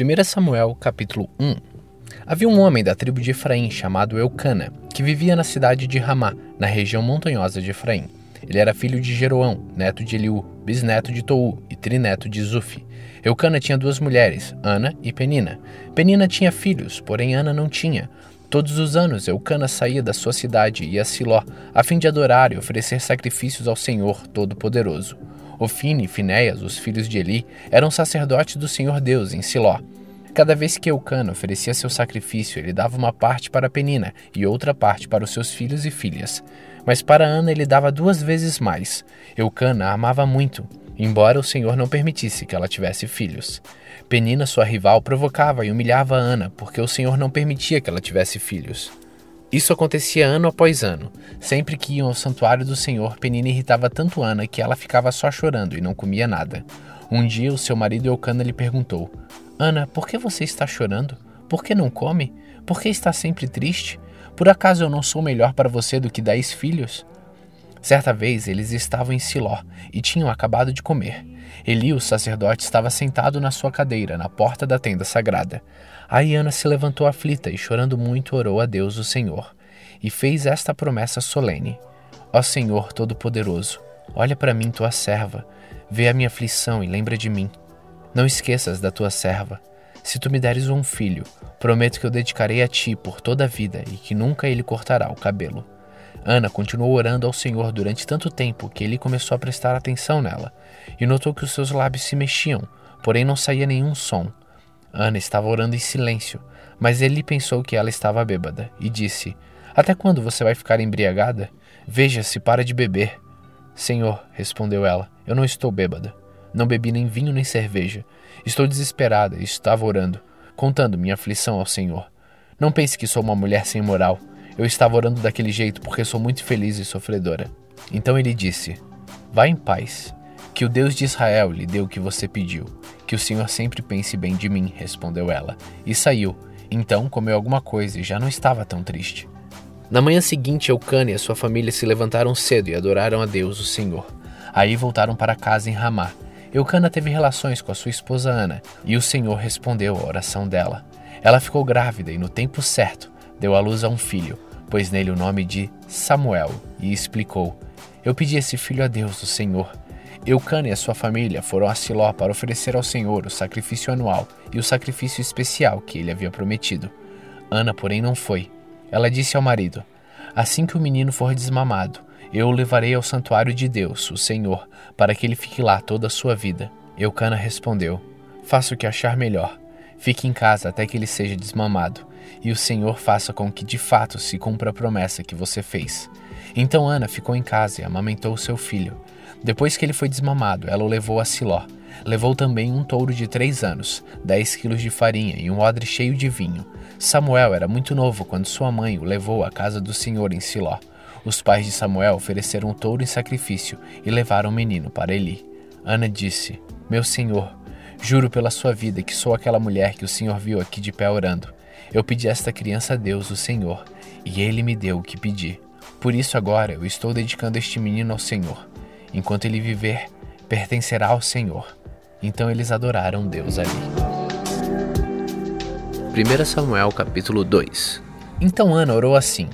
1 Samuel, capítulo 1 Havia um homem da tribo de Efraim chamado Eucana, que vivia na cidade de Ramá, na região montanhosa de Efraim. Ele era filho de Jeroão, neto de Eliú, bisneto de Tou e trineto de Zufi. Eucana tinha duas mulheres, Ana e Penina. Penina tinha filhos, porém Ana não tinha. Todos os anos, Eucana saía da sua cidade e ia a Siló, a fim de adorar e oferecer sacrifícios ao Senhor Todo-Poderoso. Ofine e Finéias, os filhos de Eli, eram sacerdotes do Senhor Deus em Siló. Cada vez que Eucana oferecia seu sacrifício, ele dava uma parte para Penina e outra parte para os seus filhos e filhas. Mas para Ana ele dava duas vezes mais. Eucana a amava muito, embora o Senhor não permitisse que ela tivesse filhos. Penina, sua rival, provocava e humilhava Ana, porque o Senhor não permitia que ela tivesse filhos. Isso acontecia ano após ano. Sempre que iam ao santuário do Senhor, Penina irritava tanto Ana que ela ficava só chorando e não comia nada. Um dia, o seu marido Eucana lhe perguntou: Ana, por que você está chorando? Por que não come? Por que está sempre triste? Por acaso eu não sou melhor para você do que dez filhos? Certa vez eles estavam em Siló e tinham acabado de comer. Eli, o sacerdote, estava sentado na sua cadeira, na porta da tenda sagrada. Aí Ana se levantou aflita e, chorando muito, orou a Deus, o Senhor, e fez esta promessa solene: Ó Senhor Todo-Poderoso, olha para mim, tua serva, vê a minha aflição e lembra de mim. Não esqueças da tua serva. Se tu me deres um filho, prometo que eu dedicarei a ti por toda a vida e que nunca ele cortará o cabelo. Ana continuou orando ao Senhor durante tanto tempo que ele começou a prestar atenção nela e notou que os seus lábios se mexiam, porém não saía nenhum som. Ana estava orando em silêncio, mas ele pensou que ela estava bêbada e disse: Até quando você vai ficar embriagada? Veja se para de beber. Senhor, respondeu ela, eu não estou bêbada. Não bebi nem vinho nem cerveja. Estou desesperada e estava orando, contando minha aflição ao Senhor. Não pense que sou uma mulher sem moral. Eu estava orando daquele jeito porque sou muito feliz e sofredora. Então ele disse: Vá em paz. Que o Deus de Israel lhe dê o que você pediu. Que o Senhor sempre pense bem de mim, respondeu ela. E saiu. Então comeu alguma coisa e já não estava tão triste. Na manhã seguinte, Eucana e sua família se levantaram cedo e adoraram a Deus, o Senhor. Aí voltaram para casa em Ramá. Eucana teve relações com a sua esposa Ana, e o Senhor respondeu à oração dela. Ela ficou grávida e, no tempo certo, deu à luz a um filho, pôs nele o nome de Samuel, e explicou: Eu pedi esse filho a Deus, o Senhor Eucana e a sua família foram a Siló para oferecer ao Senhor o sacrifício anual e o sacrifício especial que ele havia prometido. Ana, porém, não foi. Ela disse ao marido: Assim que o menino for desmamado, eu o levarei ao santuário de Deus, o Senhor, para que ele fique lá toda a sua vida. Eucana respondeu: Faça o que achar melhor. Fique em casa até que ele seja desmamado, e o Senhor faça com que de fato se cumpra a promessa que você fez. Então Ana ficou em casa e amamentou seu filho. Depois que ele foi desmamado, ela o levou a Siló. Levou também um touro de três anos, dez quilos de farinha e um odre cheio de vinho. Samuel era muito novo quando sua mãe o levou à casa do Senhor em Siló. Os pais de Samuel ofereceram o touro em sacrifício e levaram o menino para Eli. Ana disse: Meu senhor, juro pela sua vida que sou aquela mulher que o senhor viu aqui de pé orando. Eu pedi esta criança a Deus, o Senhor, e ele me deu o que pedi. Por isso agora eu estou dedicando este menino ao Senhor. Enquanto ele viver, pertencerá ao Senhor. Então eles adoraram Deus ali. 1 Samuel capítulo 2 Então Ana orou assim: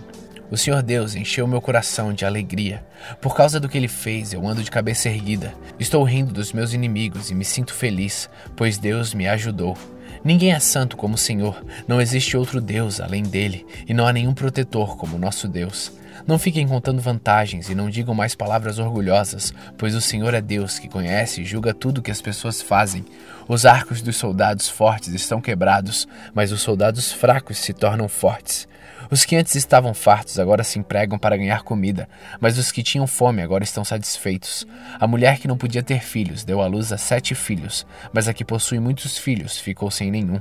O Senhor Deus encheu meu coração de alegria. Por causa do que ele fez, eu ando de cabeça erguida. Estou rindo dos meus inimigos e me sinto feliz, pois Deus me ajudou. Ninguém é santo como o Senhor, não existe outro Deus além dele, e não há nenhum protetor como nosso Deus. Não fiquem contando vantagens e não digam mais palavras orgulhosas, pois o Senhor é Deus que conhece e julga tudo que as pessoas fazem. Os arcos dos soldados fortes estão quebrados, mas os soldados fracos se tornam fortes. Os que antes estavam fartos agora se empregam para ganhar comida, mas os que tinham fome agora estão satisfeitos. A mulher que não podia ter filhos deu à luz a sete filhos, mas a que possui muitos filhos ficou sem nenhum.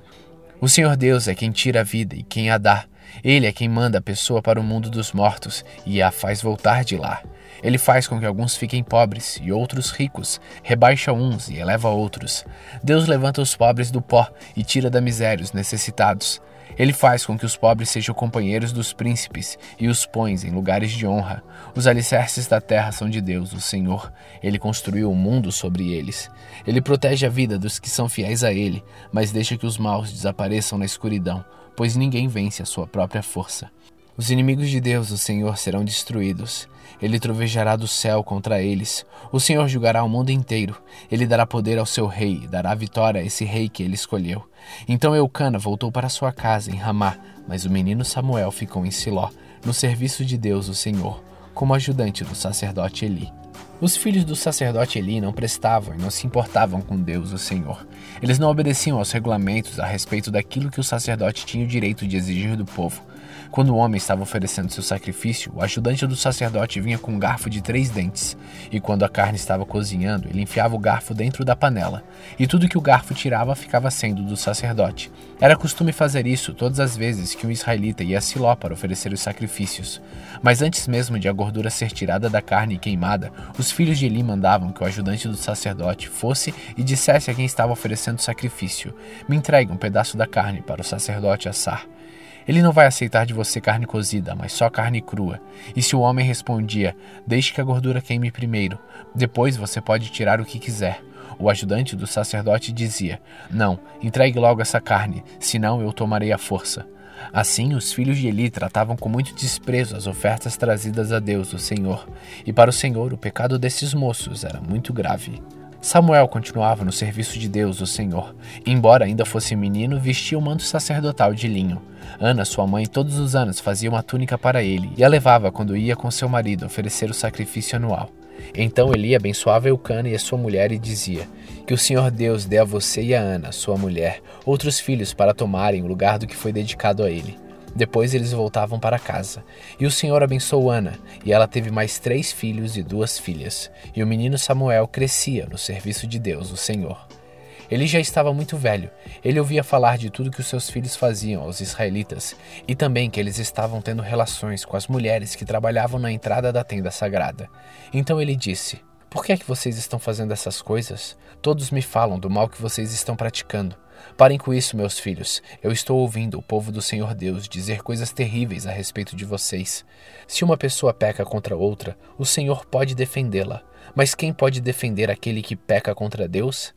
O Senhor Deus é quem tira a vida e quem a dá. Ele é quem manda a pessoa para o mundo dos mortos e a faz voltar de lá. Ele faz com que alguns fiquem pobres e outros ricos, rebaixa uns e eleva outros. Deus levanta os pobres do pó e tira da miséria os necessitados. Ele faz com que os pobres sejam companheiros dos príncipes e os pões em lugares de honra. Os alicerces da terra são de Deus, o Senhor. Ele construiu o mundo sobre eles. Ele protege a vida dos que são fiéis a Ele, mas deixa que os maus desapareçam na escuridão, pois ninguém vence a sua própria força. Os inimigos de Deus, o Senhor, serão destruídos. Ele trovejará do céu contra eles. O Senhor julgará o mundo inteiro. Ele dará poder ao seu rei, dará vitória a esse rei que ele escolheu. Então Eucana voltou para sua casa em Ramá, mas o menino Samuel ficou em Siló, no serviço de Deus, o Senhor, como ajudante do sacerdote Eli. Os filhos do sacerdote Eli não prestavam e não se importavam com Deus, o Senhor. Eles não obedeciam aos regulamentos a respeito daquilo que o sacerdote tinha o direito de exigir do povo. Quando o homem estava oferecendo seu sacrifício, o ajudante do sacerdote vinha com um garfo de três dentes, e quando a carne estava cozinhando, ele enfiava o garfo dentro da panela, e tudo que o garfo tirava ficava sendo do sacerdote. Era costume fazer isso todas as vezes que um israelita ia a Siló para oferecer os sacrifícios. Mas antes mesmo de a gordura ser tirada da carne e queimada, os filhos de Eli mandavam que o ajudante do sacerdote fosse e dissesse a quem estava oferecendo o sacrifício: Me entregue um pedaço da carne para o sacerdote assar. Ele não vai aceitar de você carne cozida, mas só carne crua. E se o homem respondia: Deixe que a gordura queime primeiro, depois você pode tirar o que quiser. O ajudante do sacerdote dizia: Não, entregue logo essa carne, senão eu tomarei a força. Assim, os filhos de Eli tratavam com muito desprezo as ofertas trazidas a Deus, o Senhor, e para o Senhor o pecado desses moços era muito grave. Samuel continuava no serviço de Deus, o Senhor. Embora ainda fosse menino, vestia o manto sacerdotal de linho. Ana, sua mãe, todos os anos fazia uma túnica para ele e a levava quando ia com seu marido oferecer o sacrifício anual. Então Eli abençoava Eucana e a sua mulher e dizia: Que o Senhor Deus dê a você e a Ana, sua mulher, outros filhos para tomarem o lugar do que foi dedicado a ele. Depois eles voltavam para casa. E o Senhor abençoou Ana, e ela teve mais três filhos e duas filhas. E o menino Samuel crescia no serviço de Deus, o Senhor. Ele já estava muito velho. Ele ouvia falar de tudo que os seus filhos faziam aos israelitas e também que eles estavam tendo relações com as mulheres que trabalhavam na entrada da tenda sagrada. Então ele disse: Por que é que vocês estão fazendo essas coisas? Todos me falam do mal que vocês estão praticando. Parem com isso, meus filhos. Eu estou ouvindo o povo do Senhor Deus dizer coisas terríveis a respeito de vocês. Se uma pessoa peca contra outra, o Senhor pode defendê-la. Mas quem pode defender aquele que peca contra Deus?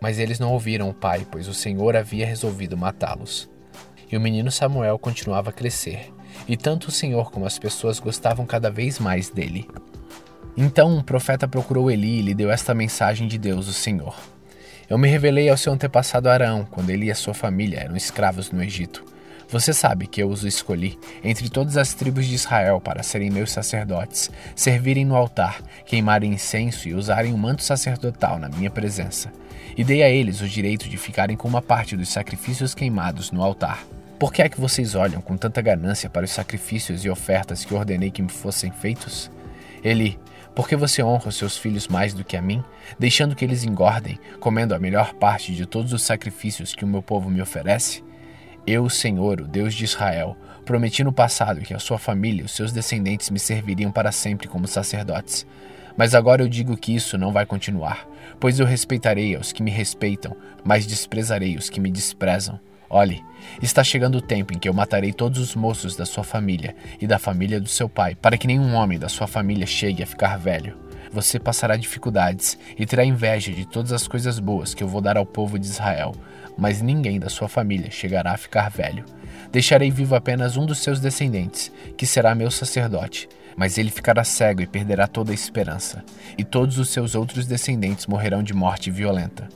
Mas eles não ouviram o pai, pois o Senhor havia resolvido matá-los. E o menino Samuel continuava a crescer, e tanto o Senhor como as pessoas gostavam cada vez mais dele. Então um profeta procurou Eli e lhe deu esta mensagem de Deus, o Senhor. Eu me revelei ao seu antepassado Arão, quando ele e a sua família eram escravos no Egito. Você sabe que eu os escolhi entre todas as tribos de Israel para serem meus sacerdotes, servirem no altar, queimarem incenso e usarem o manto sacerdotal na minha presença e dei a eles o direito de ficarem com uma parte dos sacrifícios queimados no altar. Por que é que vocês olham com tanta ganância para os sacrifícios e ofertas que ordenei que me fossem feitos? Eli, por que você honra os seus filhos mais do que a mim, deixando que eles engordem, comendo a melhor parte de todos os sacrifícios que o meu povo me oferece? Eu, Senhor, o Deus de Israel, prometi no passado que a sua família e os seus descendentes me serviriam para sempre como sacerdotes. Mas agora eu digo que isso não vai continuar, pois eu respeitarei aos que me respeitam, mas desprezarei os que me desprezam. Olhe, está chegando o tempo em que eu matarei todos os moços da sua família e da família do seu pai, para que nenhum homem da sua família chegue a ficar velho. Você passará dificuldades e terá inveja de todas as coisas boas que eu vou dar ao povo de Israel, mas ninguém da sua família chegará a ficar velho. Deixarei vivo apenas um dos seus descendentes, que será meu sacerdote mas ele ficará cego e perderá toda a esperança, e todos os seus outros descendentes morrerão de morte violenta.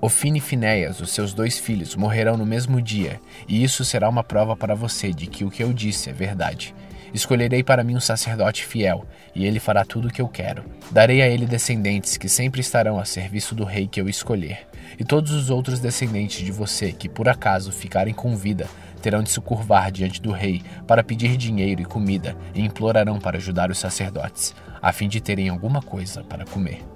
Ofine e Finéias, os seus dois filhos, morrerão no mesmo dia, e isso será uma prova para você de que o que eu disse é verdade. Escolherei para mim um sacerdote fiel, e ele fará tudo o que eu quero. Darei a ele descendentes que sempre estarão a serviço do rei que eu escolher, e todos os outros descendentes de você que por acaso ficarem com vida terão de se curvar diante do rei para pedir dinheiro e comida e implorarão para ajudar os sacerdotes, a fim de terem alguma coisa para comer.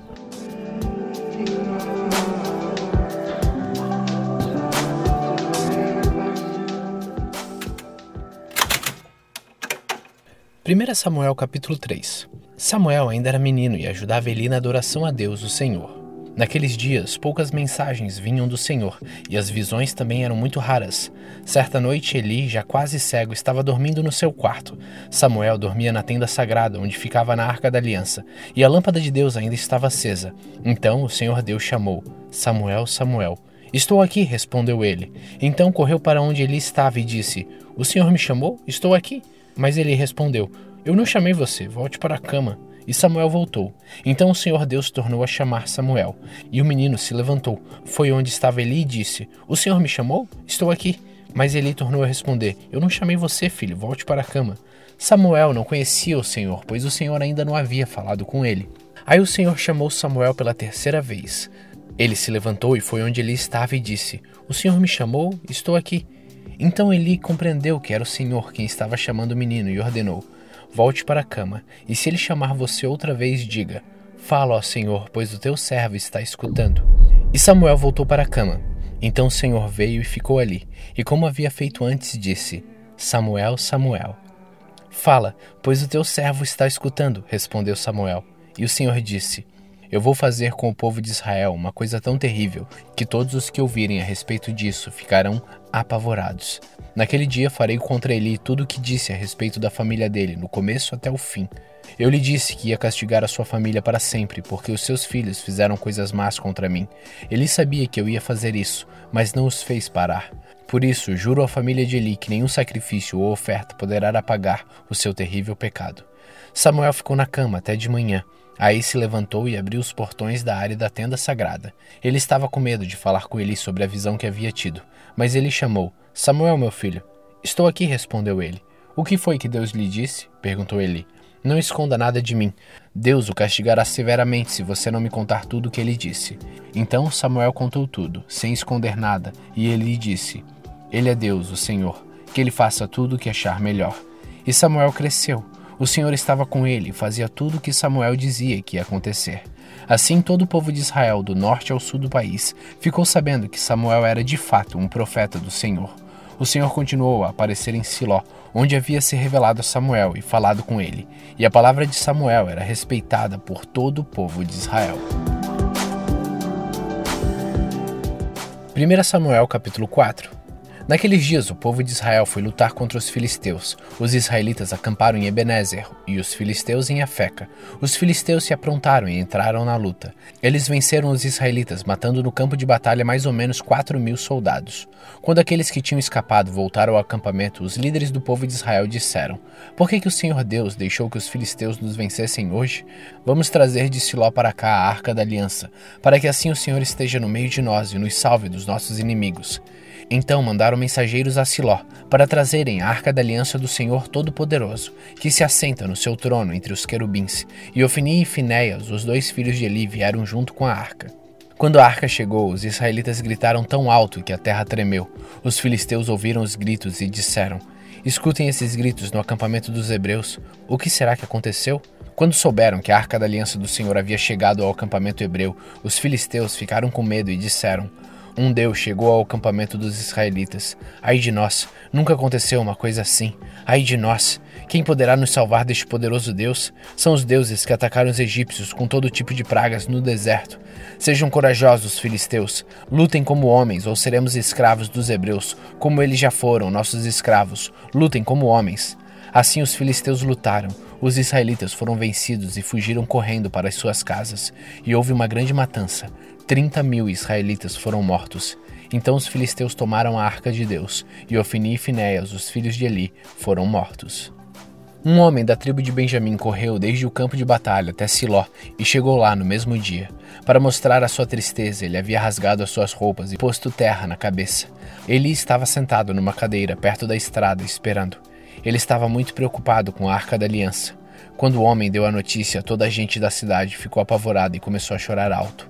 Primeira Samuel capítulo 3 Samuel ainda era menino e ajudava Eli na adoração a Deus, o Senhor. Naqueles dias, poucas mensagens vinham do Senhor, e as visões também eram muito raras. Certa noite, Eli, já quase cego, estava dormindo no seu quarto. Samuel dormia na tenda sagrada, onde ficava na arca da aliança, e a lâmpada de Deus ainda estava acesa. Então o Senhor Deus chamou: Samuel, Samuel. Estou aqui, respondeu ele. Então correu para onde ele estava e disse: O Senhor me chamou? Estou aqui. Mas ele respondeu: Eu não chamei você, volte para a cama. E Samuel voltou. Então o Senhor Deus tornou a chamar Samuel. E o menino se levantou, foi onde estava Eli e disse: O Senhor me chamou? Estou aqui. Mas Eli tornou a responder: Eu não chamei você, filho, volte para a cama. Samuel não conhecia o Senhor, pois o Senhor ainda não havia falado com ele. Aí o Senhor chamou Samuel pela terceira vez. Ele se levantou e foi onde ele estava e disse: O Senhor me chamou? Estou aqui. Então Eli compreendeu que era o Senhor quem estava chamando o menino e ordenou: Volte para a cama, e se ele chamar você outra vez, diga: Fala, ó Senhor, pois o teu servo está escutando. E Samuel voltou para a cama. Então o Senhor veio e ficou ali, e como havia feito antes, disse: Samuel, Samuel. Fala, pois o teu servo está escutando, respondeu Samuel. E o Senhor disse: Eu vou fazer com o povo de Israel uma coisa tão terrível que todos os que ouvirem a respeito disso ficarão apavorados. Naquele dia farei contra Eli tudo o que disse a respeito da família dele, no começo até o fim. Eu lhe disse que ia castigar a sua família para sempre, porque os seus filhos fizeram coisas más contra mim. Ele sabia que eu ia fazer isso, mas não os fez parar. Por isso, juro à família de Eli que nenhum sacrifício ou oferta poderá apagar o seu terrível pecado. Samuel ficou na cama até de manhã. Aí se levantou e abriu os portões da área da tenda sagrada. Ele estava com medo de falar com Eli sobre a visão que havia tido, mas ele chamou: Samuel, meu filho. Estou aqui, respondeu ele. O que foi que Deus lhe disse? perguntou Eli. Não esconda nada de mim. Deus o castigará severamente se você não me contar tudo o que ele disse. Então Samuel contou tudo, sem esconder nada, e ele disse: Ele é Deus, o Senhor, que ele faça tudo o que achar melhor. E Samuel cresceu. O Senhor estava com ele e fazia tudo o que Samuel dizia que ia acontecer. Assim, todo o povo de Israel, do norte ao sul do país, ficou sabendo que Samuel era de fato um profeta do Senhor. O Senhor continuou a aparecer em Siló, onde havia se revelado a Samuel e falado com ele, e a palavra de Samuel era respeitada por todo o povo de Israel. 1 Samuel capítulo 4 Naqueles dias, o povo de Israel foi lutar contra os filisteus. Os israelitas acamparam em Ebenezer e os filisteus em Afeca. Os filisteus se aprontaram e entraram na luta. Eles venceram os israelitas, matando no campo de batalha mais ou menos quatro mil soldados. Quando aqueles que tinham escapado voltaram ao acampamento, os líderes do povo de Israel disseram: Por que, que o Senhor Deus deixou que os filisteus nos vencessem hoje? Vamos trazer de Siló para cá a arca da aliança, para que assim o Senhor esteja no meio de nós e nos salve dos nossos inimigos. Então mandaram mensageiros a Siló, para trazerem a arca da aliança do Senhor Todo-Poderoso, que se assenta no seu trono entre os querubins, e Ofni e Finéias, os dois filhos de Eli, vieram junto com a arca. Quando a arca chegou, os israelitas gritaram tão alto que a terra tremeu. Os filisteus ouviram os gritos e disseram: Escutem esses gritos no acampamento dos hebreus. O que será que aconteceu? Quando souberam que a arca da aliança do Senhor havia chegado ao acampamento hebreu, os filisteus ficaram com medo e disseram: um Deus chegou ao acampamento dos israelitas. Ai de nós, nunca aconteceu uma coisa assim. Ai de nós, quem poderá nos salvar deste poderoso Deus? São os deuses que atacaram os egípcios com todo tipo de pragas no deserto. Sejam corajosos, filisteus. Lutem como homens, ou seremos escravos dos hebreus, como eles já foram, nossos escravos. Lutem como homens. Assim os filisteus lutaram. Os israelitas foram vencidos e fugiram correndo para as suas casas. E houve uma grande matança. 30 mil israelitas foram mortos. Então os filisteus tomaram a arca de Deus, e Ofni e Finéias, os filhos de Eli, foram mortos. Um homem da tribo de Benjamim correu desde o campo de batalha até Siló e chegou lá no mesmo dia. Para mostrar a sua tristeza, ele havia rasgado as suas roupas e posto terra na cabeça. Eli estava sentado numa cadeira perto da estrada, esperando. Ele estava muito preocupado com a arca da aliança. Quando o homem deu a notícia, toda a gente da cidade ficou apavorada e começou a chorar alto.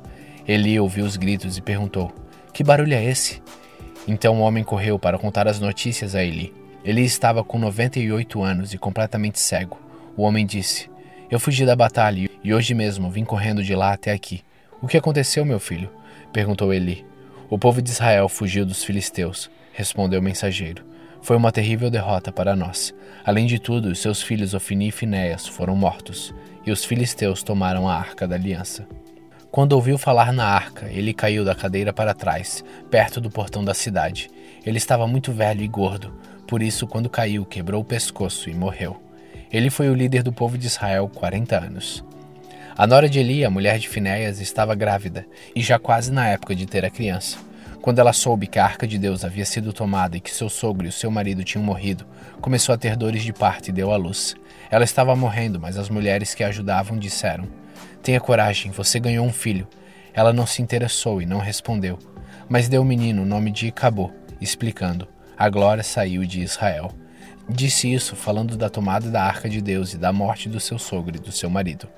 Eli ouviu os gritos e perguntou: Que barulho é esse? Então o homem correu para contar as notícias a Eli. Eli estava com 98 anos e completamente cego. O homem disse: Eu fugi da batalha e hoje mesmo vim correndo de lá até aqui. O que aconteceu, meu filho? perguntou Eli. O povo de Israel fugiu dos filisteus, respondeu o mensageiro. Foi uma terrível derrota para nós. Além de tudo, seus filhos Ofni e Finéias foram mortos, e os filisteus tomaram a arca da aliança. Quando ouviu falar na arca, ele caiu da cadeira para trás, perto do portão da cidade. Ele estava muito velho e gordo, por isso, quando caiu, quebrou o pescoço e morreu. Ele foi o líder do povo de Israel 40 anos. A nora de Eli, a mulher de Finéias, estava grávida e já quase na época de ter a criança. Quando ela soube que a arca de Deus havia sido tomada e que seu sogro e o seu marido tinham morrido, começou a ter dores de parto e deu à luz. Ela estava morrendo, mas as mulheres que a ajudavam disseram: Tenha coragem, você ganhou um filho. Ela não se interessou e não respondeu, mas deu ao menino o nome de Icabô, explicando: A glória saiu de Israel. Disse isso falando da tomada da arca de Deus e da morte do seu sogro e do seu marido.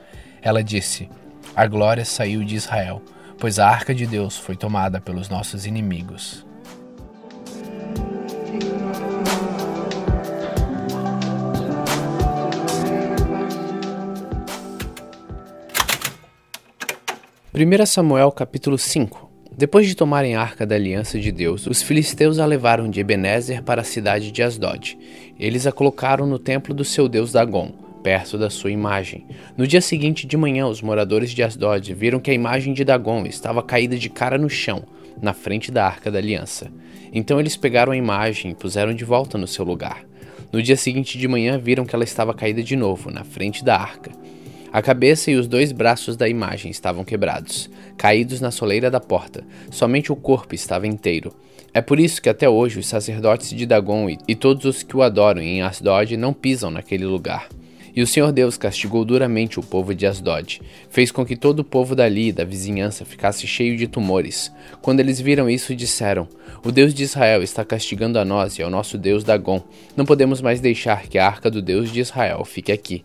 Ela disse: A glória saiu de Israel pois a arca de Deus foi tomada pelos nossos inimigos. Primeira Samuel capítulo 5 Depois de tomarem a arca da aliança de Deus, os filisteus a levaram de Ebenezer para a cidade de Asdod. Eles a colocaram no templo do seu deus Dagon, perto da sua imagem. No dia seguinte de manhã, os moradores de Asdod viram que a imagem de Dagon estava caída de cara no chão, na frente da Arca da Aliança. Então eles pegaram a imagem e puseram de volta no seu lugar. No dia seguinte de manhã, viram que ela estava caída de novo, na frente da arca. A cabeça e os dois braços da imagem estavam quebrados, caídos na soleira da porta. Somente o corpo estava inteiro. É por isso que até hoje os sacerdotes de Dagon e todos os que o adoram em Asdod não pisam naquele lugar. E o Senhor Deus castigou duramente o povo de Asdod, fez com que todo o povo dali e da vizinhança ficasse cheio de tumores. Quando eles viram isso, disseram: O Deus de Israel está castigando a nós e ao nosso Deus Dagon. Não podemos mais deixar que a arca do Deus de Israel fique aqui.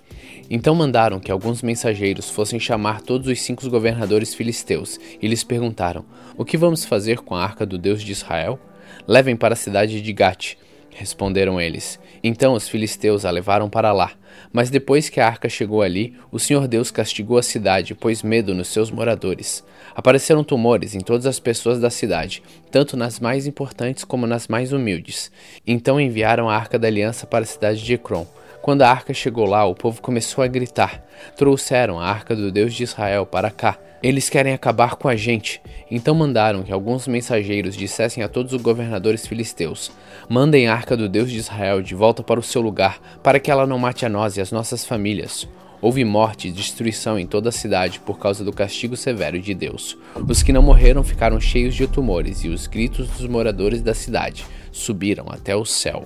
Então mandaram que alguns mensageiros fossem chamar todos os cinco governadores filisteus e lhes perguntaram: O que vamos fazer com a arca do Deus de Israel? Levem para a cidade de Gate Responderam eles. Então os filisteus a levaram para lá. Mas depois que a arca chegou ali, o Senhor Deus castigou a cidade, pôs medo nos seus moradores. Apareceram tumores em todas as pessoas da cidade, tanto nas mais importantes como nas mais humildes. Então enviaram a arca da aliança para a cidade de Ecrom. Quando a arca chegou lá, o povo começou a gritar: Trouxeram a arca do Deus de Israel para cá eles querem acabar com a gente. Então mandaram que alguns mensageiros dissessem a todos os governadores filisteus: Mandem a arca do Deus de Israel de volta para o seu lugar, para que ela não mate a nós e as nossas famílias. Houve morte e destruição em toda a cidade por causa do castigo severo de Deus. Os que não morreram ficaram cheios de tumores, e os gritos dos moradores da cidade subiram até o céu.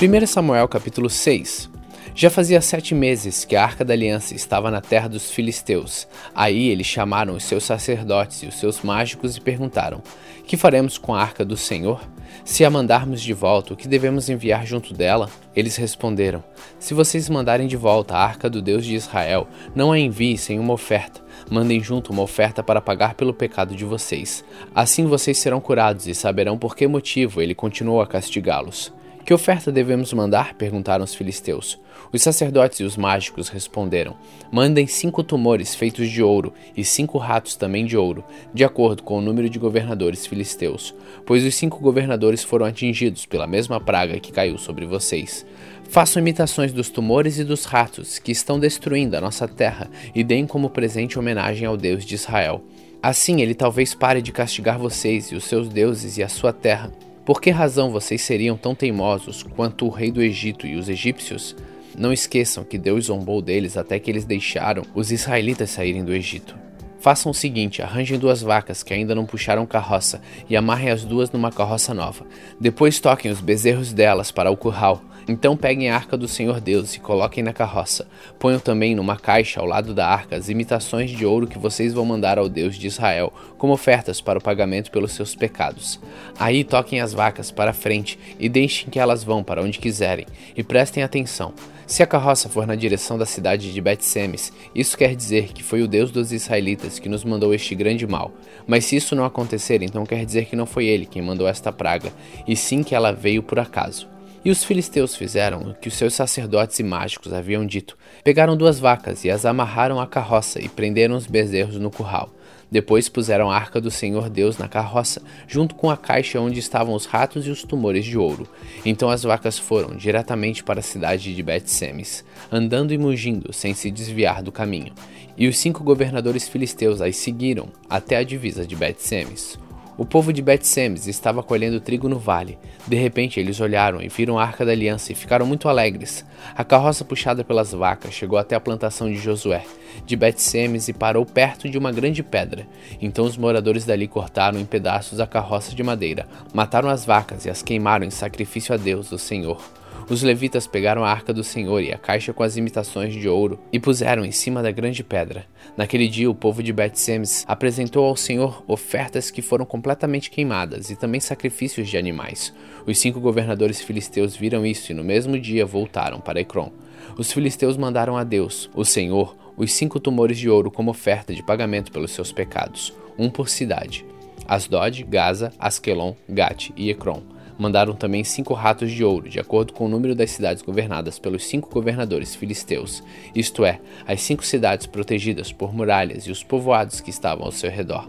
1 Samuel capítulo 6 já fazia sete meses que a Arca da Aliança estava na terra dos filisteus. Aí eles chamaram os seus sacerdotes e os seus mágicos e perguntaram: Que faremos com a Arca do Senhor? Se a mandarmos de volta, o que devemos enviar junto dela? Eles responderam: Se vocês mandarem de volta a Arca do Deus de Israel, não a enviem sem uma oferta. Mandem junto uma oferta para pagar pelo pecado de vocês. Assim vocês serão curados e saberão por que motivo ele continuou a castigá-los. Que oferta devemos mandar? perguntaram os filisteus. Os sacerdotes e os mágicos responderam: Mandem cinco tumores feitos de ouro e cinco ratos também de ouro, de acordo com o número de governadores filisteus, pois os cinco governadores foram atingidos pela mesma praga que caiu sobre vocês. Façam imitações dos tumores e dos ratos que estão destruindo a nossa terra e deem como presente homenagem ao Deus de Israel. Assim ele talvez pare de castigar vocês e os seus deuses e a sua terra. Por que razão vocês seriam tão teimosos quanto o rei do Egito e os egípcios? Não esqueçam que Deus zombou deles até que eles deixaram os israelitas saírem do Egito. Façam o seguinte: arranjem duas vacas que ainda não puxaram carroça e amarrem as duas numa carroça nova. Depois toquem os bezerros delas para o curral. Então peguem a arca do Senhor Deus e coloquem na carroça. Ponham também numa caixa ao lado da arca as imitações de ouro que vocês vão mandar ao Deus de Israel, como ofertas para o pagamento pelos seus pecados. Aí toquem as vacas para frente e deixem que elas vão para onde quiserem. E prestem atenção. Se a carroça for na direção da cidade de Bet-Semes, isso quer dizer que foi o Deus dos israelitas que nos mandou este grande mal. Mas se isso não acontecer, então quer dizer que não foi ele quem mandou esta praga, e sim que ela veio por acaso. E os filisteus fizeram o que os seus sacerdotes e mágicos haviam dito. Pegaram duas vacas e as amarraram à carroça e prenderam os bezerros no curral. Depois puseram a arca do Senhor Deus na carroça, junto com a caixa onde estavam os ratos e os tumores de ouro. Então as vacas foram diretamente para a cidade de Bet-Semes, andando e mugindo, sem se desviar do caminho. E os cinco governadores filisteus as seguiram até a divisa de Bet-Semes. O povo de Bet-Semes estava colhendo trigo no vale. De repente, eles olharam e viram a Arca da Aliança e ficaram muito alegres. A carroça puxada pelas vacas chegou até a plantação de Josué, de Bet-Semes, e parou perto de uma grande pedra. Então os moradores dali cortaram em pedaços a carroça de madeira, mataram as vacas e as queimaram em sacrifício a Deus, o Senhor. Os levitas pegaram a arca do Senhor e a caixa com as imitações de ouro e puseram em cima da grande pedra. Naquele dia, o povo de Bet-Semes apresentou ao Senhor ofertas que foram completamente queimadas e também sacrifícios de animais. Os cinco governadores filisteus viram isso e no mesmo dia voltaram para Ecrom. Os filisteus mandaram a Deus, o Senhor, os cinco tumores de ouro como oferta de pagamento pelos seus pecados, um por cidade: Asdod, Gaza, Askelon, Gate e Ecrom mandaram também cinco ratos de ouro, de acordo com o número das cidades governadas pelos cinco governadores filisteus, isto é, as cinco cidades protegidas por muralhas e os povoados que estavam ao seu redor.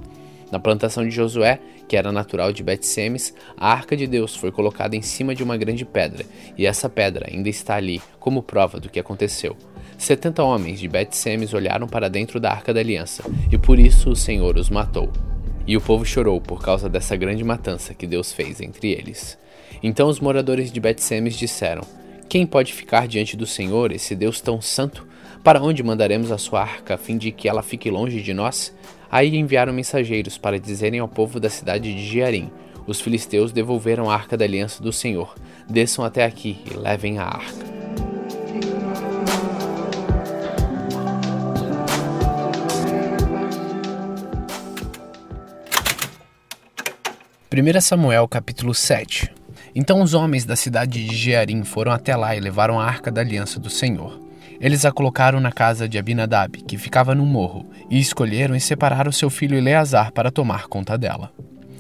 Na plantação de Josué, que era natural de Bet-Semes, a arca de Deus foi colocada em cima de uma grande pedra, e essa pedra ainda está ali como prova do que aconteceu. Setenta homens de Bet-Semes olharam para dentro da arca da aliança, e por isso o Senhor os matou. E o povo chorou por causa dessa grande matança que Deus fez entre eles. Então os moradores de Bet-Semes disseram: Quem pode ficar diante do Senhor, esse Deus tão santo? Para onde mandaremos a sua arca, a fim de que ela fique longe de nós? Aí enviaram mensageiros para dizerem ao povo da cidade de Jearim: Os filisteus devolveram a arca da aliança do Senhor. Desçam até aqui e levem a arca. 1 Samuel capítulo 7 Então os homens da cidade de Jearim foram até lá e levaram a arca da aliança do Senhor. Eles a colocaram na casa de Abinadab, que ficava no morro, e escolheram e separaram seu filho Eleazar para tomar conta dela.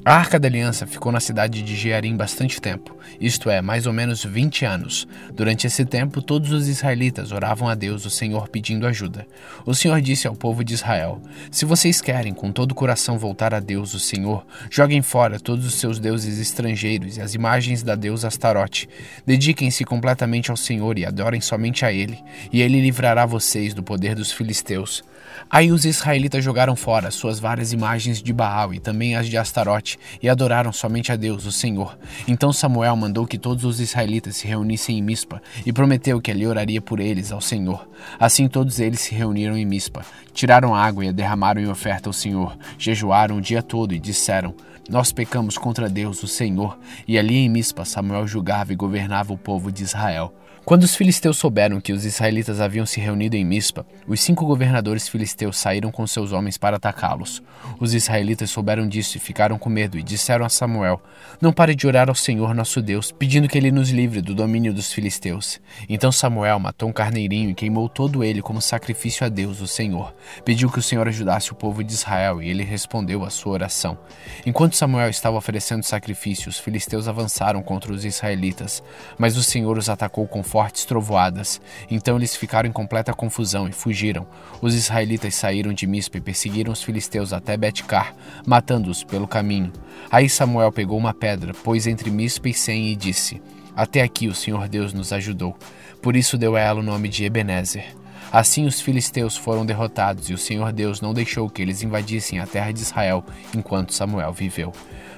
A Arca da Aliança ficou na cidade de Jearim bastante tempo, isto é, mais ou menos 20 anos. Durante esse tempo, todos os israelitas oravam a Deus, o Senhor, pedindo ajuda. O Senhor disse ao povo de Israel: Se vocês querem com todo o coração voltar a Deus, o Senhor, joguem fora todos os seus deuses estrangeiros e as imagens da deusa Astarote. Dediquem-se completamente ao Senhor e adorem somente a Ele, e Ele livrará vocês do poder dos filisteus. Aí os israelitas jogaram fora suas várias imagens de Baal e também as de Astarote e adoraram somente a Deus, o Senhor. Então Samuel mandou que todos os israelitas se reunissem em Mispa e prometeu que ali oraria por eles ao Senhor. Assim todos eles se reuniram em Mispa, tiraram água e a derramaram em oferta ao Senhor, jejuaram o dia todo e disseram: Nós pecamos contra Deus, o Senhor. E ali em Mispa Samuel julgava e governava o povo de Israel. Quando os filisteus souberam que os israelitas haviam se reunido em Mispa, os cinco governadores filisteus saíram com seus homens para atacá-los. Os israelitas souberam disso e ficaram com medo e disseram a Samuel: Não pare de orar ao Senhor nosso Deus, pedindo que ele nos livre do domínio dos filisteus. Então Samuel matou um carneirinho e queimou todo ele como sacrifício a Deus, o Senhor. Pediu que o Senhor ajudasse o povo de Israel e ele respondeu à sua oração. Enquanto Samuel estava oferecendo sacrifício, os filisteus avançaram contra os israelitas, mas o Senhor os atacou com força fortes trovoadas. Então eles ficaram em completa confusão e fugiram. Os israelitas saíram de Mispa e perseguiram os filisteus até Betcar, matando-os pelo caminho. Aí Samuel pegou uma pedra, pôs entre Mispa e Sem e disse: Até aqui o Senhor Deus nos ajudou. Por isso deu a ela o nome de Ebenezer. Assim os filisteus foram derrotados e o Senhor Deus não deixou que eles invadissem a terra de Israel enquanto Samuel viveu.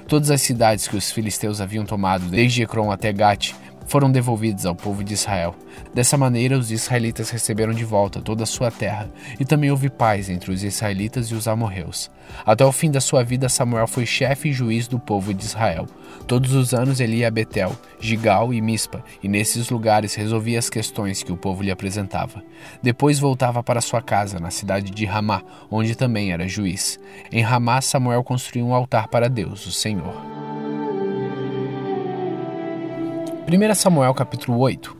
Todas as cidades que os filisteus haviam tomado, desde Ecrom até Gate, foram devolvidos ao povo de Israel. Dessa maneira, os israelitas receberam de volta toda a sua terra, e também houve paz entre os israelitas e os amorreus. Até o fim da sua vida, Samuel foi chefe e juiz do povo de Israel. Todos os anos ele ia a Betel, Gigal e Mispa, e nesses lugares resolvia as questões que o povo lhe apresentava. Depois voltava para sua casa, na cidade de Ramá, onde também era juiz. Em Ramá, Samuel construiu um altar para Deus, o Senhor. 1 Samuel capítulo 8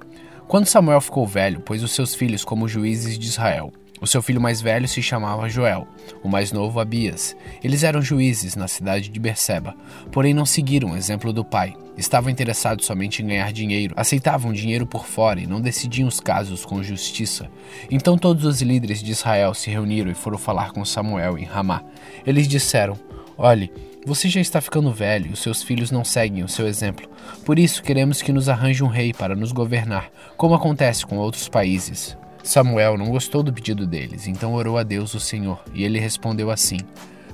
Quando Samuel ficou velho, pôs os seus filhos como juízes de Israel. O seu filho mais velho se chamava Joel, o mais novo Abias. Eles eram juízes na cidade de Berseba, porém não seguiram o exemplo do pai. Estavam interessados somente em ganhar dinheiro, aceitavam dinheiro por fora e não decidiam os casos com justiça. Então todos os líderes de Israel se reuniram e foram falar com Samuel em Ramá. Eles disseram: Olhe, você já está ficando velho e os seus filhos não seguem o seu exemplo. Por isso queremos que nos arranje um rei para nos governar, como acontece com outros países. Samuel não gostou do pedido deles, então orou a Deus o Senhor, e ele respondeu assim: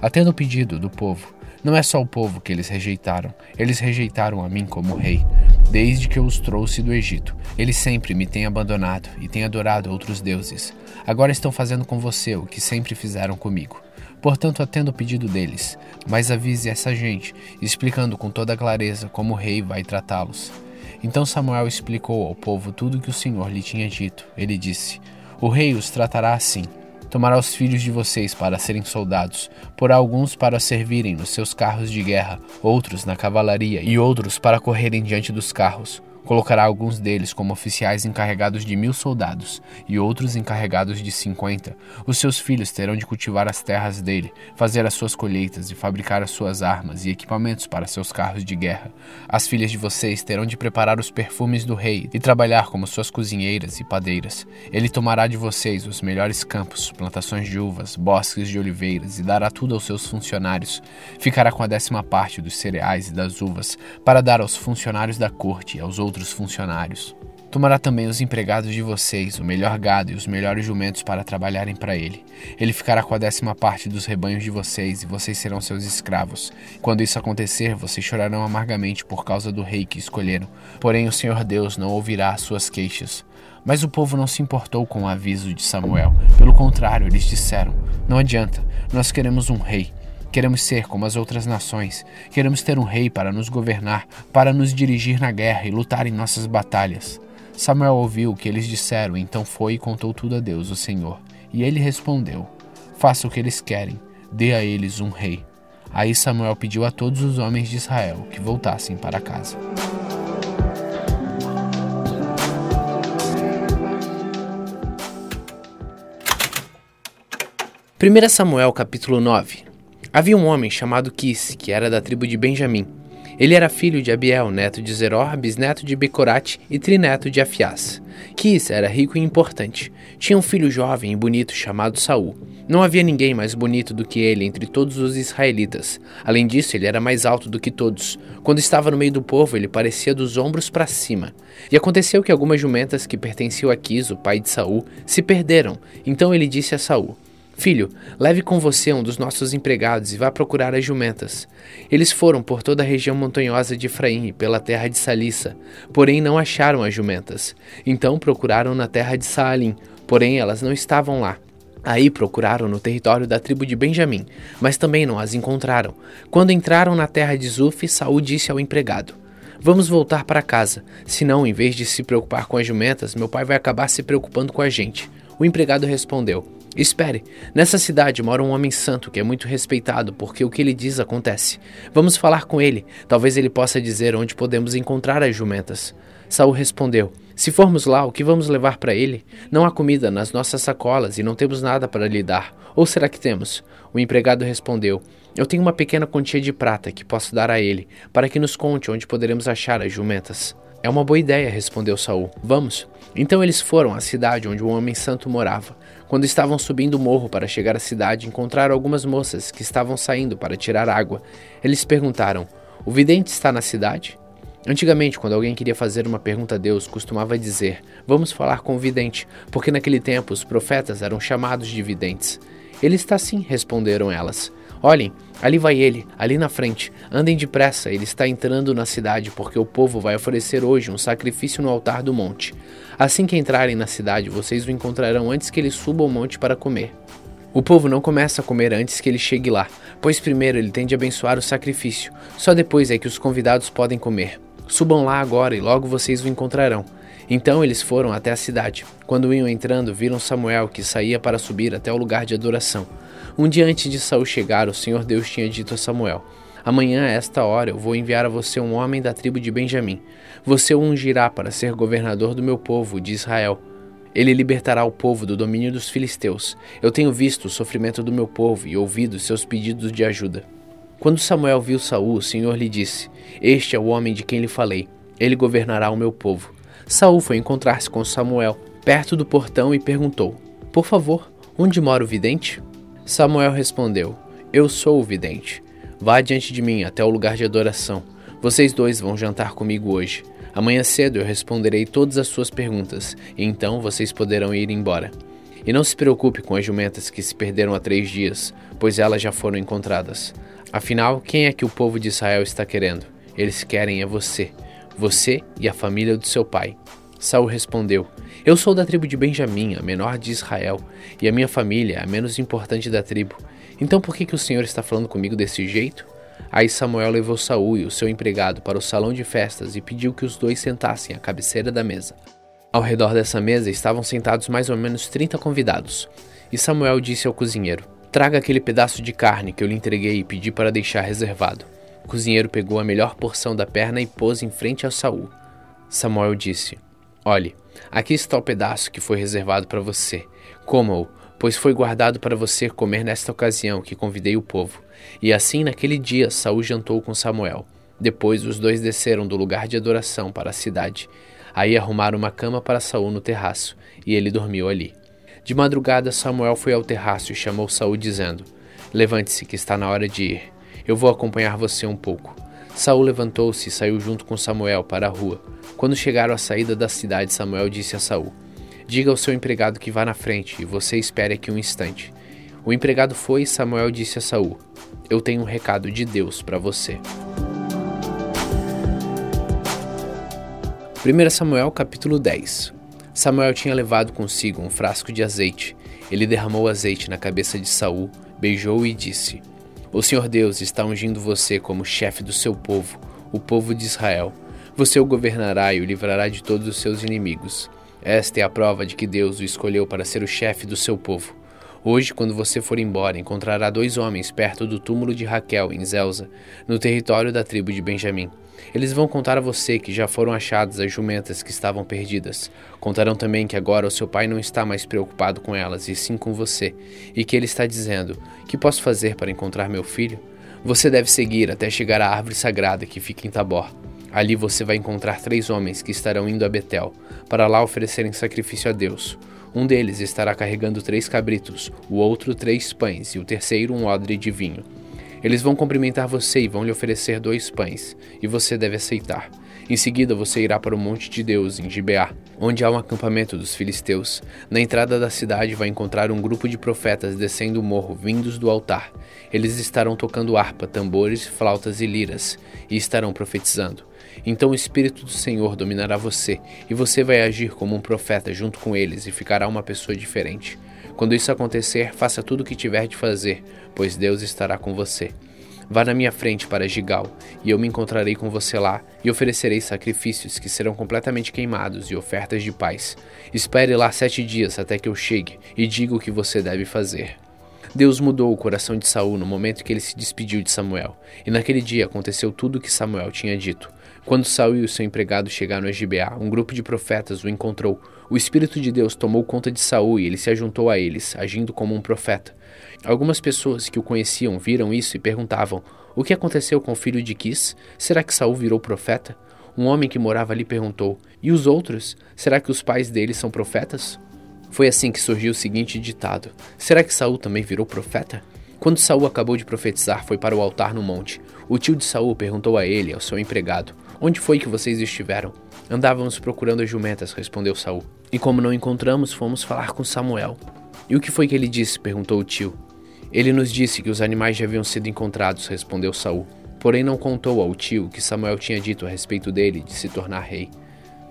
Atendo o pedido do povo. Não é só o povo que eles rejeitaram, eles rejeitaram a mim como rei. Desde que eu os trouxe do Egito, eles sempre me têm abandonado e têm adorado outros deuses. Agora estão fazendo com você o que sempre fizeram comigo. Portanto, atendo o pedido deles, mas avise essa gente, explicando com toda clareza como o rei vai tratá-los. Então Samuel explicou ao povo tudo que o Senhor lhe tinha dito. Ele disse: O rei os tratará assim. Tomará os filhos de vocês para serem soldados, porá alguns para servirem nos seus carros de guerra, outros na cavalaria e outros para correrem diante dos carros. Colocará alguns deles como oficiais encarregados de mil soldados e outros encarregados de cinquenta. Os seus filhos terão de cultivar as terras dele, fazer as suas colheitas e fabricar as suas armas e equipamentos para seus carros de guerra. As filhas de vocês terão de preparar os perfumes do rei e trabalhar como suas cozinheiras e padeiras. Ele tomará de vocês os melhores campos, plantações de uvas, bosques de oliveiras e dará tudo aos seus funcionários. Ficará com a décima parte dos cereais e das uvas para dar aos funcionários da corte e aos outros outros funcionários. Tomará também os empregados de vocês, o melhor gado e os melhores jumentos para trabalharem para ele. Ele ficará com a décima parte dos rebanhos de vocês, e vocês serão seus escravos. Quando isso acontecer, vocês chorarão amargamente por causa do rei que escolheram. Porém, o Senhor Deus não ouvirá as suas queixas. Mas o povo não se importou com o aviso de Samuel. Pelo contrário, eles disseram: Não adianta, nós queremos um rei. Queremos ser como as outras nações. Queremos ter um rei para nos governar, para nos dirigir na guerra e lutar em nossas batalhas. Samuel ouviu o que eles disseram, então foi e contou tudo a Deus, o Senhor. E ele respondeu: Faça o que eles querem, dê a eles um rei. Aí Samuel pediu a todos os homens de Israel que voltassem para casa. Primeira Samuel capítulo 9 Havia um homem chamado Quis, que era da tribo de Benjamim. Ele era filho de Abiel, neto de Zeror, bisneto de Becorate e trineto de Afias. Quis era rico e importante. Tinha um filho jovem e bonito chamado Saul. Não havia ninguém mais bonito do que ele entre todos os israelitas. Além disso, ele era mais alto do que todos. Quando estava no meio do povo, ele parecia dos ombros para cima. E aconteceu que algumas jumentas que pertenciam a Quis, o pai de Saul, se perderam. Então ele disse a Saul: Filho, leve com você um dos nossos empregados e vá procurar as jumentas. Eles foram por toda a região montanhosa de Efraim pela terra de Salissa, porém não acharam as jumentas. Então procuraram na terra de Saalim, porém elas não estavam lá. Aí procuraram no território da tribo de Benjamim, mas também não as encontraram. Quando entraram na terra de Zuf, Saul disse ao empregado: Vamos voltar para casa, senão, em vez de se preocupar com as jumentas, meu pai vai acabar se preocupando com a gente. O empregado respondeu: Espere, nessa cidade mora um homem santo que é muito respeitado porque o que ele diz acontece. Vamos falar com ele, talvez ele possa dizer onde podemos encontrar as jumentas. Saul respondeu: Se formos lá, o que vamos levar para ele? Não há comida nas nossas sacolas e não temos nada para lhe dar. Ou será que temos? O empregado respondeu: Eu tenho uma pequena quantia de prata que posso dar a ele, para que nos conte onde poderemos achar as jumentas. É uma boa ideia, respondeu Saul. Vamos. Então eles foram à cidade onde o homem santo morava. Quando estavam subindo o morro para chegar à cidade, encontraram algumas moças que estavam saindo para tirar água. Eles perguntaram: O vidente está na cidade? Antigamente, quando alguém queria fazer uma pergunta a Deus, costumava dizer: Vamos falar com o vidente, porque naquele tempo os profetas eram chamados de videntes. Ele está sim, responderam elas. Olhem, ali vai ele, ali na frente. Andem depressa, ele está entrando na cidade, porque o povo vai oferecer hoje um sacrifício no altar do monte. Assim que entrarem na cidade, vocês o encontrarão antes que ele suba o monte para comer. O povo não começa a comer antes que ele chegue lá, pois primeiro ele tem de abençoar o sacrifício, só depois é que os convidados podem comer. Subam lá agora e logo vocês o encontrarão. Então eles foram até a cidade. Quando iam entrando, viram Samuel que saía para subir até o lugar de adoração. Um dia antes de Saul chegar, o Senhor Deus tinha dito a Samuel: Amanhã, a esta hora, eu vou enviar a você um homem da tribo de Benjamim. Você o ungirá para ser governador do meu povo, de Israel. Ele libertará o povo do domínio dos filisteus. Eu tenho visto o sofrimento do meu povo e ouvido seus pedidos de ajuda. Quando Samuel viu Saul, o Senhor lhe disse: Este é o homem de quem lhe falei. Ele governará o meu povo. Saul foi encontrar-se com Samuel perto do portão e perguntou: Por favor, onde mora o vidente? Samuel respondeu: Eu sou o vidente. Vá diante de mim até o lugar de adoração. Vocês dois vão jantar comigo hoje. Amanhã cedo eu responderei todas as suas perguntas, e então vocês poderão ir embora. E não se preocupe com as jumentas que se perderam há três dias, pois elas já foram encontradas. Afinal, quem é que o povo de Israel está querendo? Eles querem é você, você e a família do seu pai. Saul respondeu: Eu sou da tribo de Benjamim, a menor de Israel, e a minha família é a menos importante da tribo. Então por que, que o Senhor está falando comigo desse jeito? Aí Samuel levou Saul e o seu empregado para o salão de festas e pediu que os dois sentassem à cabeceira da mesa. Ao redor dessa mesa estavam sentados mais ou menos 30 convidados. E Samuel disse ao cozinheiro: Traga aquele pedaço de carne que eu lhe entreguei e pedi para deixar reservado. O cozinheiro pegou a melhor porção da perna e pôs em frente a Saul. Samuel disse: Olhe, aqui está o pedaço que foi reservado para você. Coma-o, pois foi guardado para você comer nesta ocasião que convidei o povo. E assim naquele dia Saul jantou com Samuel. Depois os dois desceram do lugar de adoração para a cidade. Aí arrumaram uma cama para Saul no terraço, e ele dormiu ali. De madrugada Samuel foi ao terraço e chamou Saul dizendo: Levante-se, que está na hora de ir. Eu vou acompanhar você um pouco. Saul levantou-se e saiu junto com Samuel para a rua. Quando chegaram à saída da cidade, Samuel disse a Saul: Diga ao seu empregado que vá na frente, e você espere aqui um instante. O empregado foi e Samuel disse a Saul: Eu tenho um recado de Deus para você. 1 Samuel capítulo 10 Samuel tinha levado consigo um frasco de azeite. Ele derramou azeite na cabeça de Saul, beijou-o e disse: O Senhor Deus está ungindo você como chefe do seu povo, o povo de Israel. Você o governará e o livrará de todos os seus inimigos. Esta é a prova de que Deus o escolheu para ser o chefe do seu povo. Hoje, quando você for embora, encontrará dois homens perto do túmulo de Raquel, em Zelza, no território da tribo de Benjamim. Eles vão contar a você que já foram achadas as jumentas que estavam perdidas. Contarão também que agora o seu pai não está mais preocupado com elas, e sim com você, e que ele está dizendo: Que posso fazer para encontrar meu filho? Você deve seguir até chegar à árvore sagrada que fica em Tabor. Ali você vai encontrar três homens que estarão indo a Betel, para lá oferecerem sacrifício a Deus. Um deles estará carregando três cabritos, o outro três pães e o terceiro um odre de vinho. Eles vão cumprimentar você e vão lhe oferecer dois pães, e você deve aceitar. Em seguida, você irá para o Monte de Deus, em Gibeá, onde há um acampamento dos filisteus. Na entrada da cidade vai encontrar um grupo de profetas descendo o morro, vindos do altar. Eles estarão tocando harpa, tambores, flautas e liras, e estarão profetizando. Então o Espírito do Senhor dominará você, e você vai agir como um profeta junto com eles e ficará uma pessoa diferente. Quando isso acontecer, faça tudo o que tiver de fazer, pois Deus estará com você. Vá na minha frente para Gigal, e eu me encontrarei com você lá, e oferecerei sacrifícios que serão completamente queimados e ofertas de paz. Espere lá sete dias até que eu chegue, e diga o que você deve fazer. Deus mudou o coração de Saul no momento que ele se despediu de Samuel, e naquele dia aconteceu tudo o que Samuel tinha dito. Quando Saul e o seu empregado chegaram a Gibeá, um grupo de profetas o encontrou. O Espírito de Deus tomou conta de Saul e ele se ajuntou a eles, agindo como um profeta. Algumas pessoas que o conheciam viram isso e perguntavam: O que aconteceu com o filho de Quis? Será que Saul virou profeta? Um homem que morava ali perguntou: E os outros? Será que os pais deles são profetas? Foi assim que surgiu o seguinte ditado: Será que Saul também virou profeta? Quando Saul acabou de profetizar, foi para o altar no monte. O tio de Saul perguntou a ele, ao seu empregado: Onde foi que vocês estiveram? Andávamos procurando as jumentas, respondeu Saul. E como não encontramos, fomos falar com Samuel. E o que foi que ele disse? perguntou o tio. Ele nos disse que os animais já haviam sido encontrados, respondeu Saul. Porém não contou ao tio o que Samuel tinha dito a respeito dele de se tornar rei.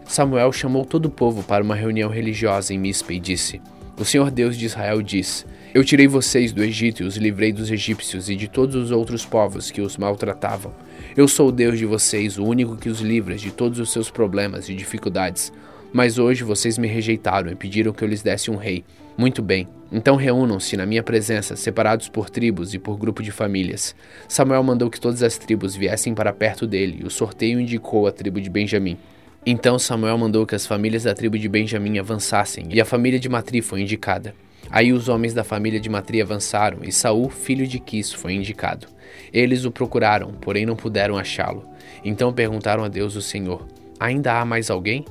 Samuel chamou todo o povo para uma reunião religiosa em Mispa e disse: O Senhor Deus de Israel diz: Eu tirei vocês do Egito e os livrei dos egípcios e de todos os outros povos que os maltratavam. Eu sou o Deus de vocês, o único que os livra de todos os seus problemas e dificuldades. Mas hoje vocês me rejeitaram e pediram que eu lhes desse um rei. Muito bem, então reúnam-se na minha presença, separados por tribos e por grupo de famílias. Samuel mandou que todas as tribos viessem para perto dele, e o sorteio indicou a tribo de Benjamim. Então Samuel mandou que as famílias da tribo de Benjamim avançassem, e a família de Matri foi indicada. Aí os homens da família de Matri avançaram, e Saul, filho de Quis, foi indicado. Eles o procuraram, porém não puderam achá-lo. Então perguntaram a Deus o Senhor: Ainda há mais alguém?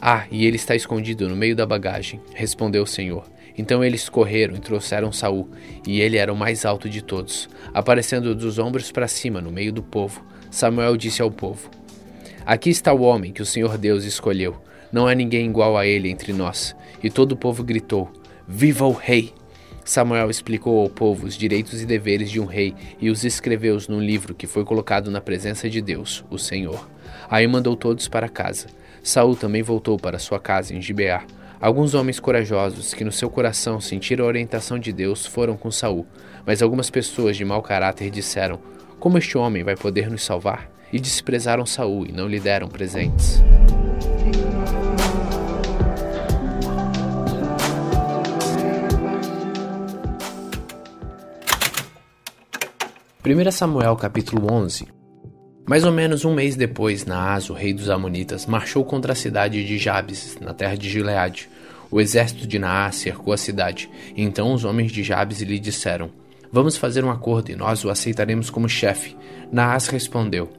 Ah, e ele está escondido no meio da bagagem, respondeu o Senhor. Então eles correram e trouxeram Saul, e ele era o mais alto de todos. Aparecendo dos ombros para cima no meio do povo, Samuel disse ao povo: Aqui está o homem que o Senhor Deus escolheu. Não há ninguém igual a ele entre nós. E todo o povo gritou: Viva o rei! Samuel explicou ao povo os direitos e deveres de um rei e os escreveu num livro que foi colocado na presença de Deus, o Senhor. Aí mandou todos para casa. Saul também voltou para sua casa em Gibeá. Alguns homens corajosos que no seu coração sentiram a orientação de Deus foram com Saul, mas algumas pessoas de mau caráter disseram: Como este homem vai poder nos salvar? e desprezaram Saul e não lhe deram presentes. Primeira Samuel capítulo 11 Mais ou menos um mês depois, Naas, o rei dos Amonitas, marchou contra a cidade de Jabes, na terra de Gileade. O exército de Naas cercou a cidade, e então os homens de Jabes lhe disseram: Vamos fazer um acordo e nós o aceitaremos como chefe. Naas respondeu: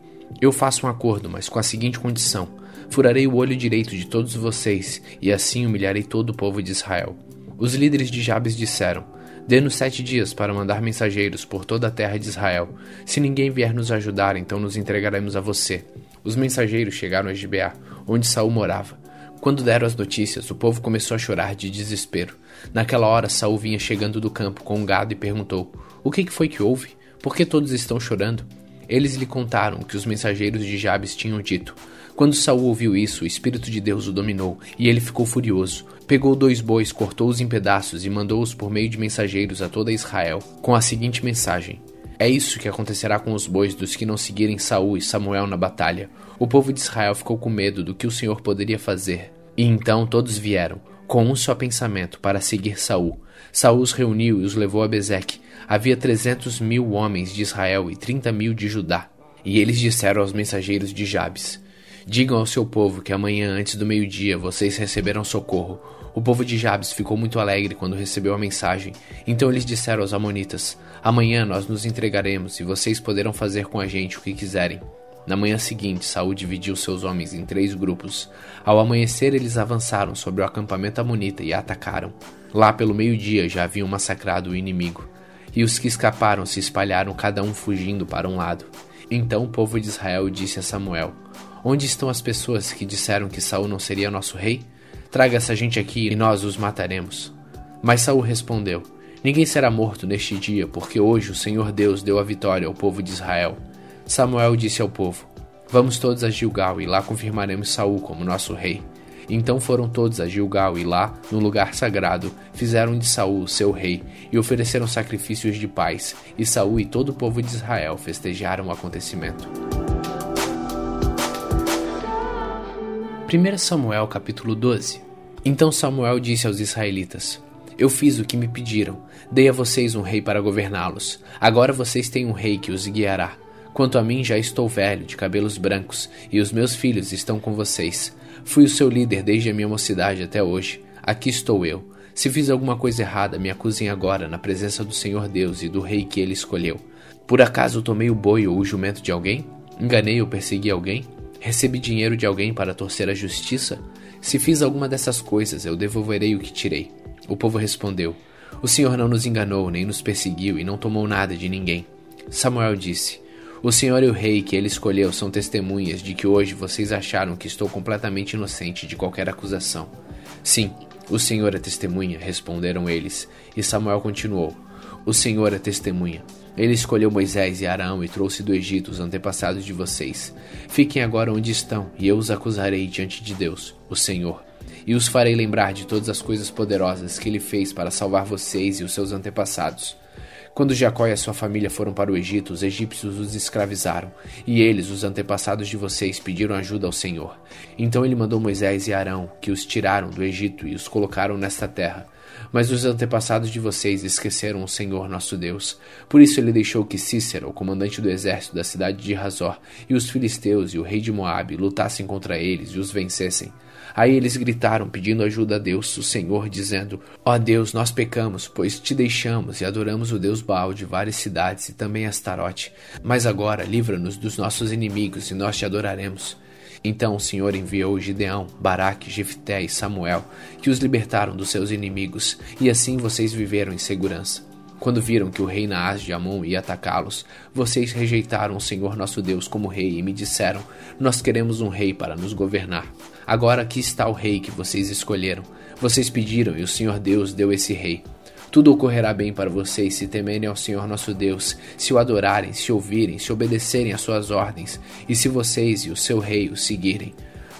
eu faço um acordo, mas com a seguinte condição: furarei o olho direito de todos vocês, e assim humilharei todo o povo de Israel. Os líderes de Jabes disseram: Dê-nos sete dias para mandar mensageiros por toda a terra de Israel. Se ninguém vier nos ajudar, então nos entregaremos a você. Os mensageiros chegaram a Gibeá, onde Saul morava. Quando deram as notícias, o povo começou a chorar de desespero. Naquela hora, Saul vinha chegando do campo com um gado e perguntou: O que foi que houve? Por que todos estão chorando? Eles lhe contaram o que os mensageiros de Jabes tinham dito. Quando Saul ouviu isso, o Espírito de Deus o dominou, e ele ficou furioso. Pegou dois bois, cortou-os em pedaços e mandou-os por meio de mensageiros a toda Israel, com a seguinte mensagem: É isso que acontecerá com os bois dos que não seguirem Saul e Samuel na batalha. O povo de Israel ficou com medo do que o Senhor poderia fazer. E então todos vieram, com um só pensamento, para seguir Saul. Saul os reuniu e os levou a Bezeque, havia trezentos mil homens de Israel e trinta mil de Judá. E eles disseram aos mensageiros de Jabes: Digam ao seu povo que amanhã, antes do meio-dia, vocês receberão socorro. O povo de Jabes ficou muito alegre quando recebeu a mensagem. Então eles disseram aos Amonitas: Amanhã nós nos entregaremos e vocês poderão fazer com a gente o que quiserem. Na manhã seguinte, Saul dividiu seus homens em três grupos. Ao amanhecer, eles avançaram sobre o acampamento amonita e atacaram. Lá pelo meio-dia já haviam massacrado o inimigo e os que escaparam se espalharam, cada um fugindo para um lado. Então o povo de Israel disse a Samuel: Onde estão as pessoas que disseram que Saul não seria nosso rei? Traga essa gente aqui e nós os mataremos. Mas Saul respondeu: Ninguém será morto neste dia, porque hoje o Senhor Deus deu a vitória ao povo de Israel. Samuel disse ao povo: Vamos todos a Gilgal e lá confirmaremos Saul como nosso rei. Então foram todos a Gilgal e lá, no lugar sagrado, fizeram de Saul seu rei e ofereceram sacrifícios de paz, e Saul e todo o povo de Israel festejaram o acontecimento. 1 Samuel capítulo 12 Então Samuel disse aos israelitas: Eu fiz o que me pediram, dei a vocês um rei para governá-los. Agora vocês têm um rei que os guiará. Quanto a mim, já estou velho, de cabelos brancos, e os meus filhos estão com vocês. Fui o seu líder desde a minha mocidade até hoje. Aqui estou eu. Se fiz alguma coisa errada, me acusem agora na presença do Senhor Deus e do rei que ele escolheu. Por acaso tomei o boi ou o jumento de alguém? Enganei ou persegui alguém? Recebi dinheiro de alguém para torcer a justiça? Se fiz alguma dessas coisas, eu devolverei o que tirei. O povo respondeu: O Senhor não nos enganou, nem nos perseguiu e não tomou nada de ninguém. Samuel disse: o Senhor e o Rei que ele escolheu são testemunhas de que hoje vocês acharam que estou completamente inocente de qualquer acusação. Sim, o Senhor é testemunha, responderam eles. E Samuel continuou: O Senhor é testemunha. Ele escolheu Moisés e Arão e trouxe do Egito os antepassados de vocês. Fiquem agora onde estão, e eu os acusarei diante de Deus, o Senhor. E os farei lembrar de todas as coisas poderosas que ele fez para salvar vocês e os seus antepassados. Quando Jacó e a sua família foram para o Egito, os egípcios os escravizaram, e eles, os antepassados de vocês, pediram ajuda ao Senhor. Então ele mandou Moisés e Arão, que os tiraram do Egito e os colocaram nesta terra. Mas os antepassados de vocês esqueceram o Senhor nosso Deus. Por isso ele deixou que Cícero, o comandante do exército da cidade de Razor, e os filisteus e o rei de Moabe lutassem contra eles e os vencessem. Aí eles gritaram, pedindo ajuda a Deus, o Senhor, dizendo: Ó oh Deus, nós pecamos, pois te deixamos e adoramos o Deus Baal de várias cidades e também Astarote. Mas agora livra-nos dos nossos inimigos e nós te adoraremos. Então o Senhor enviou Gideão, Baraque, Jefté e Samuel, que os libertaram dos seus inimigos, e assim vocês viveram em segurança. Quando viram que o rei Naás de Amon ia atacá-los, vocês rejeitaram o Senhor nosso Deus como rei e me disseram: Nós queremos um rei para nos governar. Agora aqui está o rei que vocês escolheram. Vocês pediram e o Senhor Deus deu esse rei. Tudo ocorrerá bem para vocês se temerem ao Senhor nosso Deus, se o adorarem, se ouvirem, se obedecerem às suas ordens, e se vocês e o seu rei o seguirem.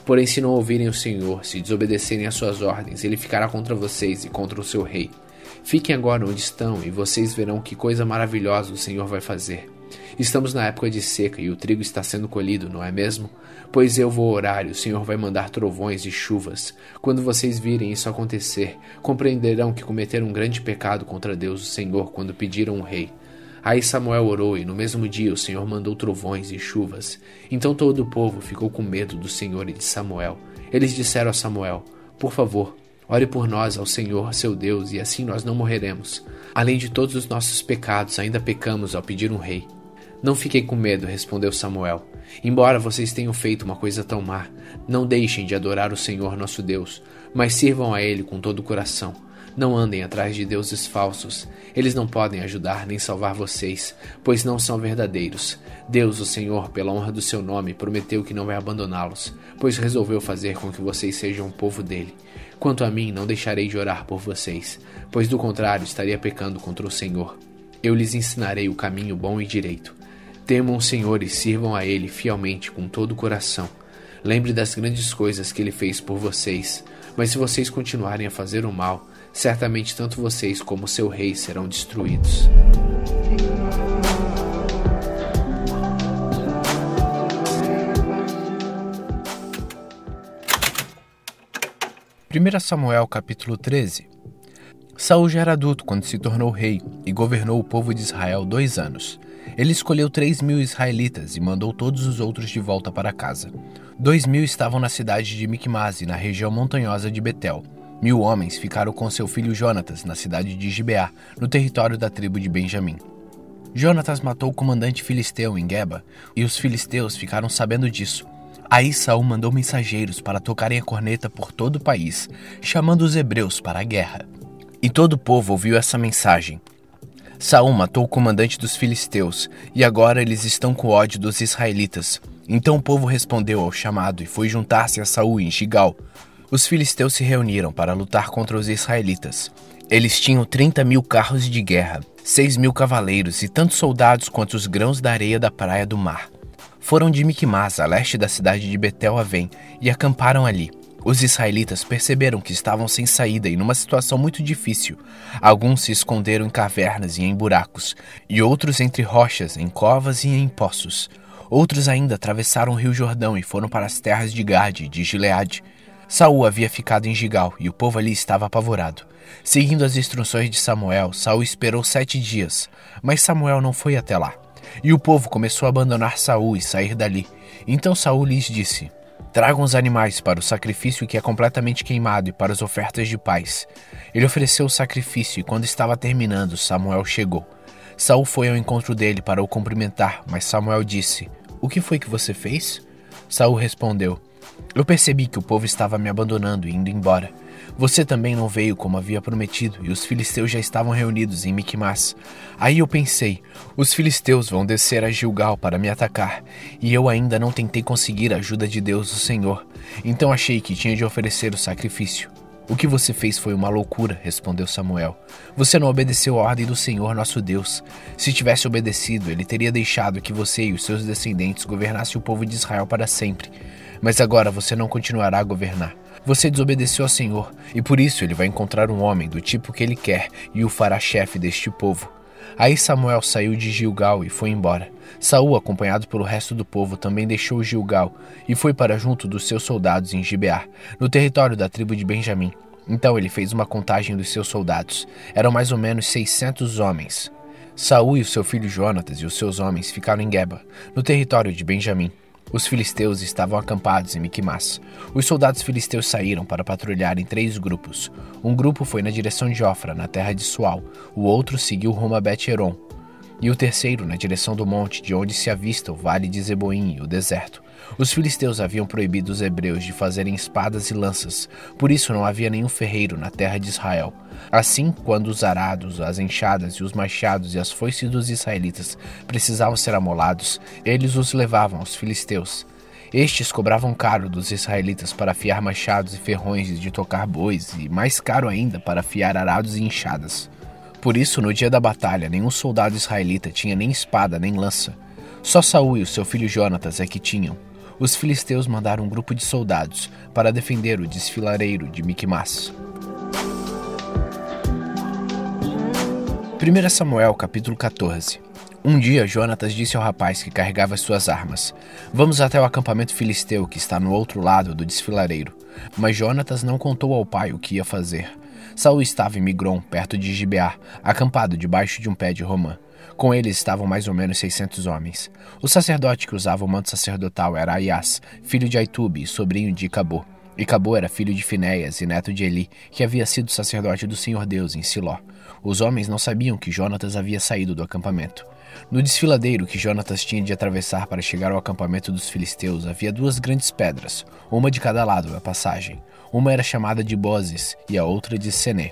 Porém, se não ouvirem o Senhor, se desobedecerem às suas ordens, ele ficará contra vocês e contra o seu rei. Fiquem agora onde estão e vocês verão que coisa maravilhosa o Senhor vai fazer. Estamos na época de seca e o trigo está sendo colhido, não é mesmo? Pois eu vou orar e o Senhor vai mandar trovões e chuvas. Quando vocês virem isso acontecer, compreenderão que cometeram um grande pecado contra Deus, o Senhor, quando pediram um rei. Aí Samuel orou, e no mesmo dia o Senhor mandou trovões e chuvas. Então todo o povo ficou com medo do Senhor e de Samuel. Eles disseram a Samuel: Por favor, ore por nós ao Senhor, seu Deus, e assim nós não morreremos. Além de todos os nossos pecados, ainda pecamos ao pedir um rei. Não fiquei com medo, respondeu Samuel. Embora vocês tenham feito uma coisa tão má, não deixem de adorar o Senhor nosso Deus, mas sirvam a Ele com todo o coração. Não andem atrás de deuses falsos. Eles não podem ajudar nem salvar vocês, pois não são verdadeiros. Deus, o Senhor, pela honra do seu nome, prometeu que não vai abandoná-los, pois resolveu fazer com que vocês sejam o povo dele. Quanto a mim, não deixarei de orar por vocês, pois do contrário estaria pecando contra o Senhor. Eu lhes ensinarei o caminho bom e direito. Temam o Senhor e sirvam a Ele fielmente com todo o coração. Lembre das grandes coisas que Ele fez por vocês. Mas se vocês continuarem a fazer o mal, certamente tanto vocês como seu rei serão destruídos. Primeira Samuel capítulo 13 Saul já era adulto quando se tornou rei e governou o povo de Israel dois anos. Ele escolheu três mil israelitas e mandou todos os outros de volta para casa. Dois mil estavam na cidade de Micmase, na região montanhosa de Betel. Mil homens ficaram com seu filho Jonatas, na cidade de Gibeá, no território da tribo de Benjamim. Jonatas matou o comandante filisteu em Geba, e os filisteus ficaram sabendo disso. Aí Saul mandou mensageiros para tocarem a corneta por todo o país, chamando os hebreus para a guerra. E todo o povo ouviu essa mensagem, Saul matou o comandante dos filisteus, e agora eles estão com ódio dos israelitas. Então o povo respondeu ao chamado e foi juntar-se a Saul em Gigal. Os filisteus se reuniram para lutar contra os israelitas. Eles tinham 30 mil carros de guerra, 6 mil cavaleiros e tantos soldados quanto os grãos da areia da praia do mar. Foram de Micmas, a leste da cidade de Betel Avém, e acamparam ali. Os israelitas perceberam que estavam sem saída e numa situação muito difícil. Alguns se esconderam em cavernas e em buracos, e outros entre rochas, em covas e em poços. Outros ainda atravessaram o rio Jordão e foram para as terras de Gade e de Gileade. Saul havia ficado em Gigal e o povo ali estava apavorado. Seguindo as instruções de Samuel, Saul esperou sete dias, mas Samuel não foi até lá. E o povo começou a abandonar Saul e sair dali. Então Saul lhes disse: Tragam os animais para o sacrifício que é completamente queimado e para as ofertas de paz. Ele ofereceu o sacrifício e quando estava terminando, Samuel chegou. Saul foi ao encontro dele para o cumprimentar, mas Samuel disse: O que foi que você fez? Saul respondeu: Eu percebi que o povo estava me abandonando e indo embora. Você também não veio como havia prometido, e os filisteus já estavam reunidos em Micmas. Aí eu pensei: os filisteus vão descer a Gilgal para me atacar, e eu ainda não tentei conseguir a ajuda de Deus, o Senhor. Então achei que tinha de oferecer o sacrifício. O que você fez foi uma loucura, respondeu Samuel. Você não obedeceu a ordem do Senhor nosso Deus. Se tivesse obedecido, ele teria deixado que você e os seus descendentes governassem o povo de Israel para sempre. Mas agora você não continuará a governar. Você desobedeceu ao Senhor, e por isso ele vai encontrar um homem do tipo que ele quer e o fará chefe deste povo. Aí Samuel saiu de Gilgal e foi embora. Saul, acompanhado pelo resto do povo, também deixou Gilgal e foi para junto dos seus soldados em Gibeá, no território da tribo de Benjamim. Então ele fez uma contagem dos seus soldados. Eram mais ou menos 600 homens. Saul e o seu filho Jonatas e os seus homens ficaram em Geba, no território de Benjamim. Os filisteus estavam acampados em Miquimás. Os soldados filisteus saíram para patrulhar em três grupos. Um grupo foi na direção de Ofra, na terra de Sual. O outro seguiu rumo a Bet-Heron. E o terceiro na direção do monte, de onde se avista o vale de Zeboim e o deserto. Os filisteus haviam proibido os hebreus de fazerem espadas e lanças, por isso não havia nenhum ferreiro na terra de Israel. Assim, quando os arados, as enxadas e os machados e as foices dos israelitas precisavam ser amolados, eles os levavam aos filisteus. Estes cobravam caro dos israelitas para afiar machados e ferrões de tocar bois, e mais caro ainda para afiar arados e enxadas. Por isso, no dia da batalha, nenhum soldado israelita tinha nem espada nem lança. Só Saul e o seu filho Jonatas é que tinham os filisteus mandaram um grupo de soldados para defender o desfilareiro de Miquimás. 1 Samuel capítulo 14 Um dia Jonatas disse ao rapaz que carregava suas armas: Vamos até o acampamento filisteu que está no outro lado do desfilareiro. Mas Jonatas não contou ao pai o que ia fazer. Saul estava em Migron, perto de Gibeá, acampado debaixo de um pé de romã. Com eles estavam mais ou menos 600 homens. O sacerdote que usava o manto sacerdotal era Aias, filho de Aitube e sobrinho de Icabô. Icabô era filho de Finéias e neto de Eli, que havia sido sacerdote do Senhor Deus em Siló. Os homens não sabiam que Jonatas havia saído do acampamento. No desfiladeiro que Jonatas tinha de atravessar para chegar ao acampamento dos filisteus havia duas grandes pedras, uma de cada lado da passagem. Uma era chamada de Bozes e a outra de Sené.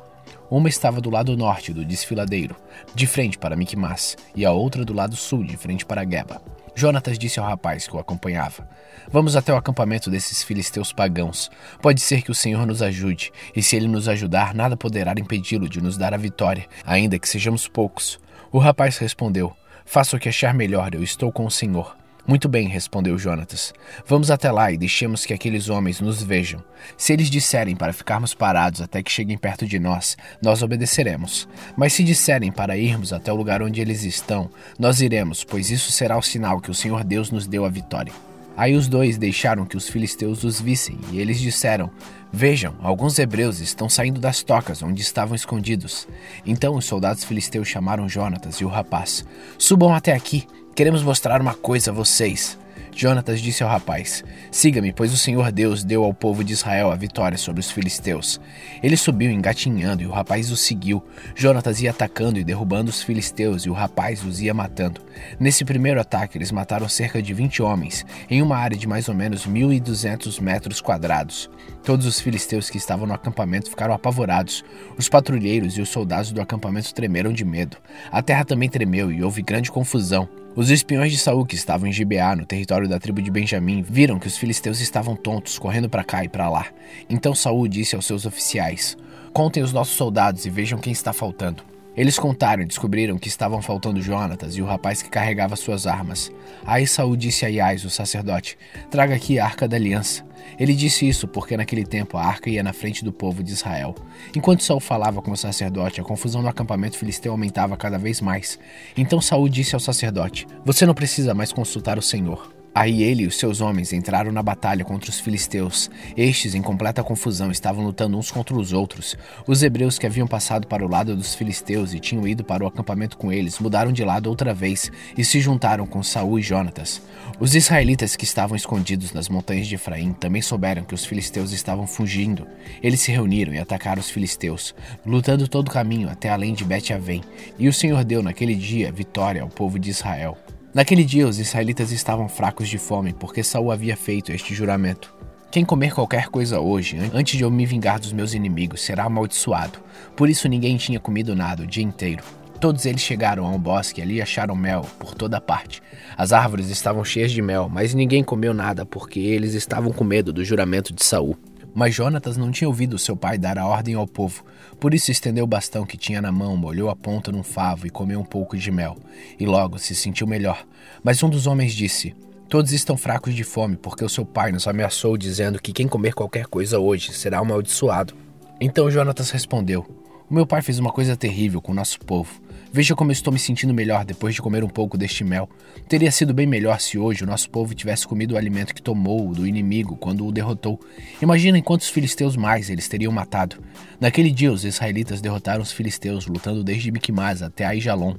Uma estava do lado norte do desfiladeiro, de frente para Miquimás, e a outra do lado sul, de frente para Geba. Jonatas disse ao rapaz que o acompanhava: Vamos até o acampamento desses filisteus pagãos. Pode ser que o Senhor nos ajude, e se ele nos ajudar, nada poderá impedi-lo de nos dar a vitória, ainda que sejamos poucos. O rapaz respondeu: Faça o que achar melhor, eu estou com o Senhor. Muito bem, respondeu Jonatas. Vamos até lá e deixemos que aqueles homens nos vejam. Se eles disserem para ficarmos parados até que cheguem perto de nós, nós obedeceremos. Mas se disserem para irmos até o lugar onde eles estão, nós iremos, pois isso será o sinal que o Senhor Deus nos deu a vitória. Aí os dois deixaram que os filisteus os vissem, e eles disseram: Vejam, alguns hebreus estão saindo das tocas onde estavam escondidos. Então os soldados filisteus chamaram Jonatas e o rapaz: Subam até aqui, Queremos mostrar uma coisa a vocês. Jonatas disse ao rapaz: Siga-me, pois o Senhor Deus deu ao povo de Israel a vitória sobre os filisteus. Ele subiu engatinhando e o rapaz o seguiu. Jonatas ia atacando e derrubando os filisteus e o rapaz os ia matando. Nesse primeiro ataque, eles mataram cerca de 20 homens, em uma área de mais ou menos 1.200 metros quadrados. Todos os filisteus que estavam no acampamento ficaram apavorados. Os patrulheiros e os soldados do acampamento tremeram de medo. A terra também tremeu e houve grande confusão. Os espiões de Saul que estavam em Gibeá, no território da tribo de Benjamim, viram que os filisteus estavam tontos, correndo para cá e para lá. Então Saul disse aos seus oficiais: Contem os nossos soldados e vejam quem está faltando. Eles contaram e descobriram que estavam faltando Jonatas e o rapaz que carregava suas armas. Aí Saul disse a Iás, o sacerdote: Traga aqui a arca da aliança. Ele disse isso porque naquele tempo a arca ia na frente do povo de Israel. Enquanto Saul falava com o sacerdote, a confusão no acampamento filisteu aumentava cada vez mais. Então Saul disse ao sacerdote: Você não precisa mais consultar o Senhor. Aí ele e os seus homens entraram na batalha contra os filisteus. Estes, em completa confusão, estavam lutando uns contra os outros. Os hebreus que haviam passado para o lado dos filisteus e tinham ido para o acampamento com eles, mudaram de lado outra vez e se juntaram com Saul e Jonatas. Os israelitas que estavam escondidos nas montanhas de Efraim também souberam que os filisteus estavam fugindo. Eles se reuniram e atacaram os filisteus, lutando todo o caminho até além de Bet-Avém. E o Senhor deu naquele dia vitória ao povo de Israel. Naquele dia os israelitas estavam fracos de fome, porque Saul havia feito este juramento. Quem comer qualquer coisa hoje, antes de eu me vingar dos meus inimigos, será amaldiçoado. Por isso ninguém tinha comido nada o dia inteiro. Todos eles chegaram a um bosque e ali acharam mel por toda parte. As árvores estavam cheias de mel, mas ninguém comeu nada porque eles estavam com medo do juramento de Saul. Mas Jonatas não tinha ouvido seu pai dar a ordem ao povo, por isso estendeu o bastão que tinha na mão, molhou a ponta num favo e comeu um pouco de mel, e logo se sentiu melhor. Mas um dos homens disse: Todos estão fracos de fome, porque o seu pai nos ameaçou, dizendo que quem comer qualquer coisa hoje será amaldiçoado. Então Jonatas respondeu: O meu pai fez uma coisa terrível com o nosso povo. Veja como estou me sentindo melhor depois de comer um pouco deste mel. Teria sido bem melhor se hoje o nosso povo tivesse comido o alimento que tomou do inimigo quando o derrotou. Imaginem quantos filisteus mais eles teriam matado. Naquele dia, os israelitas derrotaram os filisteus, lutando desde Micmas até Aijalon.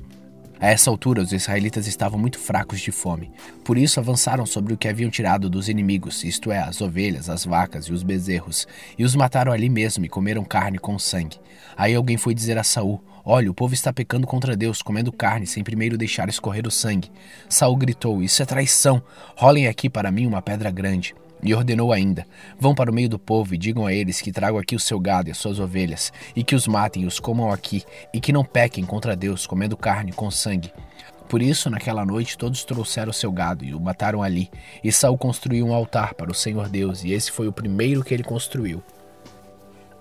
A essa altura, os israelitas estavam muito fracos de fome. Por isso, avançaram sobre o que haviam tirado dos inimigos, isto é, as ovelhas, as vacas e os bezerros, e os mataram ali mesmo e comeram carne com sangue. Aí alguém foi dizer a Saul: Olha, o povo está pecando contra Deus, comendo carne sem primeiro deixar escorrer o sangue. Saul gritou: Isso é traição. Rolem aqui para mim uma pedra grande. E ordenou ainda: Vão para o meio do povo e digam a eles que tragam aqui o seu gado e as suas ovelhas, e que os matem e os comam aqui, e que não pequem contra Deus, comendo carne com sangue. Por isso, naquela noite, todos trouxeram o seu gado e o mataram ali. E Saul construiu um altar para o Senhor Deus, e esse foi o primeiro que ele construiu.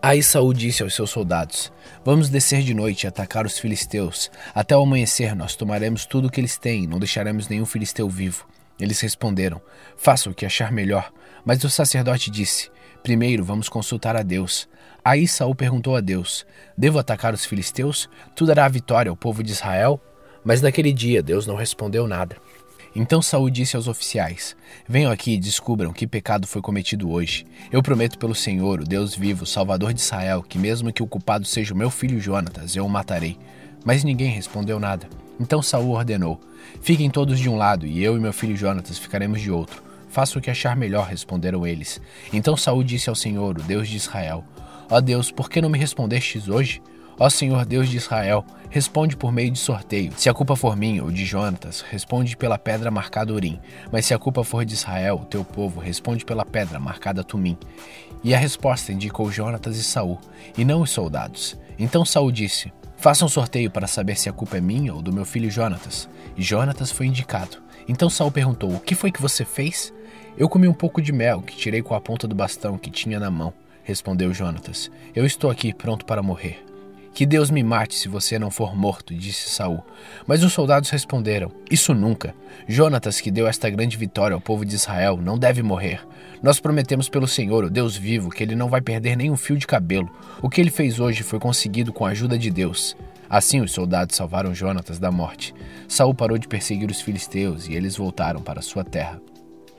Aí Saul disse aos seus soldados: Vamos descer de noite e atacar os filisteus. Até o amanhecer nós tomaremos tudo o que eles têm, não deixaremos nenhum filisteu vivo. Eles responderam: Faça o que achar melhor. Mas o sacerdote disse: Primeiro vamos consultar a Deus. Aí Saul perguntou a Deus: Devo atacar os filisteus? Tu dará a vitória ao povo de Israel? Mas naquele dia Deus não respondeu nada. Então Saul disse aos oficiais: Venham aqui e descubram que pecado foi cometido hoje. Eu prometo pelo Senhor, o Deus vivo, Salvador de Israel, que mesmo que o culpado seja o meu filho Jonatas, eu o matarei. Mas ninguém respondeu nada. Então Saul ordenou: Fiquem todos de um lado, e eu e meu filho Jonatas ficaremos de outro. Faça o que achar melhor, responderam eles. Então Saul disse ao Senhor, o Deus de Israel: Ó Deus, por que não me respondestes hoje? Ó Senhor Deus de Israel, responde por meio de sorteio. Se a culpa for minha ou de Jonatas, responde pela pedra marcada Urim. Mas se a culpa for de Israel, teu povo, responde pela pedra marcada Tumim. E a resposta indicou Jonatas e Saul, e não os soldados. Então Saul disse: Faça um sorteio para saber se a culpa é minha ou do meu filho Jonatas. E Jonatas foi indicado. Então Saul perguntou: O que foi que você fez? Eu comi um pouco de mel que tirei com a ponta do bastão que tinha na mão, respondeu Jonatas. Eu estou aqui pronto para morrer. Que Deus me mate se você não for morto, disse Saul. Mas os soldados responderam: Isso nunca. Jonatas, que deu esta grande vitória ao povo de Israel, não deve morrer. Nós prometemos pelo Senhor, o Deus vivo, que ele não vai perder nem um fio de cabelo. O que ele fez hoje foi conseguido com a ajuda de Deus. Assim os soldados salvaram Jonatas da morte. Saul parou de perseguir os filisteus e eles voltaram para sua terra.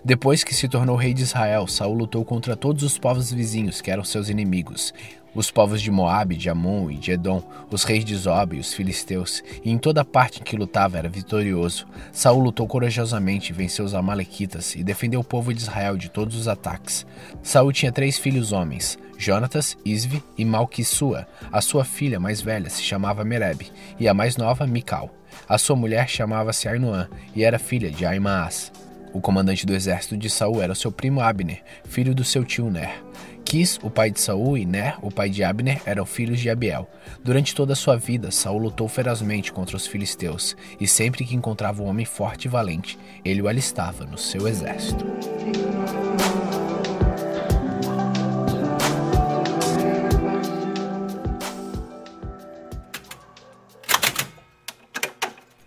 Depois que se tornou rei de Israel, Saul lutou contra todos os povos vizinhos que eram seus inimigos os povos de Moabe, de Amon e de Edom, os reis de Zob e os filisteus, e em toda parte em que lutava era vitorioso. Saul lutou corajosamente, venceu os amalequitas e defendeu o povo de Israel de todos os ataques. Saul tinha três filhos homens, Jonatas, Isvi e Malquissua. A sua filha mais velha se chamava Mereb, e a mais nova, Mical. A sua mulher chamava-se Ainoã e era filha de Aimaas. O comandante do exército de Saul era seu primo Abner, filho do seu tio Ner. Quis, o pai de Saul, e Ner, o pai de Abner, eram filhos de Abiel. Durante toda a sua vida, Saul lutou ferozmente contra os filisteus, e sempre que encontrava um homem forte e valente, ele o alistava no seu exército.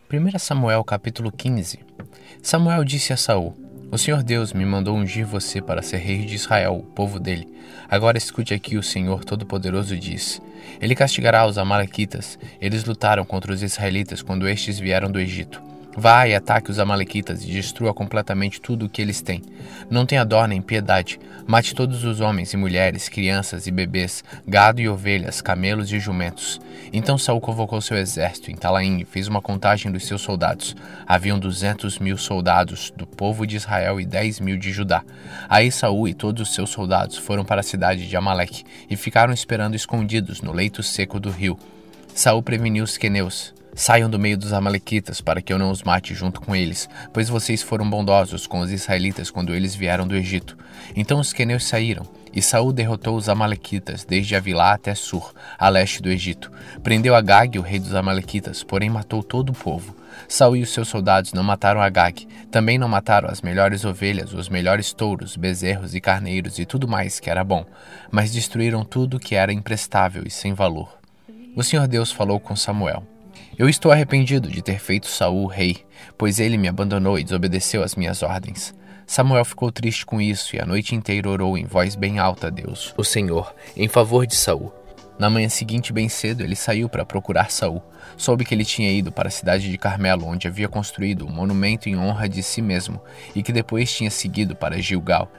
Primeira Samuel capítulo 15 Samuel disse a Saul: o Senhor Deus me mandou ungir você para ser rei de Israel, o povo dele. Agora escute aqui o Senhor Todo-Poderoso diz: Ele castigará os Amalequitas. Eles lutaram contra os israelitas quando estes vieram do Egito. E ataque os Amalequitas e destrua completamente tudo o que eles têm. Não tenha dó nem piedade. Mate todos os homens e mulheres, crianças e bebês, gado e ovelhas, camelos e jumentos. Então Saul convocou seu exército em Talaim e fez uma contagem dos seus soldados. Haviam duzentos mil soldados do povo de Israel e dez mil de Judá. Aí Saul e todos os seus soldados foram para a cidade de Amaleque e ficaram esperando escondidos no leito seco do rio. Saul preveniu os queneus. Saiam do meio dos Amalequitas, para que eu não os mate junto com eles, pois vocês foram bondosos com os israelitas quando eles vieram do Egito. Então os queneus saíram, e Saul derrotou os Amalequitas, desde Avilá até Sur, a leste do Egito. Prendeu Agag, o rei dos Amalequitas, porém matou todo o povo. Saul e os seus soldados não mataram Agag, também não mataram as melhores ovelhas, os melhores touros, bezerros e carneiros e tudo mais que era bom, mas destruíram tudo que era imprestável e sem valor. O Senhor Deus falou com Samuel. Eu estou arrependido de ter feito Saul rei, pois ele me abandonou e desobedeceu às minhas ordens. Samuel ficou triste com isso e a noite inteira orou em voz bem alta a Deus, o Senhor, em favor de Saul. Na manhã seguinte, bem cedo, ele saiu para procurar Saul. Soube que ele tinha ido para a cidade de Carmelo, onde havia construído um monumento em honra de si mesmo, e que depois tinha seguido para Gilgal.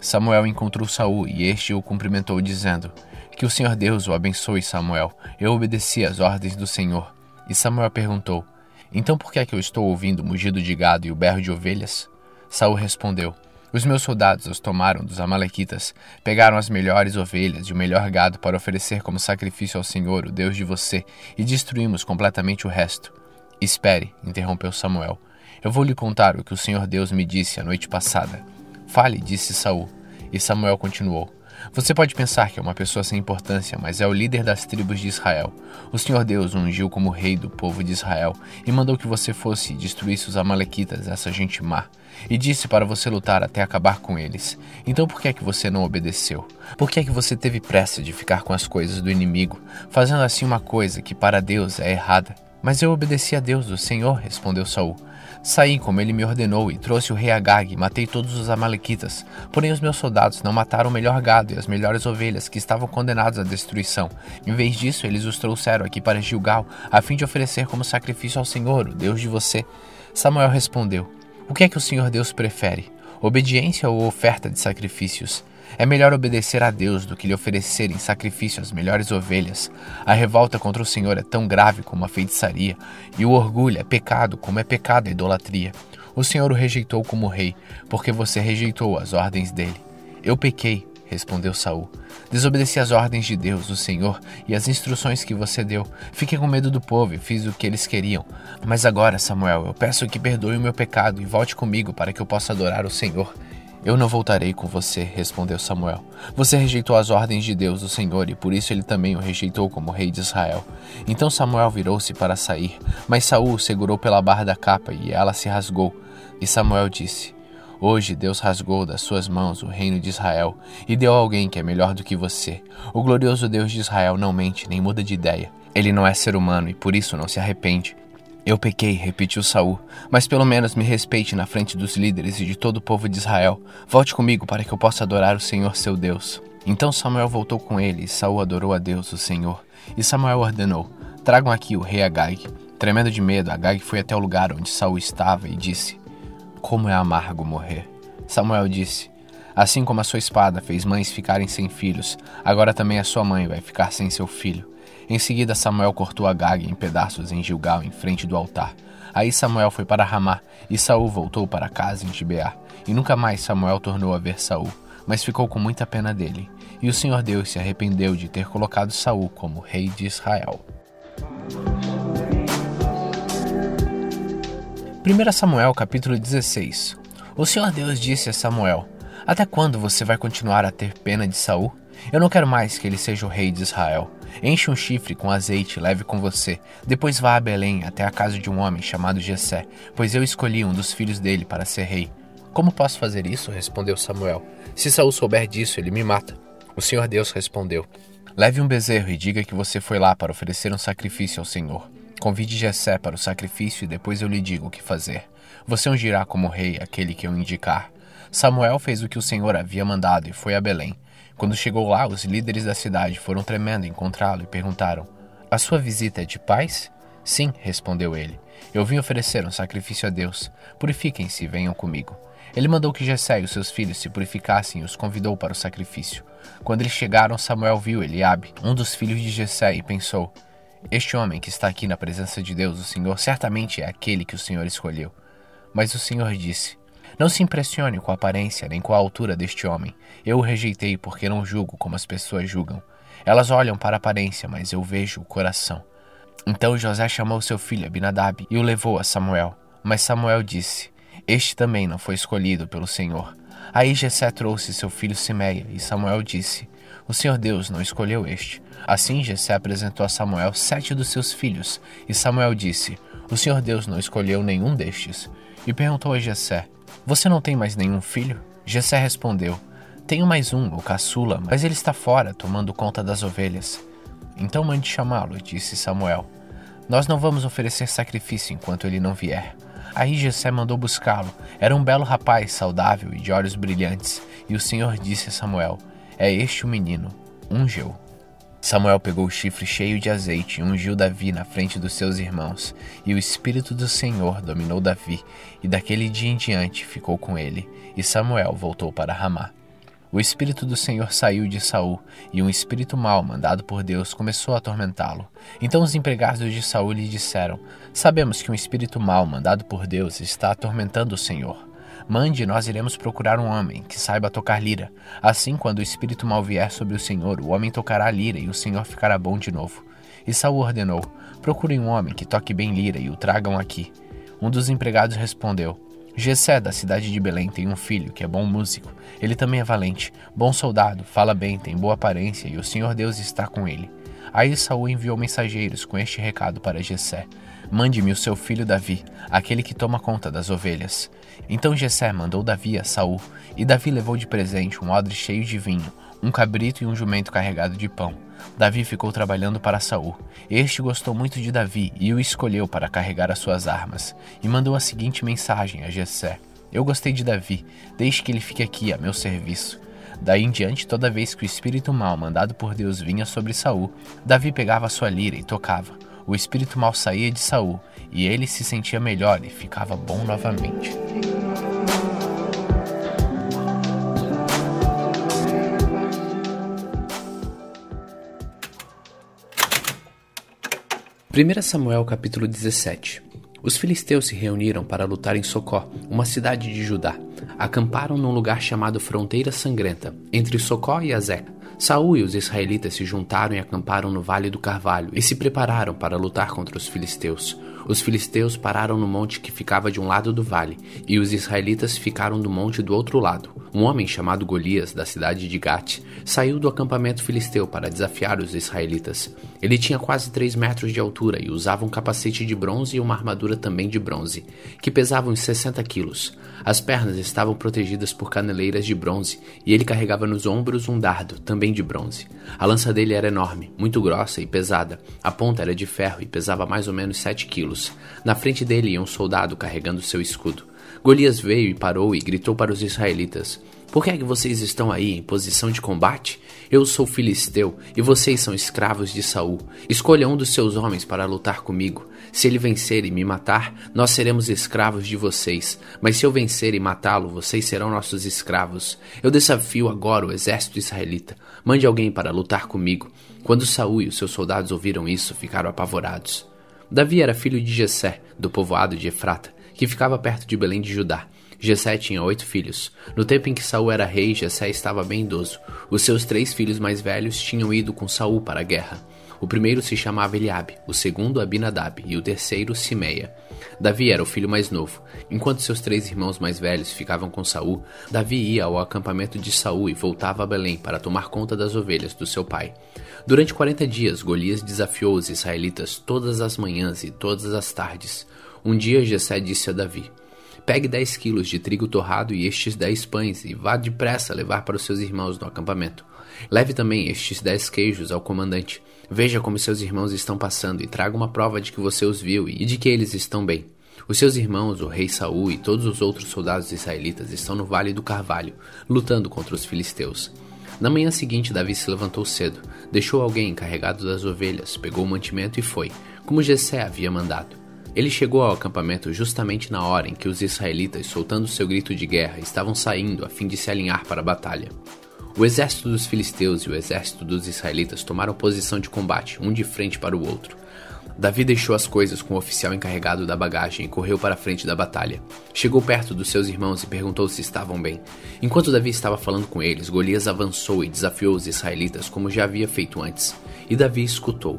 Samuel encontrou Saul e este o cumprimentou dizendo: Que o Senhor Deus o abençoe, Samuel. Eu obedeci às ordens do Senhor. E Samuel perguntou: Então por que é que eu estou ouvindo o mugido de gado e o berro de ovelhas? Saul respondeu: Os meus soldados os tomaram dos amalequitas, pegaram as melhores ovelhas e o melhor gado para oferecer como sacrifício ao Senhor, o Deus de você, e destruímos completamente o resto. Espere, interrompeu Samuel. Eu vou lhe contar o que o Senhor Deus me disse a noite passada. Fale, disse Saul. E Samuel continuou: Você pode pensar que é uma pessoa sem importância, mas é o líder das tribos de Israel. O Senhor Deus ungiu como rei do povo de Israel e mandou que você fosse e destruísse os amalequitas, essa gente má, e disse para você lutar até acabar com eles. Então por que é que você não obedeceu? Por que é que você teve pressa de ficar com as coisas do inimigo, fazendo assim uma coisa que para Deus é errada? Mas eu obedeci a Deus, o Senhor, respondeu Saul. Saí como ele me ordenou e trouxe o rei Agag e matei todos os amalequitas. Porém os meus soldados não mataram o melhor gado e as melhores ovelhas que estavam condenados à destruição. Em vez disso, eles os trouxeram aqui para Gilgal, a fim de oferecer como sacrifício ao Senhor, o Deus de você. Samuel respondeu: O que é que o Senhor Deus prefere? Obediência ou oferta de sacrifícios? É melhor obedecer a Deus do que lhe oferecer em sacrifício as melhores ovelhas. A revolta contra o Senhor é tão grave como a feitiçaria, e o orgulho é pecado como é pecado a idolatria. O Senhor o rejeitou como rei, porque você rejeitou as ordens dele. Eu pequei, respondeu Saul. Desobedeci às ordens de Deus, o Senhor, e às instruções que você deu. Fiquei com medo do povo e fiz o que eles queriam. Mas agora, Samuel, eu peço que perdoe o meu pecado e volte comigo para que eu possa adorar o Senhor. Eu não voltarei com você, respondeu Samuel. Você rejeitou as ordens de Deus, o Senhor, e por isso ele também o rejeitou como rei de Israel. Então Samuel virou-se para sair, mas Saul segurou pela barra da capa e ela se rasgou. E Samuel disse: Hoje Deus rasgou das suas mãos o reino de Israel e deu a alguém que é melhor do que você. O glorioso Deus de Israel não mente nem muda de ideia. Ele não é ser humano e por isso não se arrepende. Eu pequei, repetiu Saul, mas pelo menos me respeite na frente dos líderes e de todo o povo de Israel. Volte comigo para que eu possa adorar o Senhor seu Deus. Então Samuel voltou com ele, e Saul adorou a Deus, o Senhor. E Samuel ordenou: Tragam aqui o rei Agag. Tremendo de medo, Agag foi até o lugar onde Saul estava e disse: Como é amargo morrer. Samuel disse: Assim como a sua espada fez mães ficarem sem filhos, agora também a sua mãe vai ficar sem seu filho. Em seguida, Samuel cortou Agag em pedaços em Gilgal, em frente do altar. Aí Samuel foi para Ramá, e Saul voltou para casa em Gibeá. E nunca mais Samuel tornou a ver Saul, mas ficou com muita pena dele. E o Senhor Deus se arrependeu de ter colocado Saul como rei de Israel. 1 Samuel capítulo 16 O Senhor Deus disse a Samuel: Até quando você vai continuar a ter pena de Saul? Eu não quero mais que ele seja o rei de Israel. Enche um chifre com azeite e leve com você. Depois vá a Belém, até a casa de um homem chamado Jessé, pois eu escolhi um dos filhos dele para ser rei. Como posso fazer isso? respondeu Samuel. Se Saul souber disso, ele me mata. O Senhor Deus respondeu: Leve um bezerro e diga que você foi lá para oferecer um sacrifício ao Senhor. Convide Jessé para o sacrifício e depois eu lhe digo o que fazer. Você ungirá como rei aquele que eu indicar. Samuel fez o que o Senhor havia mandado e foi a Belém. Quando chegou lá, os líderes da cidade foram tremendo encontrá-lo e perguntaram: A sua visita é de paz? Sim, respondeu ele. Eu vim oferecer um sacrifício a Deus. Purifiquem-se e venham comigo. Ele mandou que Jessé e os seus filhos se purificassem e os convidou para o sacrifício. Quando eles chegaram, Samuel viu Eliabe, um dos filhos de Jessé, e pensou: Este homem que está aqui na presença de Deus, o Senhor, certamente é aquele que o Senhor escolheu. Mas o Senhor disse: não se impressione com a aparência nem com a altura deste homem. Eu o rejeitei porque não julgo como as pessoas julgam. Elas olham para a aparência, mas eu vejo o coração. Então José chamou seu filho Abinadab e o levou a Samuel. Mas Samuel disse: Este também não foi escolhido pelo Senhor. Aí Jessé trouxe seu filho Simeia, e Samuel disse: O Senhor Deus não escolheu este. Assim Jessé apresentou a Samuel sete dos seus filhos, e Samuel disse: O Senhor Deus não escolheu nenhum destes. E perguntou a Jessé: você não tem mais nenhum filho? Jessé respondeu: Tenho mais um, o caçula, mas ele está fora, tomando conta das ovelhas. Então mande chamá-lo, disse Samuel. Nós não vamos oferecer sacrifício enquanto ele não vier. Aí Jessé mandou buscá-lo. Era um belo rapaz, saudável e de olhos brilhantes. E o Senhor disse a Samuel: É este o menino, unge-o. Samuel pegou o chifre cheio de azeite e ungiu Davi na frente dos seus irmãos. E o Espírito do Senhor dominou Davi, e daquele dia em diante ficou com ele. E Samuel voltou para Ramá. O Espírito do Senhor saiu de Saul, e um espírito mau, mandado por Deus, começou a atormentá-lo. Então os empregados de Saul lhe disseram: Sabemos que um espírito mau, mandado por Deus, está atormentando o Senhor. Mande, nós iremos procurar um homem que saiba tocar lira. Assim, quando o espírito mal vier sobre o Senhor, o homem tocará a lira e o Senhor ficará bom de novo. E Saul ordenou: Procurem um homem que toque bem lira e o tragam aqui. Um dos empregados respondeu: Gessé, da cidade de Belém, tem um filho que é bom músico. Ele também é valente, bom soldado, fala bem, tem boa aparência e o Senhor Deus está com ele. Aí Saul enviou mensageiros com este recado para Jessé: Mande-me o seu filho Davi, aquele que toma conta das ovelhas. Então Jessé mandou Davi a Saul, e Davi levou de presente um odre cheio de vinho, um cabrito e um jumento carregado de pão. Davi ficou trabalhando para Saul. Este gostou muito de Davi e o escolheu para carregar as suas armas, e mandou a seguinte mensagem a Jessé: Eu gostei de Davi, deixe que ele fique aqui a meu serviço. Daí em diante, toda vez que o espírito mal mandado por Deus vinha sobre Saul, Davi pegava sua lira e tocava. O espírito mal saía de Saul, e ele se sentia melhor e ficava bom novamente. Primeira Samuel capítulo 17 os filisteus se reuniram para lutar em Socó, uma cidade de Judá. Acamparam num lugar chamado Fronteira Sangrenta, entre Socó e Azeca. Saul e os israelitas se juntaram e acamparam no Vale do Carvalho e se prepararam para lutar contra os filisteus. Os filisteus pararam no monte que ficava de um lado do vale, e os israelitas ficaram do monte do outro lado. Um homem chamado Golias, da cidade de Gate, saiu do acampamento filisteu para desafiar os israelitas. Ele tinha quase 3 metros de altura e usava um capacete de bronze e uma armadura também de bronze, que pesava uns 60 quilos. As pernas estavam protegidas por caneleiras de bronze, e ele carregava nos ombros um dardo, também de bronze. A lança dele era enorme, muito grossa e pesada. A ponta era de ferro e pesava mais ou menos 7 quilos. Na frente dele ia um soldado carregando seu escudo. Golias veio e parou e gritou para os israelitas: Por que é que vocês estão aí em posição de combate? Eu sou filisteu e vocês são escravos de Saul. Escolha um dos seus homens para lutar comigo. Se ele vencer e me matar, nós seremos escravos de vocês. Mas se eu vencer e matá-lo, vocês serão nossos escravos. Eu desafio agora o exército israelita. Mande alguém para lutar comigo. Quando Saul e os seus soldados ouviram isso, ficaram apavorados. Davi era filho de Jessé, do povoado de Efrata, que ficava perto de Belém de Judá. Jessé tinha oito filhos. No tempo em que Saul era rei, Jessé estava bem idoso. Os seus três filhos mais velhos tinham ido com Saul para a guerra. O primeiro se chamava Eliabe, o segundo Abinadab e o terceiro Simeia. Davi era o filho mais novo. Enquanto seus três irmãos mais velhos ficavam com Saul, Davi ia ao acampamento de Saul e voltava a Belém para tomar conta das ovelhas do seu pai. Durante quarenta dias, Golias desafiou os israelitas todas as manhãs e todas as tardes. Um dia Jessé disse a Davi: Pegue dez quilos de trigo torrado e estes dez pães e vá depressa levar para os seus irmãos no acampamento. Leve também estes dez queijos ao comandante. Veja como seus irmãos estão passando e traga uma prova de que você os viu e de que eles estão bem. Os seus irmãos, o rei Saul e todos os outros soldados israelitas estão no vale do Carvalho, lutando contra os filisteus. Na manhã seguinte, Davi se levantou cedo, deixou alguém encarregado das ovelhas, pegou o mantimento e foi, como Jessé havia mandado. Ele chegou ao acampamento justamente na hora em que os israelitas, soltando seu grito de guerra, estavam saindo a fim de se alinhar para a batalha. O exército dos filisteus e o exército dos israelitas tomaram posição de combate, um de frente para o outro. Davi deixou as coisas com o oficial encarregado da bagagem e correu para a frente da batalha. Chegou perto dos seus irmãos e perguntou se estavam bem. Enquanto Davi estava falando com eles, Golias avançou e desafiou os israelitas como já havia feito antes. E Davi escutou.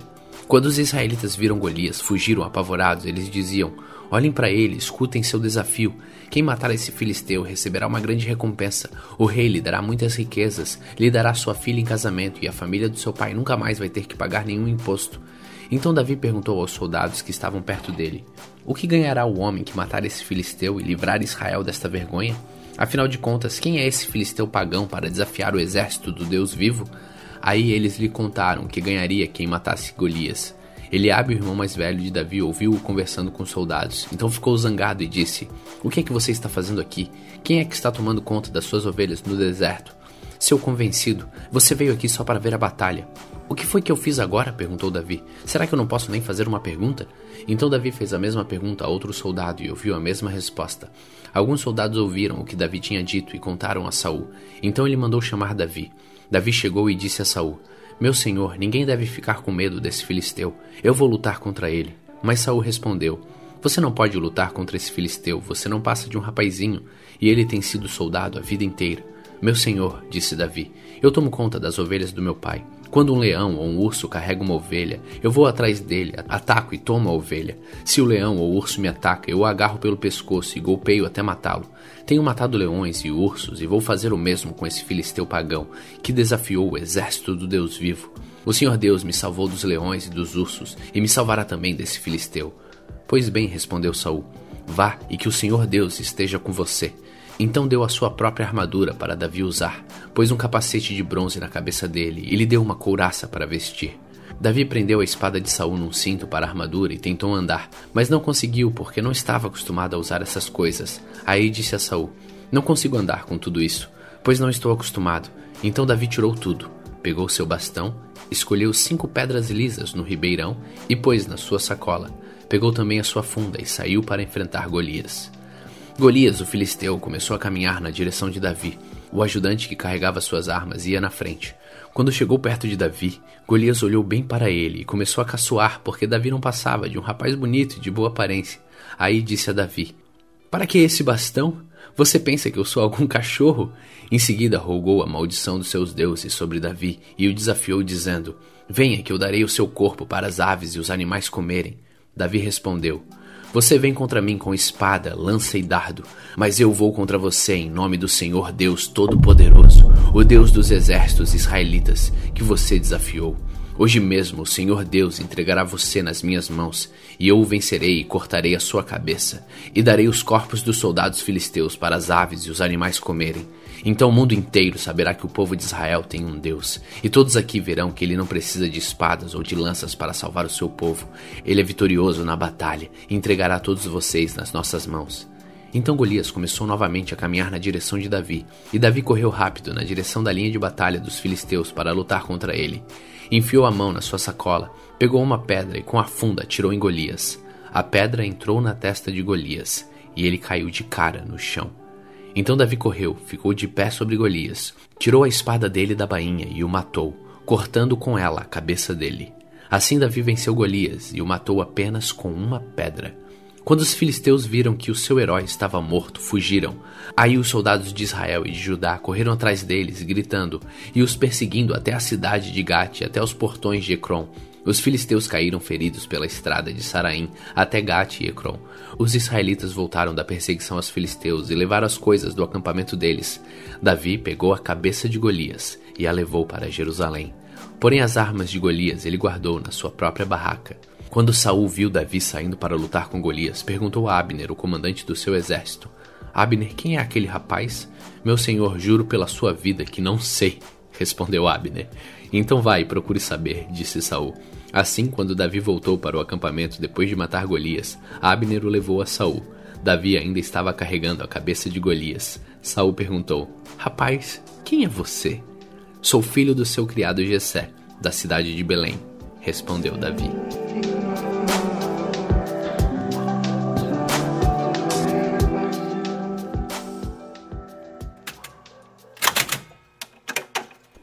Quando os israelitas viram Golias, fugiram apavorados. Eles diziam: Olhem para ele, escutem seu desafio. Quem matar esse filisteu receberá uma grande recompensa. O rei lhe dará muitas riquezas, lhe dará sua filha em casamento e a família do seu pai nunca mais vai ter que pagar nenhum imposto. Então Davi perguntou aos soldados que estavam perto dele: O que ganhará o homem que matar esse filisteu e livrar Israel desta vergonha? Afinal de contas, quem é esse filisteu pagão para desafiar o exército do Deus vivo? Aí eles lhe contaram que ganharia quem matasse Golias. Eliabe, o irmão mais velho de Davi, ouviu-o conversando com os soldados. Então ficou zangado e disse: O que é que você está fazendo aqui? Quem é que está tomando conta das suas ovelhas no deserto? Seu convencido, você veio aqui só para ver a batalha. O que foi que eu fiz agora? perguntou Davi. Será que eu não posso nem fazer uma pergunta? Então Davi fez a mesma pergunta a outro soldado e ouviu a mesma resposta. Alguns soldados ouviram o que Davi tinha dito e contaram a Saul. Então ele mandou chamar Davi. Davi chegou e disse a Saul: Meu senhor, ninguém deve ficar com medo desse filisteu. Eu vou lutar contra ele. Mas Saul respondeu: Você não pode lutar contra esse filisteu, você não passa de um rapazinho, e ele tem sido soldado a vida inteira. Meu senhor, disse Davi, eu tomo conta das ovelhas do meu pai. Quando um leão ou um urso carrega uma ovelha, eu vou atrás dele, ataco e tomo a ovelha. Se o leão ou o urso me ataca, eu o agarro pelo pescoço e golpeio até matá-lo. Tenho matado leões e ursos e vou fazer o mesmo com esse filisteu pagão que desafiou o exército do Deus vivo. O Senhor Deus me salvou dos leões e dos ursos e me salvará também desse filisteu. Pois bem, respondeu Saul, vá e que o Senhor Deus esteja com você. Então deu a sua própria armadura para Davi usar, pôs um capacete de bronze na cabeça dele e lhe deu uma couraça para vestir. Davi prendeu a espada de Saul num cinto para a armadura e tentou andar, mas não conseguiu porque não estava acostumado a usar essas coisas. Aí disse a Saul: Não consigo andar com tudo isso, pois não estou acostumado. Então Davi tirou tudo, pegou seu bastão, escolheu cinco pedras lisas no ribeirão e pôs na sua sacola. Pegou também a sua funda e saiu para enfrentar Golias. Golias, o filisteu, começou a caminhar na direção de Davi. O ajudante que carregava suas armas ia na frente. Quando chegou perto de Davi, Golias olhou bem para ele e começou a caçoar porque Davi não passava de um rapaz bonito e de boa aparência. Aí disse a Davi: Para que esse bastão? Você pensa que eu sou algum cachorro? Em seguida rogou a maldição dos seus deuses sobre Davi e o desafiou, dizendo: Venha, que eu darei o seu corpo para as aves e os animais comerem. Davi respondeu: você vem contra mim com espada, lança e dardo, mas eu vou contra você em nome do Senhor Deus Todo-Poderoso, o Deus dos exércitos israelitas, que você desafiou. Hoje mesmo o Senhor Deus entregará você nas minhas mãos, e eu o vencerei e cortarei a sua cabeça, e darei os corpos dos soldados filisteus para as aves e os animais comerem. Então o mundo inteiro saberá que o povo de Israel tem um Deus, e todos aqui verão que ele não precisa de espadas ou de lanças para salvar o seu povo. Ele é vitorioso na batalha e entregará todos vocês nas nossas mãos. Então Golias começou novamente a caminhar na direção de Davi, e Davi correu rápido na direção da linha de batalha dos filisteus para lutar contra ele. Enfiou a mão na sua sacola, pegou uma pedra e com a funda atirou em Golias. A pedra entrou na testa de Golias, e ele caiu de cara no chão. Então Davi correu, ficou de pé sobre Golias, tirou a espada dele da bainha e o matou, cortando com ela a cabeça dele. Assim Davi venceu Golias e o matou apenas com uma pedra. Quando os filisteus viram que o seu herói estava morto, fugiram. Aí os soldados de Israel e de Judá correram atrás deles, gritando, e os perseguindo até a cidade de Gate, até os portões de Ecrom. Os filisteus caíram feridos pela estrada de Saraim até Gate e Ecrom. Os israelitas voltaram da perseguição aos filisteus e levaram as coisas do acampamento deles. Davi pegou a cabeça de Golias e a levou para Jerusalém. Porém as armas de Golias ele guardou na sua própria barraca. Quando Saul viu Davi saindo para lutar com Golias, perguntou a Abner, o comandante do seu exército: Abner, quem é aquele rapaz? Meu senhor, juro pela sua vida que não sei, respondeu Abner. Então vai e procure saber, disse Saul. Assim, quando Davi voltou para o acampamento depois de matar Golias, Abner o levou a Saul. Davi ainda estava carregando a cabeça de Golias. Saul perguntou: Rapaz, quem é você? Sou filho do seu criado Jessé, da cidade de Belém, respondeu Davi.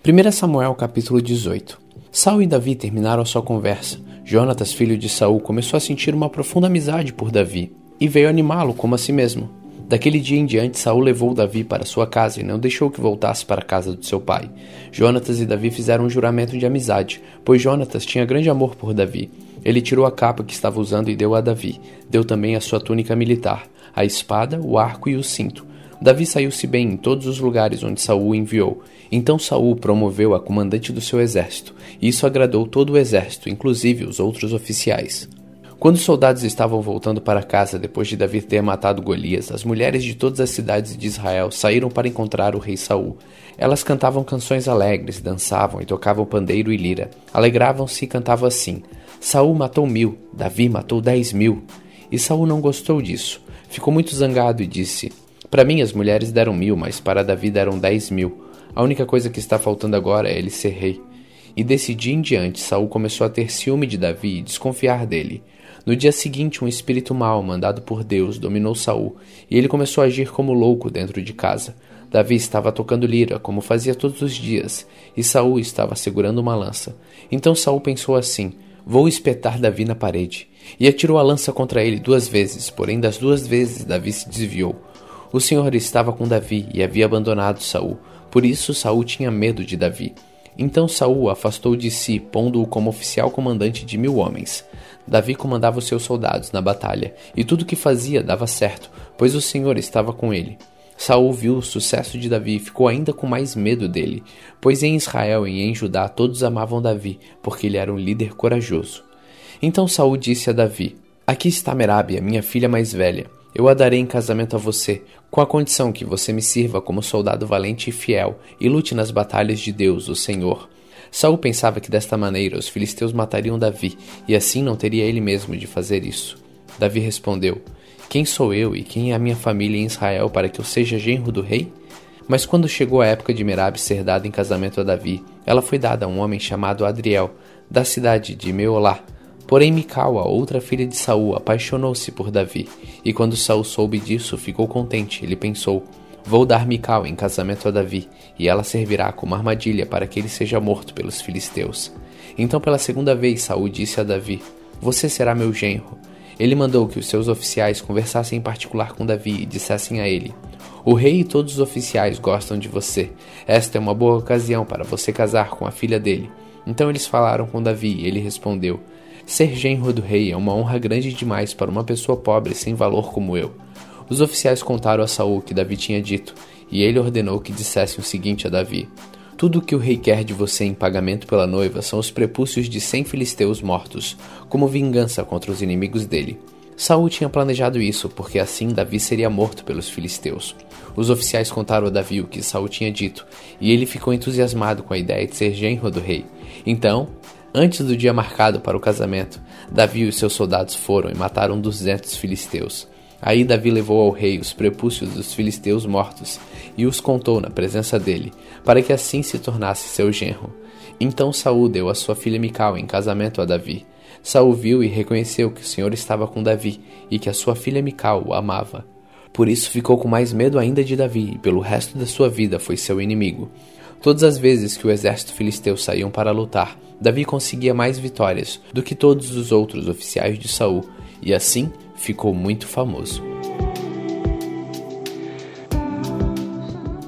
Primeira Samuel capítulo 18 Saul e Davi terminaram sua conversa. Jonatas, filho de Saul, começou a sentir uma profunda amizade por Davi e veio animá-lo como a si mesmo. Daquele dia em diante, Saul levou Davi para sua casa e não deixou que voltasse para a casa de seu pai. Jonatas e Davi fizeram um juramento de amizade, pois Jonatas tinha grande amor por Davi. Ele tirou a capa que estava usando e deu a Davi. Deu também a sua túnica militar, a espada, o arco e o cinto. Davi saiu-se bem em todos os lugares onde Saul o enviou. Então Saul promoveu a comandante do seu exército, e isso agradou todo o exército, inclusive os outros oficiais. Quando os soldados estavam voltando para casa depois de Davi ter matado Golias, as mulheres de todas as cidades de Israel saíram para encontrar o rei Saul. Elas cantavam canções alegres, dançavam e tocavam pandeiro e lira. Alegravam-se e cantavam assim: Saul matou mil, Davi matou dez mil. E Saul não gostou disso. Ficou muito zangado e disse: para mim, as mulheres deram mil, mas para Davi deram dez mil. A única coisa que está faltando agora é ele ser rei. E desse dia em diante, Saul começou a ter ciúme de Davi e desconfiar dele. No dia seguinte, um espírito mau, mandado por Deus, dominou Saul, e ele começou a agir como louco dentro de casa. Davi estava tocando lira, como fazia todos os dias, e Saul estava segurando uma lança. Então Saul pensou assim: Vou espetar Davi na parede. E atirou a lança contra ele duas vezes, porém das duas vezes Davi se desviou. O Senhor estava com Davi e havia abandonado Saul. Por isso Saul tinha medo de Davi. Então Saul afastou de si, pondo-o como oficial comandante de mil homens. Davi comandava os seus soldados na batalha, e tudo que fazia dava certo, pois o Senhor estava com ele. Saul viu o sucesso de Davi e ficou ainda com mais medo dele, pois em Israel e em Judá todos amavam Davi, porque ele era um líder corajoso. Então Saul disse a Davi: Aqui está Merabe, minha filha mais velha. Eu a darei em casamento a você, com a condição que você me sirva como soldado valente e fiel e lute nas batalhas de Deus, o Senhor. Saul pensava que desta maneira os filisteus matariam Davi, e assim não teria ele mesmo de fazer isso. Davi respondeu: Quem sou eu e quem é a minha família em Israel para que eu seja genro do rei? Mas quando chegou a época de Merab ser dada em casamento a Davi, ela foi dada a um homem chamado Adriel, da cidade de Meolá. Porém Mical, a outra filha de Saul, apaixonou-se por Davi, e quando Saul soube disso, ficou contente. Ele pensou: Vou dar Mical em casamento a Davi, e ela servirá como armadilha para que ele seja morto pelos filisteus. Então, pela segunda vez, Saul disse a Davi: Você será meu genro. Ele mandou que os seus oficiais conversassem em particular com Davi e dissessem a ele: O rei e todos os oficiais gostam de você. Esta é uma boa ocasião para você casar com a filha dele. Então eles falaram com Davi e ele respondeu: Ser genro do rei é uma honra grande demais para uma pessoa pobre sem valor como eu. Os oficiais contaram a Saul o que Davi tinha dito, e ele ordenou que dissessem o seguinte a Davi: Tudo o que o rei quer de você em pagamento pela noiva são os prepúcios de cem filisteus mortos, como vingança contra os inimigos dele. Saul tinha planejado isso, porque assim Davi seria morto pelos filisteus. Os oficiais contaram a Davi o que Saul tinha dito, e ele ficou entusiasmado com a ideia de ser genro do rei. Então, antes do dia marcado para o casamento, Davi e seus soldados foram e mataram duzentos filisteus. Aí Davi levou ao rei os prepúcios dos filisteus mortos e os contou na presença dele, para que assim se tornasse seu genro. Então Saul deu a sua filha Mical em casamento a Davi. Saul viu e reconheceu que o Senhor estava com Davi e que a sua filha Mical o amava. Por isso ficou com mais medo ainda de Davi e pelo resto da sua vida foi seu inimigo. Todas as vezes que o exército filisteu saíam para lutar, Davi conseguia mais vitórias do que todos os outros oficiais de Saul, e assim ficou muito famoso.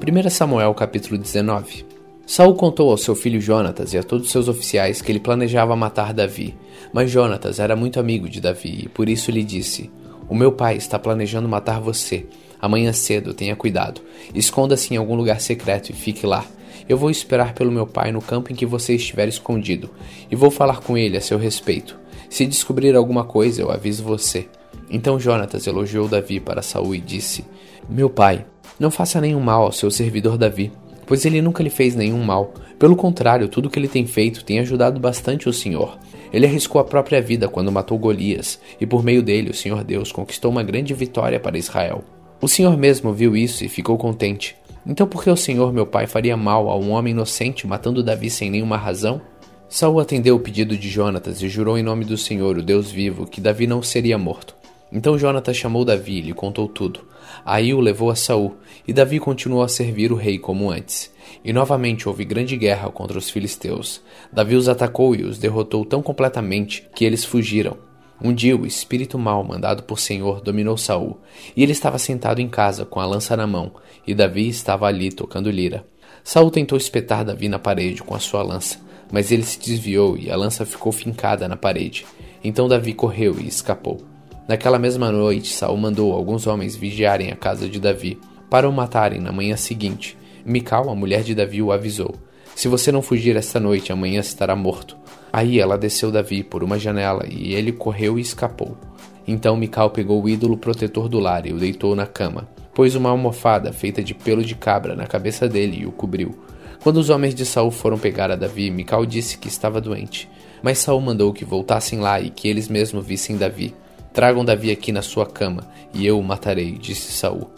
1 Samuel capítulo 19 Saul contou ao seu filho Jonatas e a todos os seus oficiais que ele planejava matar Davi, mas Jonatas era muito amigo de Davi e por isso lhe disse: O meu pai está planejando matar você. Amanhã cedo, tenha cuidado. Esconda-se em algum lugar secreto e fique lá. Eu vou esperar pelo meu pai no campo em que você estiver escondido e vou falar com ele a seu respeito. Se descobrir alguma coisa, eu aviso você. Então Jonatas elogiou Davi para Saul e disse: Meu pai, não faça nenhum mal ao seu servidor Davi, pois ele nunca lhe fez nenhum mal. Pelo contrário, tudo que ele tem feito tem ajudado bastante o Senhor. Ele arriscou a própria vida quando matou Golias, e por meio dele o Senhor Deus conquistou uma grande vitória para Israel. O Senhor mesmo viu isso e ficou contente. Então por que o Senhor meu pai faria mal a um homem inocente matando Davi sem nenhuma razão? Saul atendeu o pedido de Jonatas e jurou em nome do Senhor, o Deus vivo, que Davi não seria morto. Então Jonatas chamou Davi e lhe contou tudo. Aí o levou a Saul, e Davi continuou a servir o rei como antes. E novamente houve grande guerra contra os filisteus. Davi os atacou e os derrotou tão completamente que eles fugiram. Um dia o espírito mau mandado por Senhor dominou Saul, e ele estava sentado em casa com a lança na mão, e Davi estava ali tocando lira. Saul tentou espetar Davi na parede com a sua lança, mas ele se desviou e a lança ficou fincada na parede. Então Davi correu e escapou. Naquela mesma noite, Saul mandou alguns homens vigiarem a casa de Davi, para o matarem na manhã seguinte. Mical, a mulher de Davi, o avisou: Se você não fugir esta noite, amanhã estará morto. Aí ela desceu Davi por uma janela e ele correu e escapou. Então Mical pegou o ídolo protetor do lar e o deitou na cama, pôs uma almofada feita de pelo de cabra na cabeça dele e o cobriu. Quando os homens de Saul foram pegar a Davi, Mical disse que estava doente. Mas Saul mandou que voltassem lá e que eles mesmos vissem Davi. Tragam Davi aqui na sua cama, e eu o matarei, disse Saul.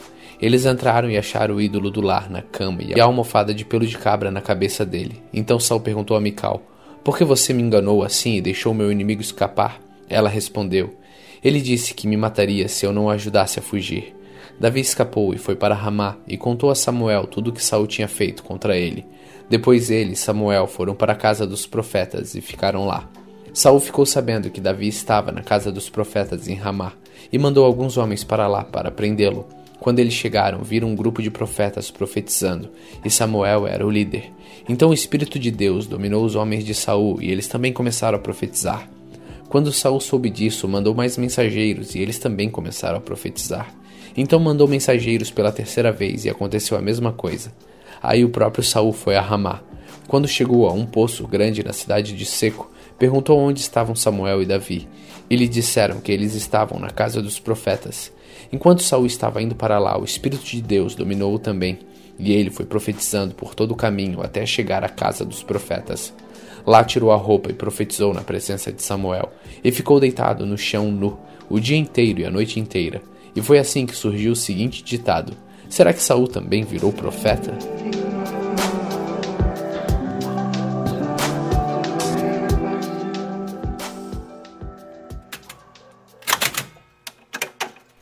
Eles entraram e acharam o ídolo do lar na cama e a almofada de pelo de cabra na cabeça dele. Então Saul perguntou a Mical: Por que você me enganou assim e deixou meu inimigo escapar? Ela respondeu: Ele disse que me mataria se eu não o ajudasse a fugir. Davi escapou e foi para Ramá e contou a Samuel tudo o que Saul tinha feito contra ele. Depois ele e Samuel foram para a casa dos profetas e ficaram lá. Saul ficou sabendo que Davi estava na casa dos profetas em Ramá e mandou alguns homens para lá para prendê-lo. Quando eles chegaram, viram um grupo de profetas profetizando, e Samuel era o líder. Então o espírito de Deus dominou os homens de Saul e eles também começaram a profetizar. Quando Saul soube disso, mandou mais mensageiros e eles também começaram a profetizar. Então mandou mensageiros pela terceira vez e aconteceu a mesma coisa. Aí o próprio Saul foi a Ramá. Quando chegou a um poço grande na cidade de Seco, perguntou onde estavam Samuel e Davi. E lhe disseram que eles estavam na casa dos profetas. Enquanto Saul estava indo para lá, o Espírito de Deus dominou-o também, e ele foi profetizando por todo o caminho até chegar à casa dos profetas. Lá tirou a roupa e profetizou na presença de Samuel, e ficou deitado no chão nu, o dia inteiro e a noite inteira. E foi assim que surgiu o seguinte ditado: Será que Saul também virou profeta?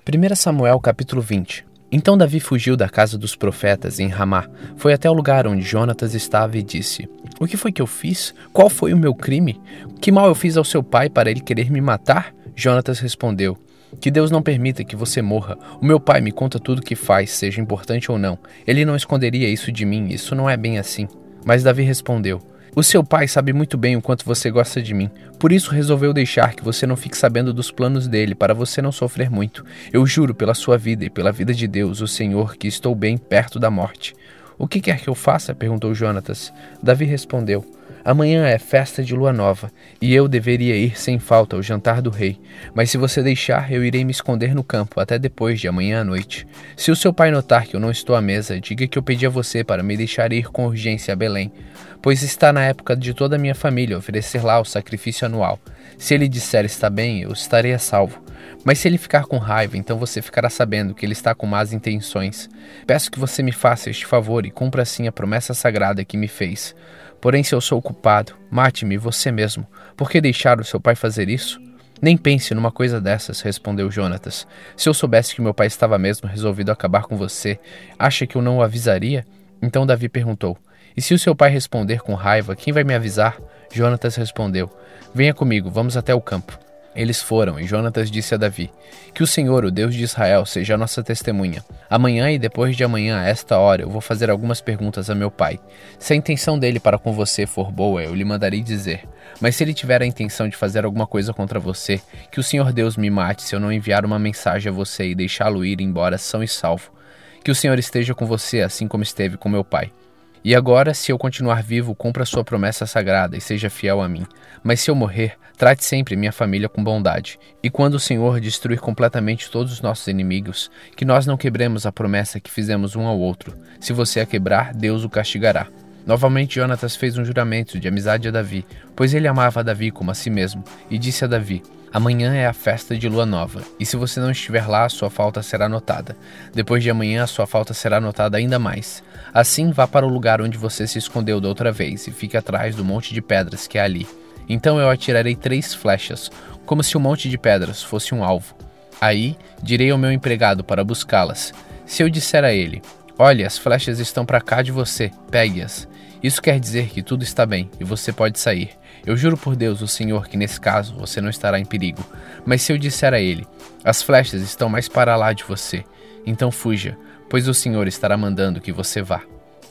Primeira Samuel capítulo 20 Então Davi fugiu da casa dos profetas em Ramá, foi até o lugar onde Jonatas estava e disse: O que foi que eu fiz? Qual foi o meu crime? Que mal eu fiz ao seu pai para ele querer me matar? Jonatas respondeu: que Deus não permita que você morra. O meu pai me conta tudo o que faz, seja importante ou não. Ele não esconderia isso de mim, isso não é bem assim. Mas Davi respondeu: O seu pai sabe muito bem o quanto você gosta de mim, por isso resolveu deixar que você não fique sabendo dos planos dele, para você não sofrer muito. Eu juro pela sua vida e pela vida de Deus, o Senhor, que estou bem perto da morte. O que quer que eu faça? perguntou Jonatas. Davi respondeu: Amanhã é festa de lua nova, e eu deveria ir sem falta ao jantar do rei. Mas se você deixar, eu irei me esconder no campo até depois de amanhã à noite. Se o seu pai notar que eu não estou à mesa, diga que eu pedi a você para me deixar ir com urgência a Belém, pois está na época de toda a minha família oferecer lá o sacrifício anual. Se ele disser está bem, eu estarei a salvo. Mas se ele ficar com raiva, então você ficará sabendo que ele está com más intenções. Peço que você me faça este favor e cumpra assim a promessa sagrada que me fez. Porém, se eu sou o culpado, mate-me você mesmo. Por que deixar o seu pai fazer isso? Nem pense numa coisa dessas, respondeu Jonatas. Se eu soubesse que meu pai estava mesmo resolvido a acabar com você, acha que eu não o avisaria? Então Davi perguntou: E se o seu pai responder com raiva, quem vai me avisar? Jonatas respondeu: Venha comigo, vamos até o campo. Eles foram, e Jonatas disse a Davi: Que o Senhor, o Deus de Israel, seja a nossa testemunha. Amanhã e depois de amanhã, a esta hora, eu vou fazer algumas perguntas a meu pai. Se a intenção dele para com você for boa, eu lhe mandarei dizer. Mas se ele tiver a intenção de fazer alguma coisa contra você, que o Senhor Deus me mate se eu não enviar uma mensagem a você e deixá-lo ir embora são e salvo. Que o Senhor esteja com você, assim como esteve com meu pai. E agora, se eu continuar vivo, cumpra sua promessa sagrada e seja fiel a mim. Mas se eu morrer, trate sempre minha família com bondade. E quando o Senhor destruir completamente todos os nossos inimigos, que nós não quebremos a promessa que fizemos um ao outro. Se você a quebrar, Deus o castigará. Novamente Jonatas fez um juramento de amizade a Davi, pois ele amava Davi como a si mesmo, e disse a Davi: Amanhã é a festa de lua nova, e se você não estiver lá, a sua falta será notada. Depois de amanhã, a sua falta será notada ainda mais. Assim, vá para o lugar onde você se escondeu da outra vez, e fique atrás do monte de pedras que é ali. Então eu atirarei três flechas, como se o monte de pedras fosse um alvo. Aí direi ao meu empregado para buscá-las. Se eu disser a ele: Olha, as flechas estão para cá de você, pegue-as. Isso quer dizer que tudo está bem e você pode sair. Eu juro por Deus, o Senhor, que nesse caso você não estará em perigo. Mas se eu disser a ele: As flechas estão mais para lá de você, então fuja, pois o Senhor estará mandando que você vá.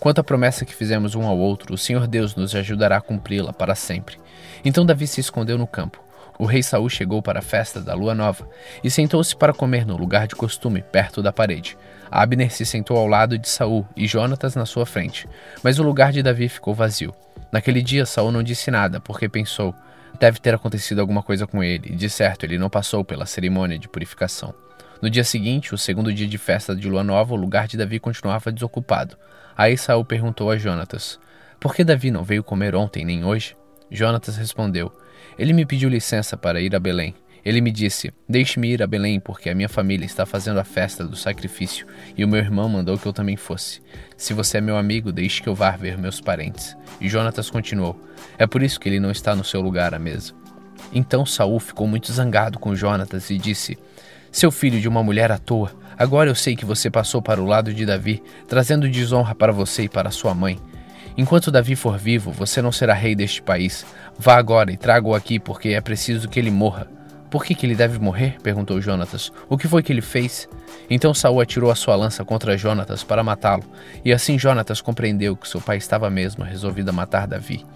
Quanto à promessa que fizemos um ao outro, o Senhor Deus nos ajudará a cumpri-la para sempre. Então Davi se escondeu no campo. O rei Saul chegou para a festa da lua nova e sentou-se para comer no lugar de costume, perto da parede. Abner se sentou ao lado de Saul e Jonatas na sua frente, mas o lugar de Davi ficou vazio. Naquele dia Saul não disse nada, porque pensou: deve ter acontecido alguma coisa com ele, e de certo ele não passou pela cerimônia de purificação. No dia seguinte, o segundo dia de festa de lua nova, o lugar de Davi continuava desocupado. Aí Saul perguntou a Jonatas: Por que Davi não veio comer ontem nem hoje? Jonatas respondeu: Ele me pediu licença para ir a Belém. Ele me disse: Deixe-me ir a Belém, porque a minha família está fazendo a festa do sacrifício e o meu irmão mandou que eu também fosse. Se você é meu amigo, deixe que eu vá ver meus parentes. E Jonatas continuou: É por isso que ele não está no seu lugar à mesa. Então Saul ficou muito zangado com Jonatas e disse: Seu filho de uma mulher à toa, agora eu sei que você passou para o lado de Davi, trazendo desonra para você e para sua mãe. Enquanto Davi for vivo, você não será rei deste país. Vá agora e traga-o aqui, porque é preciso que ele morra. Por que, que ele deve morrer? perguntou Jonatas. O que foi que ele fez? Então Saul atirou a sua lança contra Jonatas para matá-lo, e assim Jonatas compreendeu que seu pai estava mesmo resolvido a matar Davi.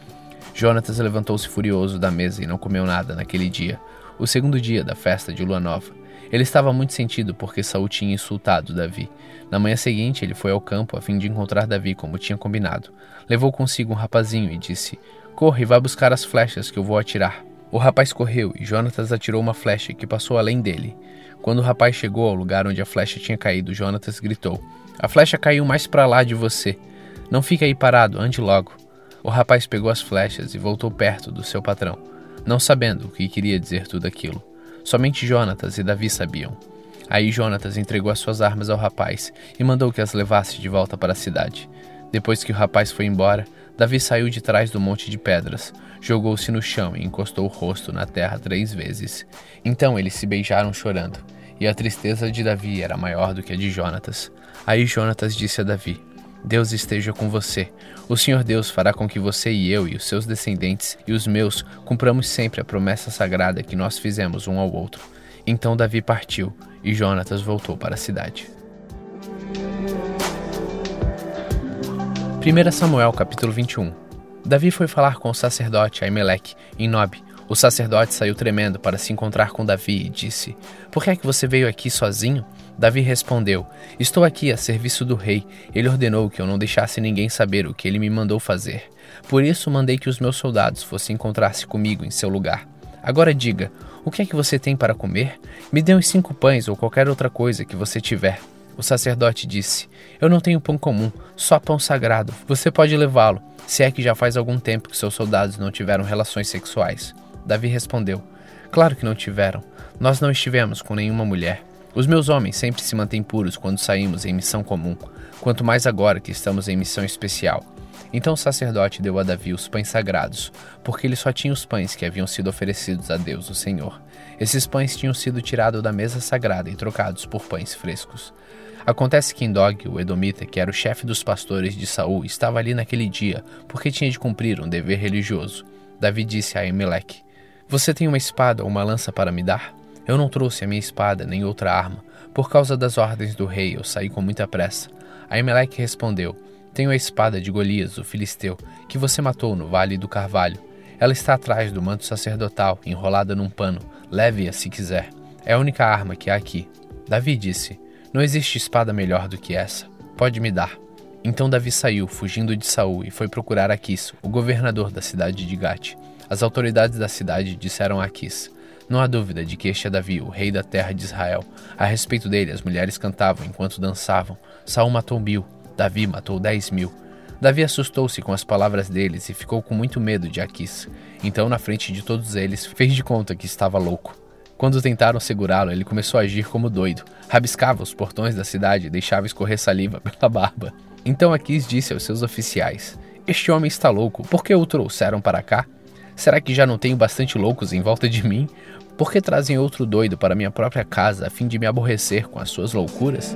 Jonatas levantou-se furioso da mesa e não comeu nada naquele dia, o segundo dia da festa de lua nova. Ele estava muito sentido porque Saul tinha insultado Davi. Na manhã seguinte, ele foi ao campo a fim de encontrar Davi como tinha combinado. Levou consigo um rapazinho e disse: Corre e vá buscar as flechas que eu vou atirar. O rapaz correu e Jonatas atirou uma flecha que passou além dele. Quando o rapaz chegou ao lugar onde a flecha tinha caído, Jonatas gritou: A flecha caiu mais para lá de você. Não fique aí parado, ande logo. O rapaz pegou as flechas e voltou perto do seu patrão, não sabendo o que queria dizer tudo aquilo. Somente Jonatas e Davi sabiam. Aí Jonatas entregou as suas armas ao rapaz e mandou que as levasse de volta para a cidade. Depois que o rapaz foi embora, Davi saiu de trás do monte de pedras, jogou-se no chão e encostou o rosto na terra três vezes. Então eles se beijaram chorando, e a tristeza de Davi era maior do que a de Jonatas. Aí Jonatas disse a Davi: Deus esteja com você. O Senhor Deus fará com que você e eu e os seus descendentes e os meus cumpramos sempre a promessa sagrada que nós fizemos um ao outro. Então Davi partiu e Jonatas voltou para a cidade. 1 Samuel capítulo 21 Davi foi falar com o sacerdote Aimeleque em Nob. O sacerdote saiu tremendo para se encontrar com Davi e disse: Por que é que você veio aqui sozinho? Davi respondeu: Estou aqui a serviço do rei. Ele ordenou que eu não deixasse ninguém saber o que ele me mandou fazer. Por isso mandei que os meus soldados fossem encontrar-se comigo em seu lugar. Agora diga: o que é que você tem para comer? Me dê uns cinco pães ou qualquer outra coisa que você tiver. O sacerdote disse: Eu não tenho pão comum, só pão sagrado. Você pode levá-lo, se é que já faz algum tempo que seus soldados não tiveram relações sexuais. Davi respondeu: Claro que não tiveram. Nós não estivemos com nenhuma mulher. Os meus homens sempre se mantêm puros quando saímos em missão comum, quanto mais agora que estamos em missão especial. Então o sacerdote deu a Davi os pães sagrados, porque ele só tinha os pães que haviam sido oferecidos a Deus, o Senhor. Esses pães tinham sido tirados da mesa sagrada e trocados por pães frescos. Acontece que Indog, o Edomita, que era o chefe dos pastores de Saul, estava ali naquele dia, porque tinha de cumprir um dever religioso. Davi disse a Emelec: Você tem uma espada ou uma lança para me dar? Eu não trouxe a minha espada nem outra arma. Por causa das ordens do rei, eu saí com muita pressa. A Emelec respondeu: Tenho a espada de Golias, o filisteu, que você matou no vale do Carvalho. Ela está atrás do manto sacerdotal, enrolada num pano. Leve-a se quiser. É a única arma que há aqui. Davi disse: não existe espada melhor do que essa. Pode me dar. Então Davi saiu, fugindo de Saul, e foi procurar Aquis, o governador da cidade de Gate. As autoridades da cidade disseram a Aquis: Não há dúvida de que este é Davi, o rei da terra de Israel. A respeito dele, as mulheres cantavam enquanto dançavam. Saul matou mil, Davi matou dez mil. Davi assustou-se com as palavras deles e ficou com muito medo de Aquis. Então, na frente de todos eles, fez de conta que estava louco. Quando tentaram segurá-lo, ele começou a agir como doido. Rabiscava os portões da cidade e deixava escorrer saliva pela barba. Então Aquis disse aos seus oficiais: Este homem está louco, por que o trouxeram para cá? Será que já não tenho bastante loucos em volta de mim? Por que trazem outro doido para minha própria casa a fim de me aborrecer com as suas loucuras?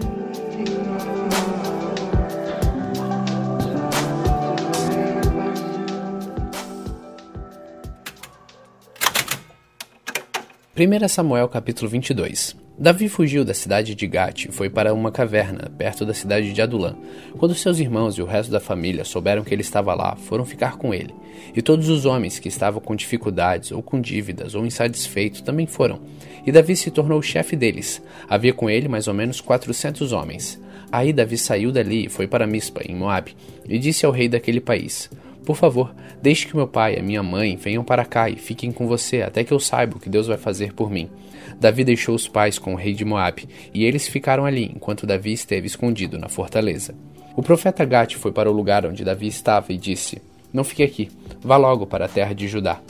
1 Samuel capítulo 22 Davi fugiu da cidade de Gate e foi para uma caverna, perto da cidade de Adulã. Quando seus irmãos e o resto da família souberam que ele estava lá, foram ficar com ele. E todos os homens que estavam com dificuldades, ou com dívidas, ou insatisfeitos também foram. E Davi se tornou o chefe deles. Havia com ele mais ou menos quatrocentos homens. Aí Davi saiu dali e foi para Mispa, em Moabe, e disse ao rei daquele país: por favor, deixe que meu pai e minha mãe venham para cá e fiquem com você até que eu saiba o que Deus vai fazer por mim. Davi deixou os pais com o rei de Moabe, e eles ficaram ali enquanto Davi esteve escondido na fortaleza. O profeta Gate foi para o lugar onde Davi estava e disse: Não fique aqui, vá logo para a terra de Judá.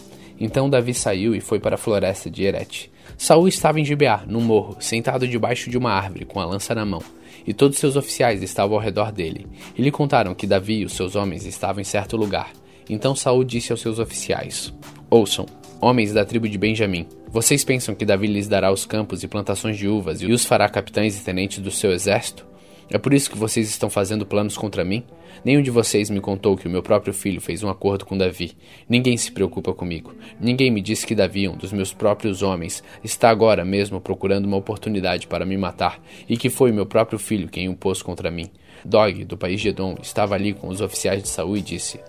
Então Davi saiu e foi para a floresta de Erete. Saul estava em Gibeá, num morro, sentado debaixo de uma árvore, com a lança na mão, e todos seus oficiais estavam ao redor dele. E lhe contaram que Davi e os seus homens estavam em certo lugar. Então Saul disse aos seus oficiais: Ouçam, homens da tribo de Benjamim, vocês pensam que Davi lhes dará os campos e plantações de uvas e os fará capitães e tenentes do seu exército? É por isso que vocês estão fazendo planos contra mim? Nenhum de vocês me contou que o meu próprio filho fez um acordo com Davi. Ninguém se preocupa comigo. Ninguém me disse que Davi, um dos meus próprios homens, está agora mesmo procurando uma oportunidade para me matar e que foi meu próprio filho quem o pôs contra mim. Dog, do país de Edom, estava ali com os oficiais de Saul e disse: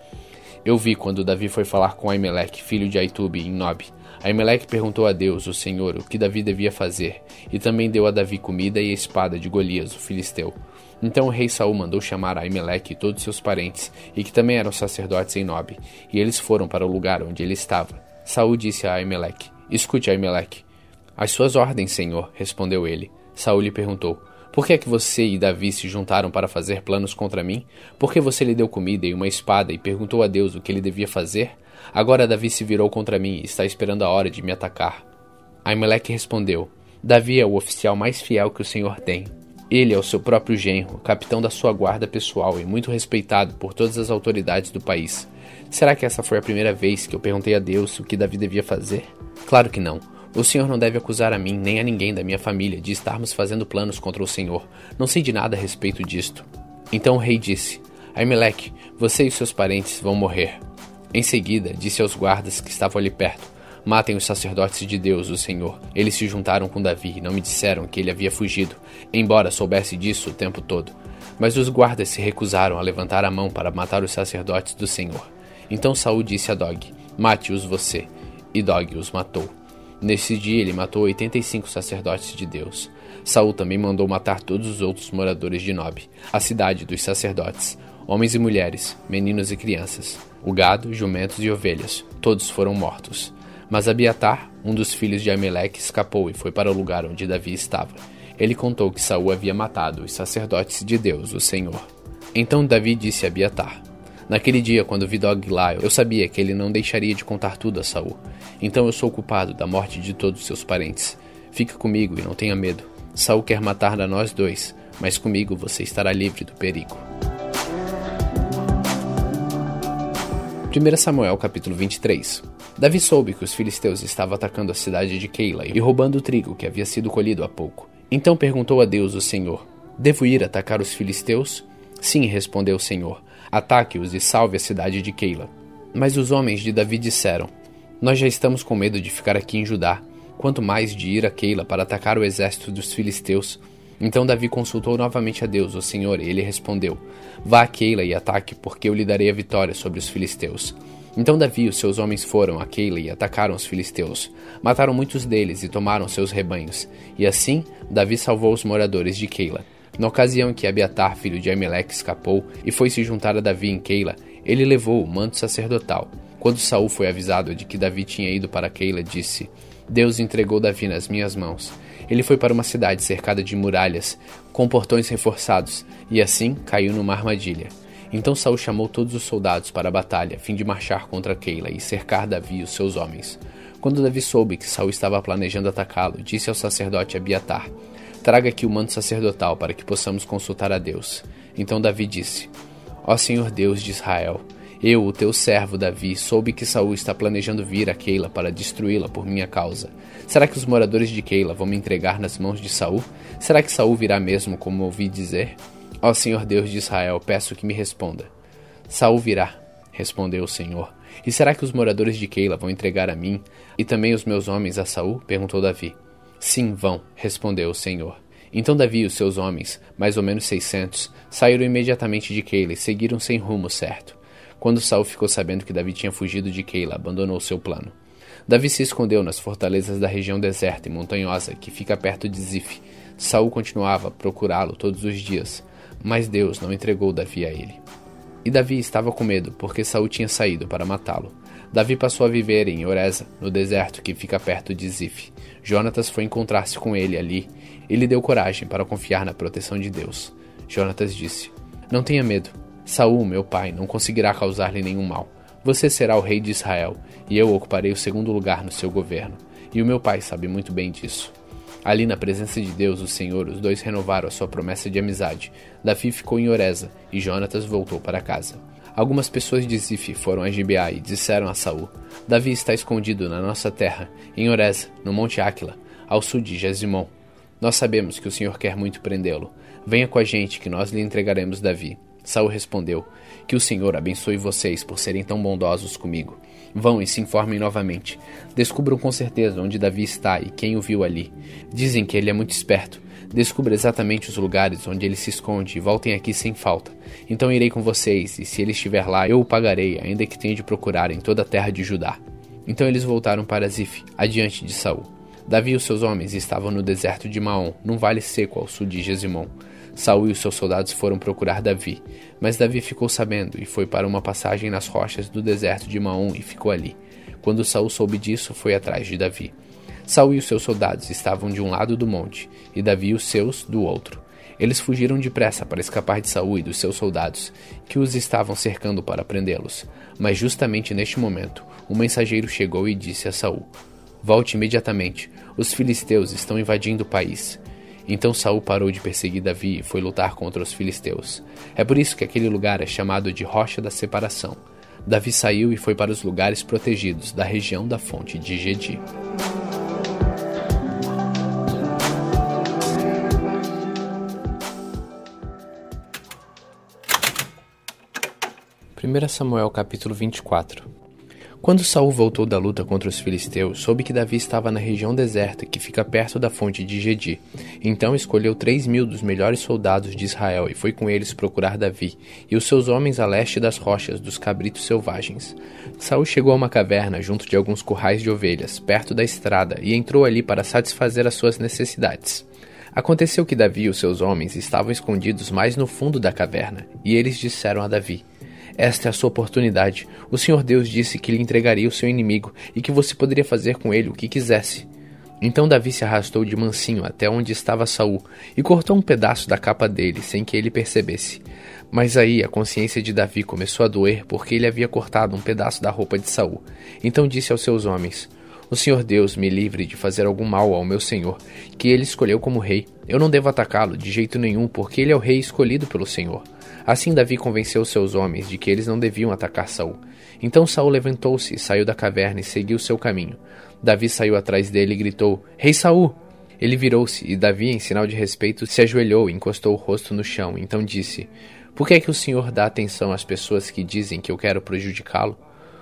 Eu vi quando Davi foi falar com Aimeleque, filho de Aitube, em Nob. Aimeleque perguntou a Deus, o Senhor, o que Davi devia fazer, e também deu a Davi comida e a espada de Golias, o filisteu. Então o rei Saul mandou chamar Aimeleque e todos seus parentes, e que também eram sacerdotes em Nob, e eles foram para o lugar onde ele estava. Saul disse a Aimeleque: Escute, Aimeleque. As suas ordens, senhor, respondeu ele. Saul lhe perguntou: Por que é que você e Davi se juntaram para fazer planos contra mim? Por que você lhe deu comida e uma espada e perguntou a Deus o que ele devia fazer? Agora Davi se virou contra mim e está esperando a hora de me atacar. Aimeleque respondeu: Davi é o oficial mais fiel que o Senhor tem. Ele é o seu próprio genro, capitão da sua guarda pessoal e muito respeitado por todas as autoridades do país. Será que essa foi a primeira vez que eu perguntei a Deus o que Davi devia fazer? Claro que não. O Senhor não deve acusar a mim nem a ninguém da minha família de estarmos fazendo planos contra o Senhor. Não sei de nada a respeito disto. Então o rei disse: Aimeleque, você e seus parentes vão morrer. Em seguida, disse aos guardas que estavam ali perto: Matem os sacerdotes de Deus, o Senhor. Eles se juntaram com Davi e não me disseram que ele havia fugido, embora soubesse disso o tempo todo. Mas os guardas se recusaram a levantar a mão para matar os sacerdotes do Senhor. Então Saul disse a Dog: Mate-os você. E Dog os matou. Nesse dia ele matou 85 sacerdotes de Deus. Saul também mandou matar todos os outros moradores de Nob, a cidade dos sacerdotes, homens e mulheres, meninos e crianças, o gado, jumentos e ovelhas, todos foram mortos. Mas Abiatar, um dos filhos de Ameleque, escapou e foi para o lugar onde Davi estava. Ele contou que Saul havia matado os sacerdotes de Deus, o Senhor. Então Davi disse a Abiatar: Naquele dia, quando vi Dog eu sabia que ele não deixaria de contar tudo a Saul. Então eu sou culpado da morte de todos seus parentes. Fica comigo e não tenha medo. Saul quer matar a nós dois, mas comigo você estará livre do perigo. 1 Samuel capítulo 23 Davi soube que os filisteus estavam atacando a cidade de Keila e roubando o trigo que havia sido colhido há pouco. Então perguntou a Deus o Senhor: Devo ir atacar os filisteus? Sim, respondeu o Senhor. Ataque-os e salve a cidade de Keila. Mas os homens de Davi disseram: Nós já estamos com medo de ficar aqui em Judá, quanto mais de ir a Keila para atacar o exército dos filisteus. Então Davi consultou novamente a Deus, o Senhor, e ele respondeu: Vá a Keila e ataque, porque eu lhe darei a vitória sobre os filisteus. Então Davi e os seus homens foram a Keila e atacaram os filisteus. Mataram muitos deles e tomaram seus rebanhos. E assim, Davi salvou os moradores de Keila. Na ocasião em que Abiatar, filho de Ameleque, escapou e foi se juntar a Davi em Keila, ele levou o manto sacerdotal. Quando Saul foi avisado de que Davi tinha ido para Keila, disse: Deus entregou Davi nas minhas mãos. Ele foi para uma cidade cercada de muralhas, com portões reforçados, e assim caiu numa armadilha. Então Saul chamou todos os soldados para a batalha, a fim de marchar contra Keila e cercar Davi e os seus homens. Quando Davi soube que Saul estava planejando atacá-lo, disse ao sacerdote Abiatar: Traga aqui o manto sacerdotal para que possamos consultar a Deus. Então Davi disse: Ó Senhor Deus de Israel, eu, o teu servo Davi, soube que Saul está planejando vir a Keila para destruí-la por minha causa. Será que os moradores de Keila vão me entregar nas mãos de Saul? Será que Saul virá mesmo, como ouvi dizer? Ó Senhor Deus de Israel, peço que me responda. Saul virá, respondeu o Senhor. E será que os moradores de Keila vão entregar a mim e também os meus homens a Saul? perguntou Davi. Sim, vão, respondeu o Senhor. Então Davi e os seus homens, mais ou menos seiscentos, saíram imediatamente de Keila e seguiram sem rumo certo. Quando Saul ficou sabendo que Davi tinha fugido de Keila, abandonou seu plano. Davi se escondeu nas fortalezas da região deserta e montanhosa que fica perto de Zif. Saul continuava a procurá-lo todos os dias, mas Deus não entregou Davi a ele. E Davi estava com medo, porque Saul tinha saído para matá-lo. Davi passou a viver em Oreza, no deserto que fica perto de Zif. Jonatas foi encontrar-se com ele ali e lhe deu coragem para confiar na proteção de Deus. Jonatas disse: Não tenha medo, Saul, meu pai, não conseguirá causar-lhe nenhum mal. Você será o rei de Israel, e eu ocuparei o segundo lugar no seu governo. e o meu pai sabe muito bem disso. Ali na presença de Deus, o Senhor, os dois renovaram a sua promessa de amizade. Davi ficou em Oreza e Jonatas voltou para casa. Algumas pessoas de Zif foram a Gibeá e disseram a Saul: Davi está escondido na nossa terra, em Oreza, no Monte Áquila, ao sul de Jezimon. Nós sabemos que o Senhor quer muito prendê-lo. Venha com a gente, que nós lhe entregaremos Davi. Saul respondeu: Que o Senhor abençoe vocês por serem tão bondosos comigo. Vão e se informem novamente. Descubram com certeza onde Davi está e quem o viu ali. Dizem que ele é muito esperto. Descubra exatamente os lugares onde ele se esconde e voltem aqui sem falta. Então irei com vocês, e se ele estiver lá, eu o pagarei, ainda que tenha de procurar em toda a terra de Judá. Então eles voltaram para Zif, adiante de Saul. Davi e os seus homens estavam no deserto de Maom, num vale seco ao sul de Gesimon. Saul e os seus soldados foram procurar Davi, mas Davi ficou sabendo e foi para uma passagem nas rochas do deserto de Maom e ficou ali. Quando Saul soube disso, foi atrás de Davi. Saul e os seus soldados estavam de um lado do monte, e Davi e os seus do outro. Eles fugiram depressa para escapar de Saul e dos seus soldados, que os estavam cercando para prendê-los. Mas justamente neste momento, um mensageiro chegou e disse a Saul: Volte imediatamente, os filisteus estão invadindo o país. Então Saul parou de perseguir Davi e foi lutar contra os filisteus. É por isso que aquele lugar é chamado de Rocha da Separação. Davi saiu e foi para os lugares protegidos da região da fonte de Gedi. Primeira Samuel capítulo 24 quando Saul voltou da luta contra os filisteus, soube que Davi estava na região deserta que fica perto da fonte de Gedi. Então escolheu três mil dos melhores soldados de Israel e foi com eles procurar Davi e os seus homens a leste das rochas dos cabritos selvagens. Saul chegou a uma caverna junto de alguns currais de ovelhas, perto da estrada, e entrou ali para satisfazer as suas necessidades. Aconteceu que Davi e os seus homens estavam escondidos mais no fundo da caverna, e eles disseram a Davi: esta é a sua oportunidade. O Senhor Deus disse que lhe entregaria o seu inimigo e que você poderia fazer com ele o que quisesse. Então Davi se arrastou de mansinho até onde estava Saul e cortou um pedaço da capa dele sem que ele percebesse. Mas aí a consciência de Davi começou a doer porque ele havia cortado um pedaço da roupa de Saul. Então disse aos seus homens: O Senhor Deus me livre de fazer algum mal ao meu senhor, que ele escolheu como rei. Eu não devo atacá-lo de jeito nenhum, porque ele é o rei escolhido pelo Senhor. Assim Davi convenceu seus homens de que eles não deviam atacar Saul. Então Saul levantou-se saiu da caverna e seguiu seu caminho. Davi saiu atrás dele e gritou: Rei Saul! Ele virou-se e Davi, em sinal de respeito, se ajoelhou e encostou o rosto no chão. Então disse: Por que é que o Senhor dá atenção às pessoas que dizem que eu quero prejudicá-lo?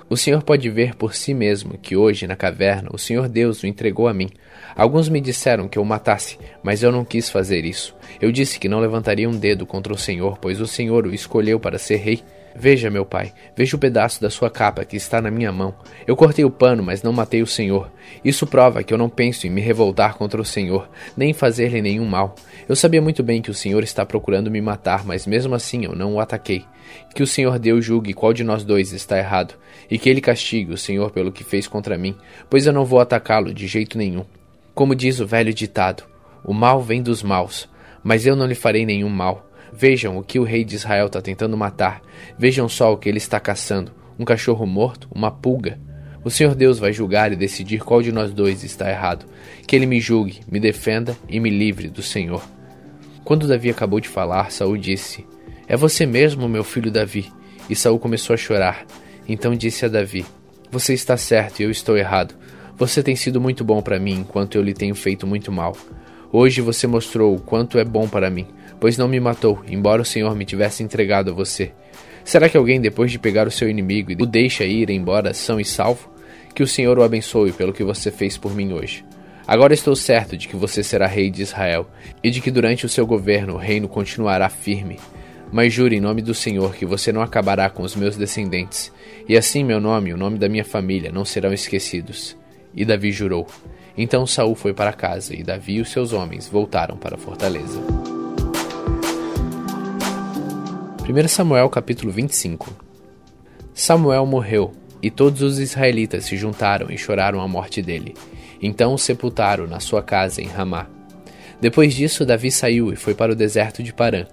O Senhor pode ver por si mesmo que hoje, na caverna, o Senhor Deus o entregou a mim. Alguns me disseram que eu o matasse, mas eu não quis fazer isso. Eu disse que não levantaria um dedo contra o Senhor, pois o Senhor o escolheu para ser rei. Veja, meu pai, veja o pedaço da sua capa que está na minha mão. Eu cortei o pano, mas não matei o Senhor. Isso prova que eu não penso em me revoltar contra o Senhor, nem fazer-lhe nenhum mal. Eu sabia muito bem que o Senhor está procurando me matar, mas mesmo assim eu não o ataquei. Que o Senhor Deus julgue qual de nós dois está errado, e que ele castigue o Senhor pelo que fez contra mim, pois eu não vou atacá-lo de jeito nenhum. Como diz o velho ditado: o mal vem dos maus, mas eu não lhe farei nenhum mal. Vejam o que o rei de Israel está tentando matar. Vejam só o que ele está caçando: um cachorro morto, uma pulga. O Senhor Deus vai julgar e decidir qual de nós dois está errado. Que ele me julgue, me defenda e me livre do Senhor. Quando Davi acabou de falar, Saul disse: É você mesmo, meu filho Davi. E Saul começou a chorar. Então disse a Davi: Você está certo e eu estou errado. Você tem sido muito bom para mim, enquanto eu lhe tenho feito muito mal. Hoje você mostrou o quanto é bom para mim pois não me matou, embora o Senhor me tivesse entregado a você. Será que alguém, depois de pegar o seu inimigo, o deixa ir embora são e salvo? Que o Senhor o abençoe pelo que você fez por mim hoje. Agora estou certo de que você será rei de Israel, e de que durante o seu governo o reino continuará firme. Mas jure em nome do Senhor que você não acabará com os meus descendentes, e assim meu nome e o nome da minha família não serão esquecidos. E Davi jurou. Então Saul foi para casa, e Davi e os seus homens voltaram para a fortaleza. 1 Samuel capítulo 25 Samuel morreu, e todos os israelitas se juntaram e choraram a morte dele. Então o sepultaram na sua casa em Ramá. Depois disso, Davi saiu e foi para o deserto de Parã.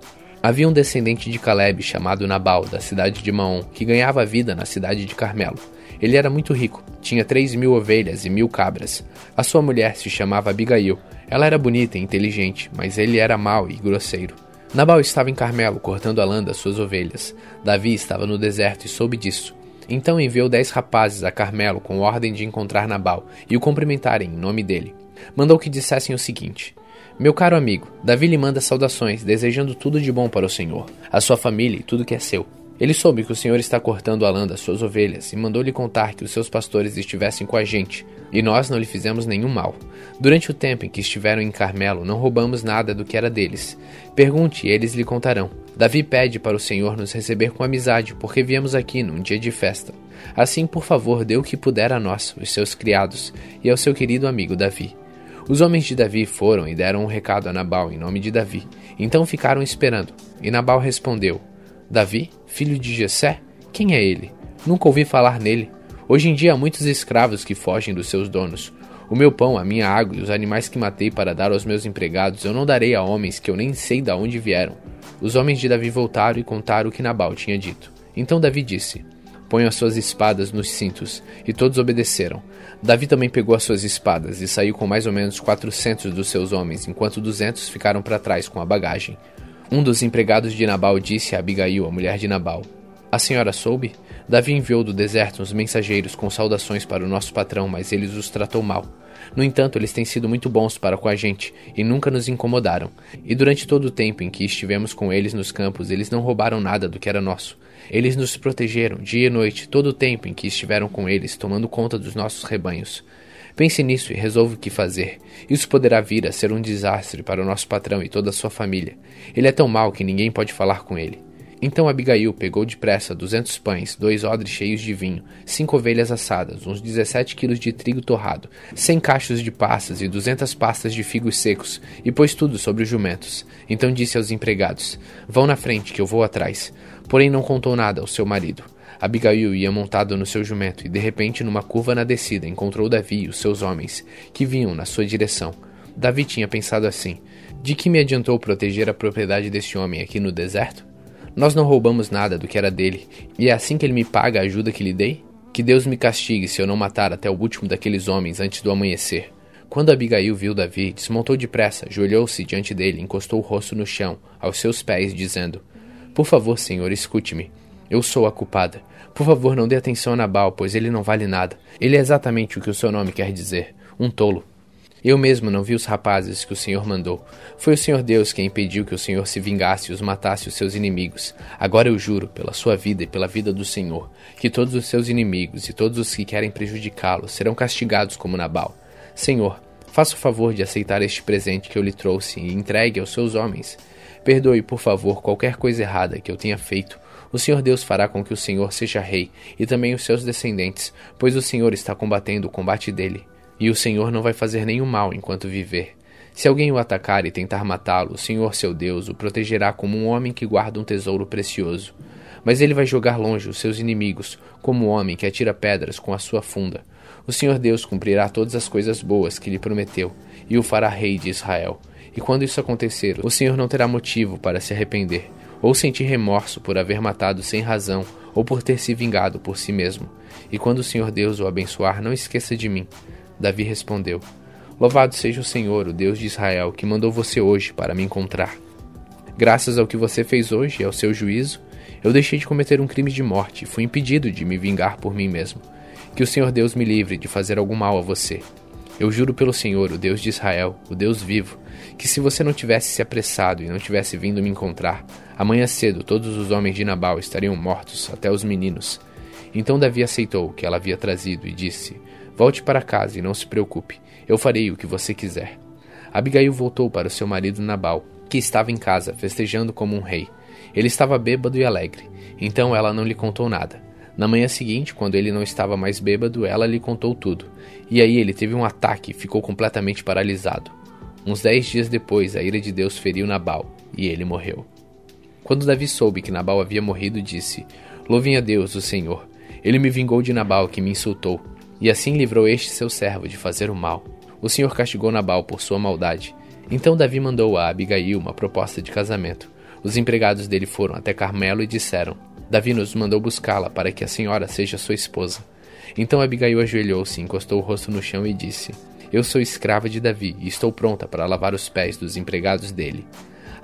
Havia um descendente de Caleb chamado Nabal, da cidade de Maom, que ganhava vida na cidade de Carmelo. Ele era muito rico, tinha três mil ovelhas e mil cabras. A sua mulher se chamava Abigail. Ela era bonita e inteligente, mas ele era mau e grosseiro. Nabal estava em Carmelo cortando a lã das suas ovelhas. Davi estava no deserto e soube disso. Então enviou dez rapazes a Carmelo com ordem de encontrar Nabal e o cumprimentarem em nome dele. Mandou que dissessem o seguinte: Meu caro amigo, Davi lhe manda saudações, desejando tudo de bom para o Senhor, a sua família e tudo que é seu. Ele soube que o Senhor está cortando a lã das suas ovelhas e mandou-lhe contar que os seus pastores estivessem com a gente, e nós não lhe fizemos nenhum mal. Durante o tempo em que estiveram em Carmelo, não roubamos nada do que era deles. Pergunte e eles lhe contarão. Davi pede para o Senhor nos receber com amizade, porque viemos aqui num dia de festa. Assim, por favor, dê o que puder a nós, os seus criados, e ao seu querido amigo Davi. Os homens de Davi foram e deram um recado a Nabal em nome de Davi. Então ficaram esperando. E Nabal respondeu: Davi, filho de Jessé? Quem é ele? Nunca ouvi falar nele. Hoje em dia há muitos escravos que fogem dos seus donos. O meu pão, a minha água e os animais que matei para dar aos meus empregados eu não darei a homens que eu nem sei de onde vieram. Os homens de Davi voltaram e contaram o que Nabal tinha dito. Então Davi disse: Ponham as suas espadas nos cintos. E todos obedeceram. Davi também pegou as suas espadas e saiu com mais ou menos quatrocentos dos seus homens, enquanto duzentos ficaram para trás com a bagagem. Um dos empregados de Nabal disse a Abigail, a mulher de Nabal: A senhora soube? Davi enviou do deserto uns mensageiros com saudações para o nosso patrão, mas ele os tratou mal. No entanto, eles têm sido muito bons para com a gente e nunca nos incomodaram. E durante todo o tempo em que estivemos com eles nos campos, eles não roubaram nada do que era nosso. Eles nos protegeram dia e noite, todo o tempo em que estiveram com eles, tomando conta dos nossos rebanhos. Pense nisso e resolva o que fazer. Isso poderá vir a ser um desastre para o nosso patrão e toda a sua família. Ele é tão mau que ninguém pode falar com ele. Então Abigail pegou depressa duzentos pães, dois odres cheios de vinho, cinco ovelhas assadas, uns dezessete quilos de trigo torrado, cem cachos de passas e duzentas pastas de figos secos, e pôs tudo sobre os jumentos. Então disse aos empregados: Vão na frente, que eu vou atrás. Porém não contou nada ao seu marido. Abigail ia montado no seu jumento e de repente, numa curva na descida, encontrou Davi e os seus homens, que vinham na sua direção. Davi tinha pensado assim: De que me adiantou proteger a propriedade deste homem aqui no deserto? Nós não roubamos nada do que era dele, e é assim que ele me paga a ajuda que lhe dei? Que Deus me castigue se eu não matar até o último daqueles homens antes do amanhecer. Quando Abigail viu Davi, desmontou depressa, ajoelhou-se diante dele, encostou o rosto no chão, aos seus pés, dizendo: Por favor, senhor, escute-me. Eu sou a culpada. Por favor, não dê atenção a Nabal, pois ele não vale nada. Ele é exatamente o que o seu nome quer dizer: um tolo. Eu mesmo não vi os rapazes que o Senhor mandou. Foi o Senhor Deus quem impediu que o Senhor se vingasse e os matasse os seus inimigos. Agora eu juro, pela sua vida e pela vida do Senhor, que todos os seus inimigos e todos os que querem prejudicá-lo serão castigados como Nabal. Senhor, faça o favor de aceitar este presente que eu lhe trouxe e entregue aos seus homens. Perdoe, por favor, qualquer coisa errada que eu tenha feito o Senhor Deus fará com que o Senhor seja rei, e também os seus descendentes, pois o Senhor está combatendo o combate dele. E o Senhor não vai fazer nenhum mal enquanto viver. Se alguém o atacar e tentar matá-lo, o Senhor seu Deus o protegerá como um homem que guarda um tesouro precioso. Mas ele vai jogar longe os seus inimigos, como um homem que atira pedras com a sua funda. O Senhor Deus cumprirá todas as coisas boas que lhe prometeu, e o fará rei de Israel. E quando isso acontecer, o Senhor não terá motivo para se arrepender, ou sentir remorso por haver matado sem razão ou por ter se vingado por si mesmo. E quando o Senhor Deus o abençoar, não esqueça de mim. Davi respondeu: Louvado seja o Senhor, o Deus de Israel, que mandou você hoje para me encontrar. Graças ao que você fez hoje e ao seu juízo, eu deixei de cometer um crime de morte e fui impedido de me vingar por mim mesmo. Que o Senhor Deus me livre de fazer algum mal a você. Eu juro pelo Senhor, o Deus de Israel, o Deus vivo, que se você não tivesse se apressado e não tivesse vindo me encontrar, amanhã cedo todos os homens de Nabal estariam mortos, até os meninos. Então Davi aceitou o que ela havia trazido e disse: Volte para casa e não se preocupe, eu farei o que você quiser. Abigail voltou para seu marido Nabal, que estava em casa, festejando como um rei. Ele estava bêbado e alegre, então ela não lhe contou nada. Na manhã seguinte, quando ele não estava mais bêbado, ela lhe contou tudo. E aí ele teve um ataque e ficou completamente paralisado. Uns dez dias depois, a ira de Deus feriu Nabal, e ele morreu. Quando Davi soube que Nabal havia morrido, disse: Louvem a Deus, o Senhor. Ele me vingou de Nabal, que me insultou, e assim livrou este seu servo de fazer o mal. O Senhor castigou Nabal por sua maldade. Então Davi mandou a Abigail uma proposta de casamento. Os empregados dele foram até Carmelo e disseram: Davi nos mandou buscá-la para que a senhora seja sua esposa. Então Abigail ajoelhou-se, encostou o rosto no chão e disse: Eu sou escrava de Davi e estou pronta para lavar os pés dos empregados dele.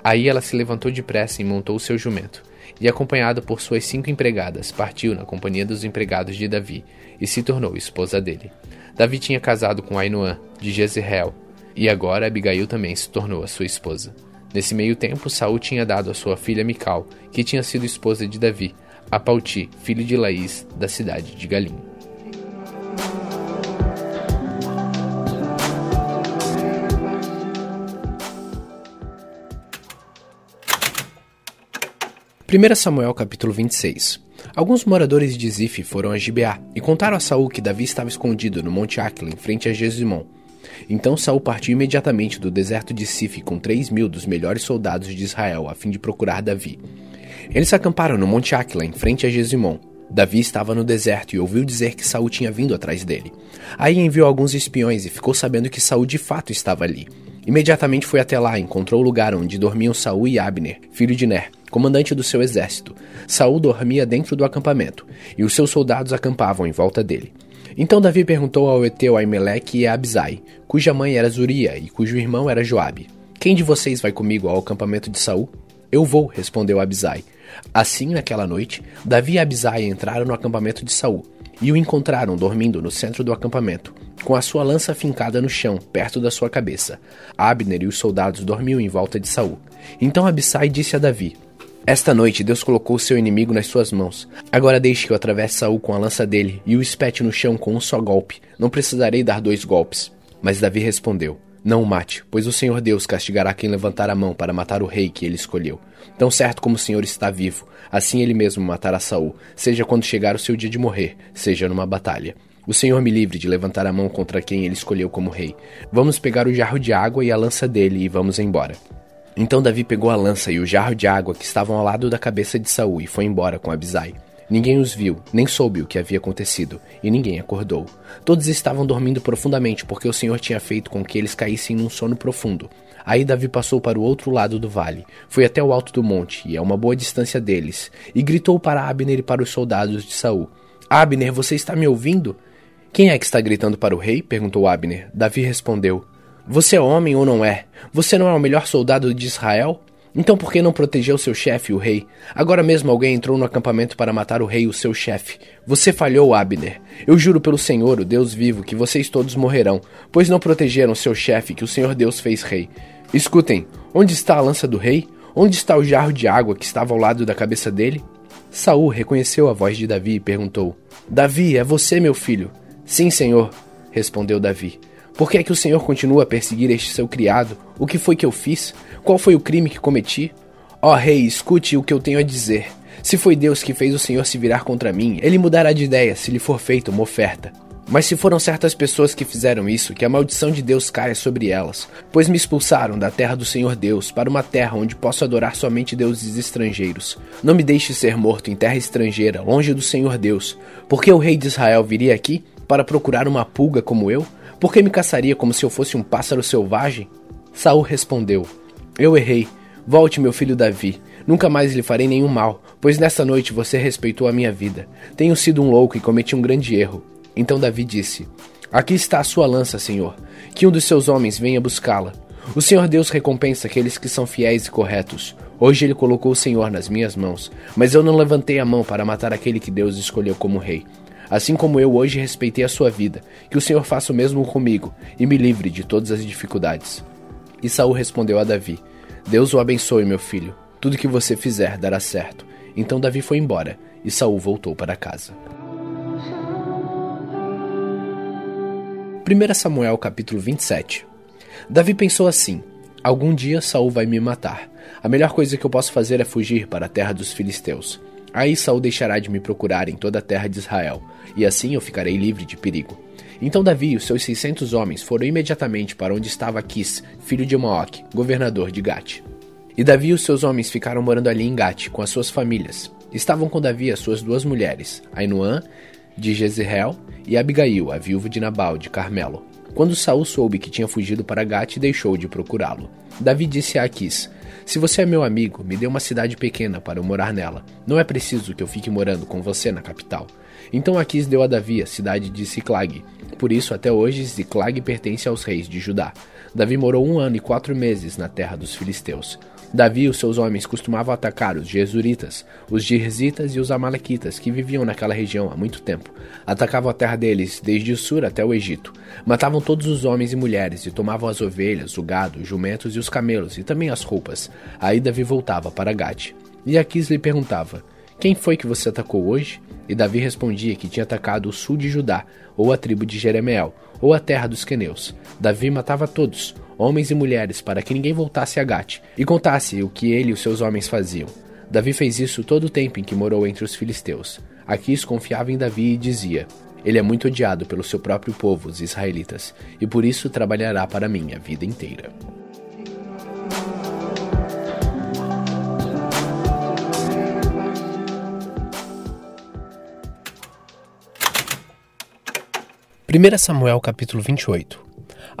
Aí ela se levantou depressa e montou seu jumento, e acompanhada por suas cinco empregadas, partiu na companhia dos empregados de Davi e se tornou esposa dele. Davi tinha casado com Ainoã, de Jezreel, e agora Abigail também se tornou a sua esposa. Nesse meio tempo, Saul tinha dado a sua filha Mical, que tinha sido esposa de Davi, a Pauti, filho de Laís, da cidade de Galim. Primeira Samuel capítulo 26 Alguns moradores de Zif foram a Gibeá e contaram a Saul que Davi estava escondido no Monte Aquila, em frente a Jesimon. Então Saul partiu imediatamente do deserto de Sif com três mil dos melhores soldados de Israel, a fim de procurar Davi. Eles acamparam no Monte Aquila, em frente a Jesimon. Davi estava no deserto e ouviu dizer que Saul tinha vindo atrás dele. Aí enviou alguns espiões e ficou sabendo que Saul de fato estava ali. Imediatamente foi até lá e encontrou o lugar onde dormiam Saul e Abner, filho de Ner, comandante do seu exército. Saul dormia dentro do acampamento, e os seus soldados acampavam em volta dele. Então Davi perguntou ao Eteu Aimeleque e a Abisai, cuja mãe era Zuria e cujo irmão era Joabe: Quem de vocês vai comigo ao acampamento de Saul? Eu vou, respondeu Abisai. Assim, naquela noite, Davi e Abisai entraram no acampamento de Saul e o encontraram dormindo no centro do acampamento, com a sua lança fincada no chão, perto da sua cabeça. Abner e os soldados dormiam em volta de Saul. Então Abisai disse a Davi: esta noite Deus colocou seu inimigo nas suas mãos. Agora deixe que eu atravesse Saul com a lança dele e o espete no chão com um só golpe. Não precisarei dar dois golpes. Mas Davi respondeu: Não o mate, pois o Senhor Deus castigará quem levantar a mão para matar o rei que ele escolheu. Tão certo como o Senhor está vivo, assim ele mesmo matará Saul, seja quando chegar o seu dia de morrer, seja numa batalha. O Senhor me livre de levantar a mão contra quem ele escolheu como rei. Vamos pegar o jarro de água e a lança dele e vamos embora. Então Davi pegou a lança e o jarro de água que estavam ao lado da cabeça de Saul e foi embora com Abisai. Ninguém os viu, nem soube o que havia acontecido, e ninguém acordou. Todos estavam dormindo profundamente, porque o Senhor tinha feito com que eles caíssem num sono profundo. Aí Davi passou para o outro lado do vale, foi até o alto do monte, e a uma boa distância deles, e gritou para Abner e para os soldados de Saul: Abner, você está me ouvindo? Quem é que está gritando para o rei? perguntou Abner. Davi respondeu: você é homem ou não é? Você não é o melhor soldado de Israel? Então por que não protegeu seu chefe, o rei? Agora mesmo alguém entrou no acampamento para matar o rei, o seu chefe. Você falhou, Abner. Eu juro pelo Senhor, o Deus vivo, que vocês todos morrerão, pois não protegeram seu chefe, que o Senhor Deus fez rei. Escutem, onde está a lança do rei? Onde está o jarro de água que estava ao lado da cabeça dele? Saul reconheceu a voz de Davi e perguntou: Davi, é você, meu filho? Sim, senhor, respondeu Davi. Por que é que o Senhor continua a perseguir este seu criado? O que foi que eu fiz? Qual foi o crime que cometi? Ó oh, rei, escute o que eu tenho a dizer. Se foi Deus que fez o Senhor se virar contra mim, ele mudará de ideia se lhe for feita uma oferta. Mas se foram certas pessoas que fizeram isso, que a maldição de Deus caia sobre elas, pois me expulsaram da terra do Senhor Deus para uma terra onde posso adorar somente deuses estrangeiros. Não me deixe ser morto em terra estrangeira, longe do Senhor Deus, porque o rei de Israel viria aqui para procurar uma pulga como eu? Por que me caçaria como se eu fosse um pássaro selvagem? Saul respondeu: Eu errei. Volte, meu filho Davi. Nunca mais lhe farei nenhum mal, pois nessa noite você respeitou a minha vida. Tenho sido um louco e cometi um grande erro. Então Davi disse: Aqui está a sua lança, Senhor. Que um dos seus homens venha buscá-la. O Senhor Deus recompensa aqueles que são fiéis e corretos. Hoje ele colocou o Senhor nas minhas mãos, mas eu não levantei a mão para matar aquele que Deus escolheu como rei. Assim como eu hoje respeitei a sua vida, que o Senhor faça o mesmo comigo e me livre de todas as dificuldades. E Saul respondeu a Davi: Deus o abençoe, meu filho. Tudo que você fizer dará certo. Então Davi foi embora e Saul voltou para casa. 1 Samuel capítulo 27 Davi pensou assim: Algum dia Saul vai me matar. A melhor coisa que eu posso fazer é fugir para a terra dos filisteus. Aí Saul deixará de me procurar em toda a terra de Israel, e assim eu ficarei livre de perigo. Então Davi e os seus seiscentos homens foram imediatamente para onde estava Quis, filho de Maoc, governador de Gate. E Davi e os seus homens ficaram morando ali em Gate, com as suas famílias. Estavam com Davi as suas duas mulheres, Ainuã, de Jezreel, e Abigail, a viúva de Nabal, de Carmelo. Quando Saul soube que tinha fugido para Gate, deixou de procurá-lo. Davi disse a Aquis: Se você é meu amigo, me dê uma cidade pequena para eu morar nela. Não é preciso que eu fique morando com você na capital. Então Aquis deu a Davi a cidade de Ciclag. Por isso, até hoje, Ziclag pertence aos reis de Judá. Davi morou um ano e quatro meses na terra dos filisteus. Davi e os seus homens costumavam atacar os Jesuritas, os Girzitas e os Amalequitas, que viviam naquela região há muito tempo. Atacavam a terra deles desde o sul até o Egito. Matavam todos os homens e mulheres e tomavam as ovelhas, o gado, os jumentos e os camelos e também as roupas. Aí Davi voltava para Gade. E Aquis lhe perguntava: Quem foi que você atacou hoje? E Davi respondia que tinha atacado o sul de Judá, ou a tribo de Jeremeel, ou a terra dos queneus. Davi matava todos, homens e mulheres, para que ninguém voltasse a Gate e contasse o que ele e os seus homens faziam. Davi fez isso todo o tempo em que morou entre os filisteus. Aquis confiava em Davi e dizia: Ele é muito odiado pelo seu próprio povo, os israelitas, e por isso trabalhará para mim a vida inteira. Primeira Samuel capítulo 28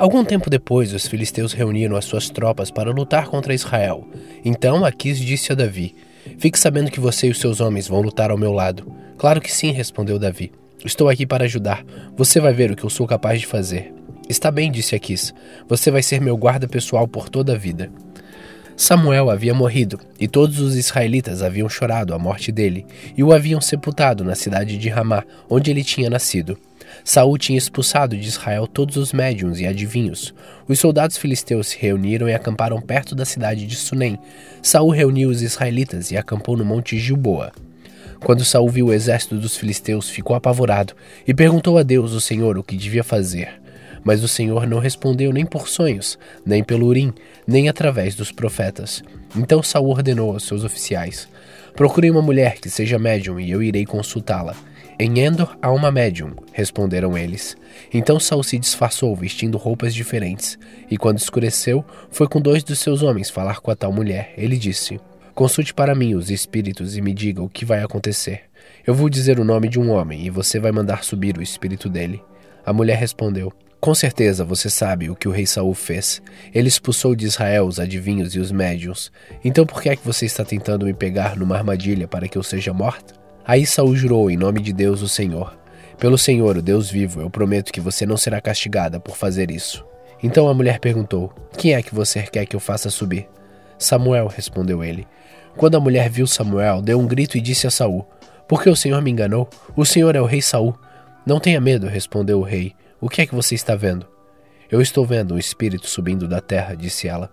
Algum tempo depois, os filisteus reuniram as suas tropas para lutar contra Israel. Então Aquis disse a Davi: Fique sabendo que você e os seus homens vão lutar ao meu lado. Claro que sim, respondeu Davi. Estou aqui para ajudar. Você vai ver o que eu sou capaz de fazer. Está bem, disse Aquis. Você vai ser meu guarda pessoal por toda a vida. Samuel havia morrido, e todos os israelitas haviam chorado a morte dele, e o haviam sepultado na cidade de Ramá, onde ele tinha nascido. Saul tinha expulsado de Israel todos os médiuns e adivinhos. Os soldados filisteus se reuniram e acamparam perto da cidade de Sunem. Saul reuniu os israelitas e acampou no monte Gilboa. Quando Saul viu o exército dos filisteus, ficou apavorado e perguntou a Deus, o Senhor, o que devia fazer. Mas o Senhor não respondeu nem por sonhos, nem pelo urim, nem através dos profetas. Então Saul ordenou aos seus oficiais: Procurem uma mulher que seja médium e eu irei consultá-la. Em Endor há uma médium, responderam eles. Então Saul se disfarçou, vestindo roupas diferentes, e quando escureceu, foi com dois dos seus homens falar com a tal mulher. Ele disse: Consulte para mim os espíritos e me diga o que vai acontecer. Eu vou dizer o nome de um homem e você vai mandar subir o espírito dele. A mulher respondeu: Com certeza você sabe o que o rei Saul fez. Ele expulsou de Israel os adivinhos e os médiuns. Então por que é que você está tentando me pegar numa armadilha para que eu seja morta? Aí Saul jurou em nome de Deus, o Senhor. Pelo Senhor, o Deus vivo, eu prometo que você não será castigada por fazer isso. Então a mulher perguntou: Quem é que você quer que eu faça subir? Samuel, respondeu ele. Quando a mulher viu Samuel, deu um grito e disse a Saul: Por que o Senhor me enganou? O Senhor é o rei Saul. Não tenha medo, respondeu o rei. O que é que você está vendo? Eu estou vendo um espírito subindo da terra, disse ela.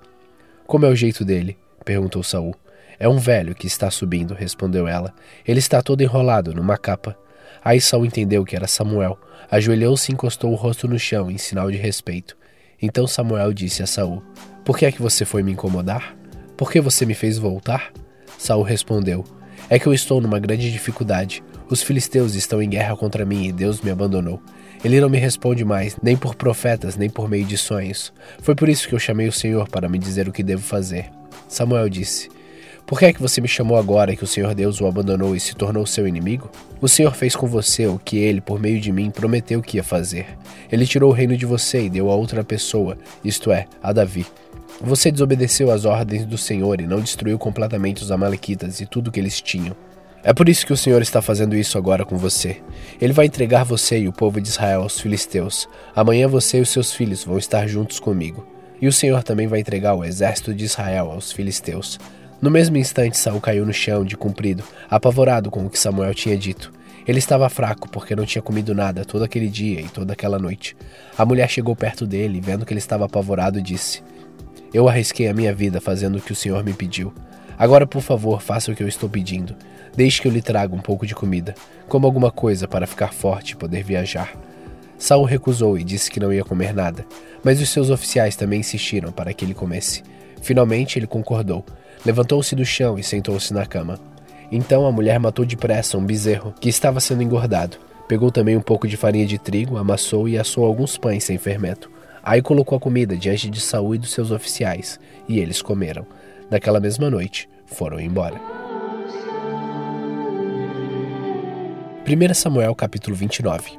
Como é o jeito dele? perguntou Saul. É um velho que está subindo, respondeu ela. Ele está todo enrolado numa capa. Aí Saul entendeu que era Samuel. Ajoelhou-se e encostou o rosto no chão em sinal de respeito. Então Samuel disse a Saul: Por que é que você foi me incomodar? Por que você me fez voltar? Saul respondeu: É que eu estou numa grande dificuldade. Os filisteus estão em guerra contra mim e Deus me abandonou. Ele não me responde mais, nem por profetas, nem por meio de sonhos. Foi por isso que eu chamei o Senhor para me dizer o que devo fazer. Samuel disse: por que é que você me chamou agora que o Senhor Deus o abandonou e se tornou seu inimigo? O Senhor fez com você o que ele, por meio de mim, prometeu que ia fazer. Ele tirou o reino de você e deu a outra pessoa, isto é, a Davi. Você desobedeceu às ordens do Senhor e não destruiu completamente os Amalequitas e tudo que eles tinham. É por isso que o Senhor está fazendo isso agora com você. Ele vai entregar você e o povo de Israel aos filisteus. Amanhã você e os seus filhos vão estar juntos comigo. E o Senhor também vai entregar o exército de Israel aos filisteus. No mesmo instante, Saul caiu no chão de comprido, apavorado com o que Samuel tinha dito. Ele estava fraco porque não tinha comido nada todo aquele dia e toda aquela noite. A mulher chegou perto dele vendo que ele estava apavorado, disse: Eu arrisquei a minha vida fazendo o que o Senhor me pediu. Agora, por favor, faça o que eu estou pedindo. Deixe que eu lhe traga um pouco de comida, como alguma coisa para ficar forte e poder viajar. Saul recusou e disse que não ia comer nada, mas os seus oficiais também insistiram para que ele comesse. Finalmente ele concordou Levantou-se do chão e sentou-se na cama. Então a mulher matou depressa um bezerro que estava sendo engordado. Pegou também um pouco de farinha de trigo, amassou e assou alguns pães sem fermento. Aí colocou a comida diante de Saul e dos seus oficiais, e eles comeram. Naquela mesma noite, foram embora. 1 Samuel capítulo 29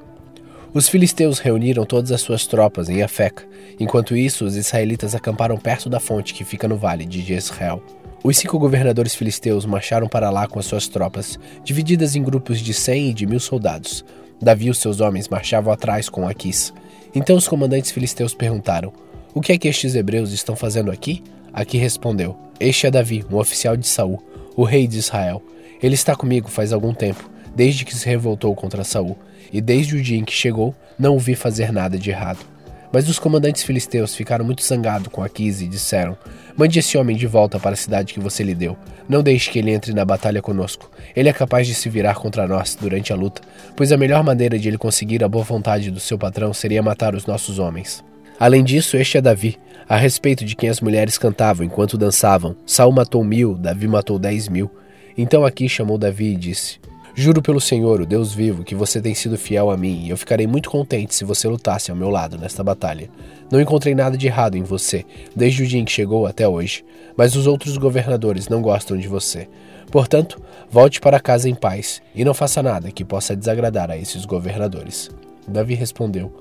Os filisteus reuniram todas as suas tropas em Afeca. Enquanto isso, os israelitas acamparam perto da fonte que fica no vale de Jezreel. Os cinco governadores filisteus marcharam para lá com as suas tropas, divididas em grupos de cem e de mil soldados. Davi e os seus homens marchavam atrás com Aquis. Então os comandantes filisteus perguntaram: O que é que estes hebreus estão fazendo aqui? Aqui respondeu: Este é Davi, um oficial de Saul, o rei de Israel. Ele está comigo faz algum tempo, desde que se revoltou contra Saul e desde o dia em que chegou, não o vi fazer nada de errado. Mas os comandantes filisteus ficaram muito zangados com Aquis e disseram: Mande esse homem de volta para a cidade que você lhe deu. Não deixe que ele entre na batalha conosco. Ele é capaz de se virar contra nós durante a luta, pois a melhor maneira de ele conseguir a boa vontade do seu patrão seria matar os nossos homens. Além disso, este é Davi, a respeito de quem as mulheres cantavam enquanto dançavam. Saul matou mil, Davi matou dez mil. Então Aqui chamou Davi e disse: Juro pelo Senhor, o Deus vivo, que você tem sido fiel a mim, e eu ficarei muito contente se você lutasse ao meu lado nesta batalha. Não encontrei nada de errado em você, desde o dia em que chegou até hoje, mas os outros governadores não gostam de você. Portanto, volte para casa em paz, e não faça nada que possa desagradar a esses governadores. Davi respondeu: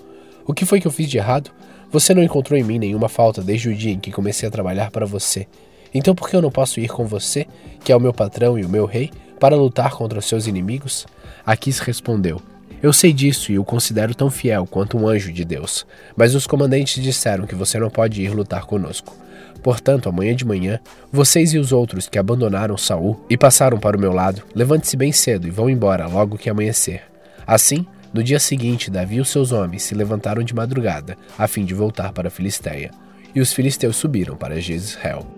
O que foi que eu fiz de errado? Você não encontrou em mim nenhuma falta desde o dia em que comecei a trabalhar para você. Então por que eu não posso ir com você, que é o meu patrão e o meu rei? Para lutar contra seus inimigos? Aquis respondeu: Eu sei disso e o considero tão fiel quanto um anjo de Deus. Mas os comandantes disseram que você não pode ir lutar conosco. Portanto, amanhã de manhã, vocês e os outros que abandonaram Saul e passaram para o meu lado, levante-se bem cedo e vão embora logo que amanhecer. Assim, no dia seguinte, Davi e os seus homens se levantaram de madrugada, a fim de voltar para a Filisteia. E os filisteus subiram para Jezreel.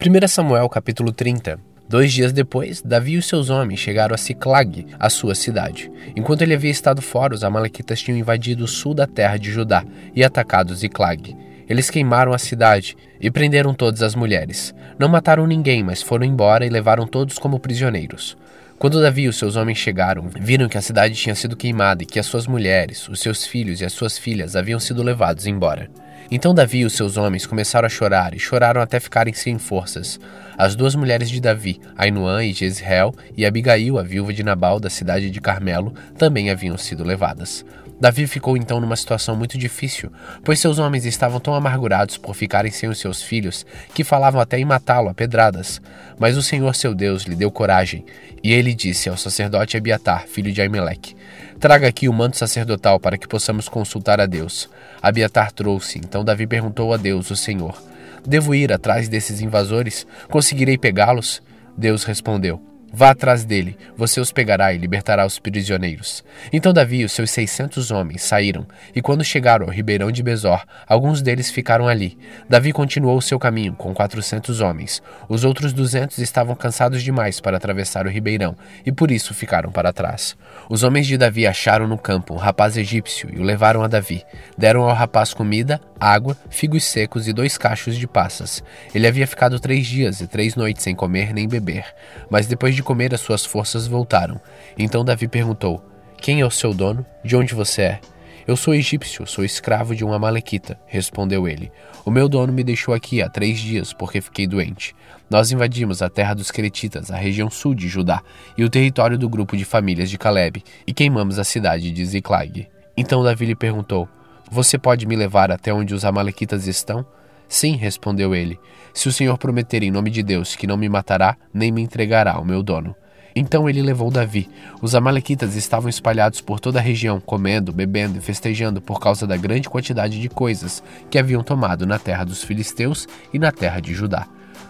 Primeira Samuel capítulo 30 Dois dias depois, Davi e seus homens chegaram a Ciclag, a sua cidade. Enquanto ele havia estado fora, os amalequitas tinham invadido o sul da terra de Judá e atacado Ziclag. Eles queimaram a cidade e prenderam todas as mulheres. Não mataram ninguém, mas foram embora e levaram todos como prisioneiros. Quando Davi e os seus homens chegaram, viram que a cidade tinha sido queimada e que as suas mulheres, os seus filhos e as suas filhas haviam sido levados embora. Então Davi e os seus homens começaram a chorar, e choraram até ficarem sem forças. As duas mulheres de Davi, Ainuã e Jezreel, e Abigail, a viúva de Nabal da cidade de Carmelo, também haviam sido levadas. Davi ficou então numa situação muito difícil, pois seus homens estavam tão amargurados por ficarem sem os seus filhos que falavam até em matá-lo a pedradas. Mas o Senhor seu Deus lhe deu coragem, e ele disse ao sacerdote Abiatar, filho de Aimeleque: Traga aqui o manto sacerdotal para que possamos consultar a Deus. Abiatar trouxe, então Davi perguntou a Deus, o Senhor: Devo ir atrás desses invasores? Conseguirei pegá-los? Deus respondeu: Vá atrás dele, você os pegará e libertará os prisioneiros. Então Davi e os seus seiscentos homens saíram, e quando chegaram ao ribeirão de Bezor, alguns deles ficaram ali. Davi continuou o seu caminho com quatrocentos homens. Os outros duzentos estavam cansados demais para atravessar o ribeirão, e por isso ficaram para trás. Os homens de Davi acharam no campo um rapaz egípcio e o levaram a Davi. Deram ao rapaz comida, água, figos secos e dois cachos de passas. Ele havia ficado três dias e três noites sem comer nem beber, mas depois de de comer, as suas forças voltaram. Então Davi perguntou: Quem é o seu dono? De onde você é? Eu sou egípcio, sou escravo de um amalequita, respondeu ele. O meu dono me deixou aqui há três dias porque fiquei doente. Nós invadimos a terra dos Cretitas, a região sul de Judá, e o território do grupo de famílias de Caleb, e queimamos a cidade de Ziklag. Então Davi lhe perguntou: Você pode me levar até onde os amalequitas estão? Sim, respondeu ele. Se o Senhor prometer em nome de Deus que não me matará, nem me entregará ao meu dono. Então ele levou Davi. Os amalequitas estavam espalhados por toda a região, comendo, bebendo e festejando por causa da grande quantidade de coisas que haviam tomado na terra dos filisteus e na terra de Judá.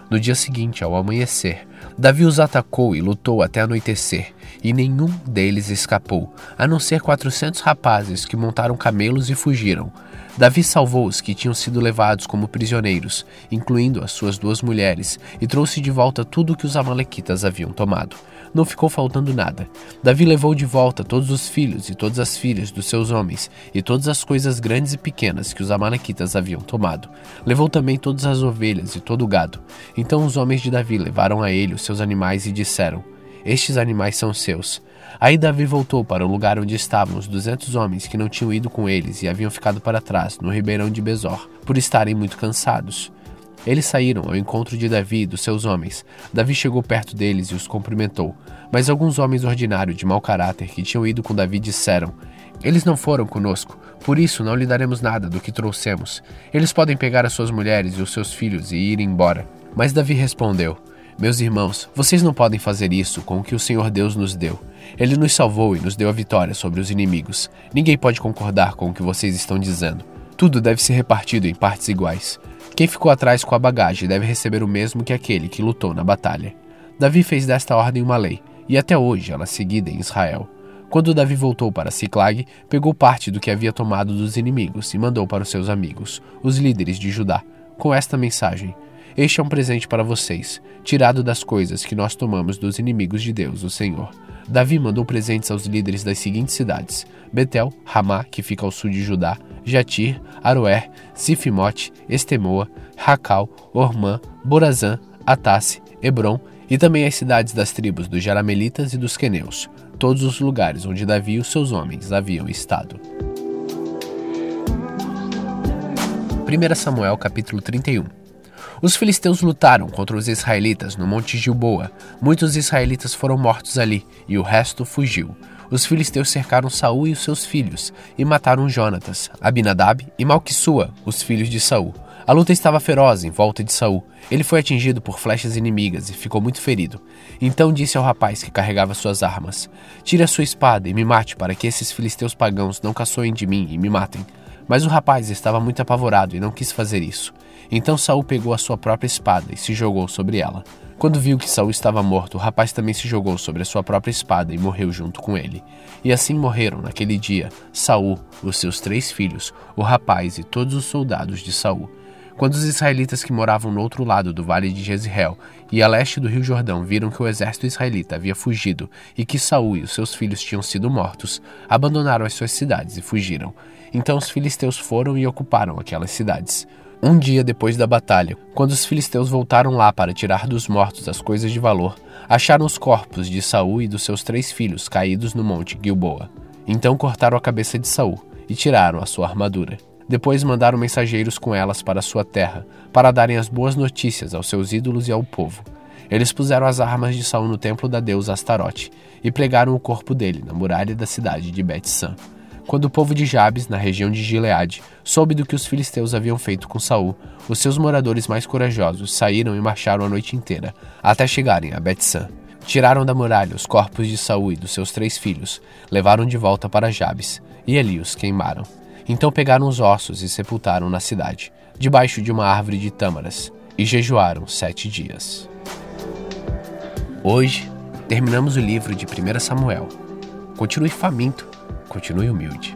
No dia seguinte, ao amanhecer, Davi os atacou e lutou até anoitecer, e nenhum deles escapou, a não ser quatrocentos rapazes que montaram camelos e fugiram. Davi salvou os que tinham sido levados como prisioneiros, incluindo as suas duas mulheres, e trouxe de volta tudo o que os amalequitas haviam tomado. Não ficou faltando nada. Davi levou de volta todos os filhos e todas as filhas dos seus homens, e todas as coisas grandes e pequenas que os amalequitas haviam tomado. Levou também todas as ovelhas e todo o gado. Então os homens de Davi levaram a ele os seus animais e disseram: Estes animais são seus. Aí Davi voltou para o lugar onde estavam os duzentos homens que não tinham ido com eles e haviam ficado para trás, no ribeirão de Besor, por estarem muito cansados. Eles saíram ao encontro de Davi e dos seus homens. Davi chegou perto deles e os cumprimentou. Mas alguns homens ordinários de mau caráter que tinham ido com Davi disseram: Eles não foram conosco, por isso não lhe daremos nada do que trouxemos. Eles podem pegar as suas mulheres e os seus filhos e ir embora. Mas Davi respondeu: Meus irmãos, vocês não podem fazer isso com o que o Senhor Deus nos deu. Ele nos salvou e nos deu a vitória sobre os inimigos. Ninguém pode concordar com o que vocês estão dizendo. Tudo deve ser repartido em partes iguais. Quem ficou atrás com a bagagem deve receber o mesmo que aquele que lutou na batalha. Davi fez desta ordem uma lei, e até hoje ela é seguida em Israel. Quando Davi voltou para Ciclag, pegou parte do que havia tomado dos inimigos e mandou para os seus amigos, os líderes de Judá, com esta mensagem: Este é um presente para vocês, tirado das coisas que nós tomamos dos inimigos de Deus, o Senhor. Davi mandou presentes aos líderes das seguintes cidades: Betel, Ramá, que fica ao sul de Judá, Jatir, Aroer, Sifimote, Estemoa, Racal, Ormã, Borazã, Atasse, Hebron e também as cidades das tribos dos Jaramelitas e dos Queneus, todos os lugares onde Davi e os seus homens haviam estado. 1 Samuel capítulo 31 Os filisteus lutaram contra os israelitas no monte Gilboa. Muitos israelitas foram mortos ali, e o resto fugiu os filisteus cercaram Saul e os seus filhos e mataram Jonatas, Abinadab e Malquissua, os filhos de Saul. A luta estava feroz em volta de Saul. Ele foi atingido por flechas inimigas e ficou muito ferido. Então disse ao rapaz que carregava suas armas: Tire a sua espada e me mate para que esses filisteus pagãos não caçoem de mim e me matem. Mas o rapaz estava muito apavorado e não quis fazer isso. Então Saul pegou a sua própria espada e se jogou sobre ela. Quando viu que Saul estava morto, o rapaz também se jogou sobre a sua própria espada e morreu junto com ele. E assim morreram naquele dia Saul, os seus três filhos, o rapaz e todos os soldados de Saul. Quando os israelitas que moravam no outro lado do vale de Jezreel e a leste do rio Jordão viram que o exército israelita havia fugido e que Saul e os seus filhos tinham sido mortos, abandonaram as suas cidades e fugiram. Então os filisteus foram e ocuparam aquelas cidades. Um dia depois da batalha, quando os filisteus voltaram lá para tirar dos mortos as coisas de valor, acharam os corpos de Saul e dos seus três filhos caídos no monte Gilboa. Então cortaram a cabeça de Saul e tiraram a sua armadura. Depois mandaram mensageiros com elas para sua terra, para darem as boas notícias aos seus ídolos e ao povo. Eles puseram as armas de Saul no templo da deusa Astarote e pregaram o corpo dele na muralha da cidade de Bet-San. Quando o povo de Jabes, na região de Gileade, soube do que os filisteus haviam feito com Saul, os seus moradores mais corajosos saíram e marcharam a noite inteira, até chegarem a Bet-San. Tiraram da muralha os corpos de Saul e dos seus três filhos, levaram de volta para Jabes, e ali os queimaram. Então pegaram os ossos e sepultaram na cidade, debaixo de uma árvore de tâmaras, e jejuaram sete dias. Hoje, terminamos o livro de 1 Samuel. Continue faminto continue humilde.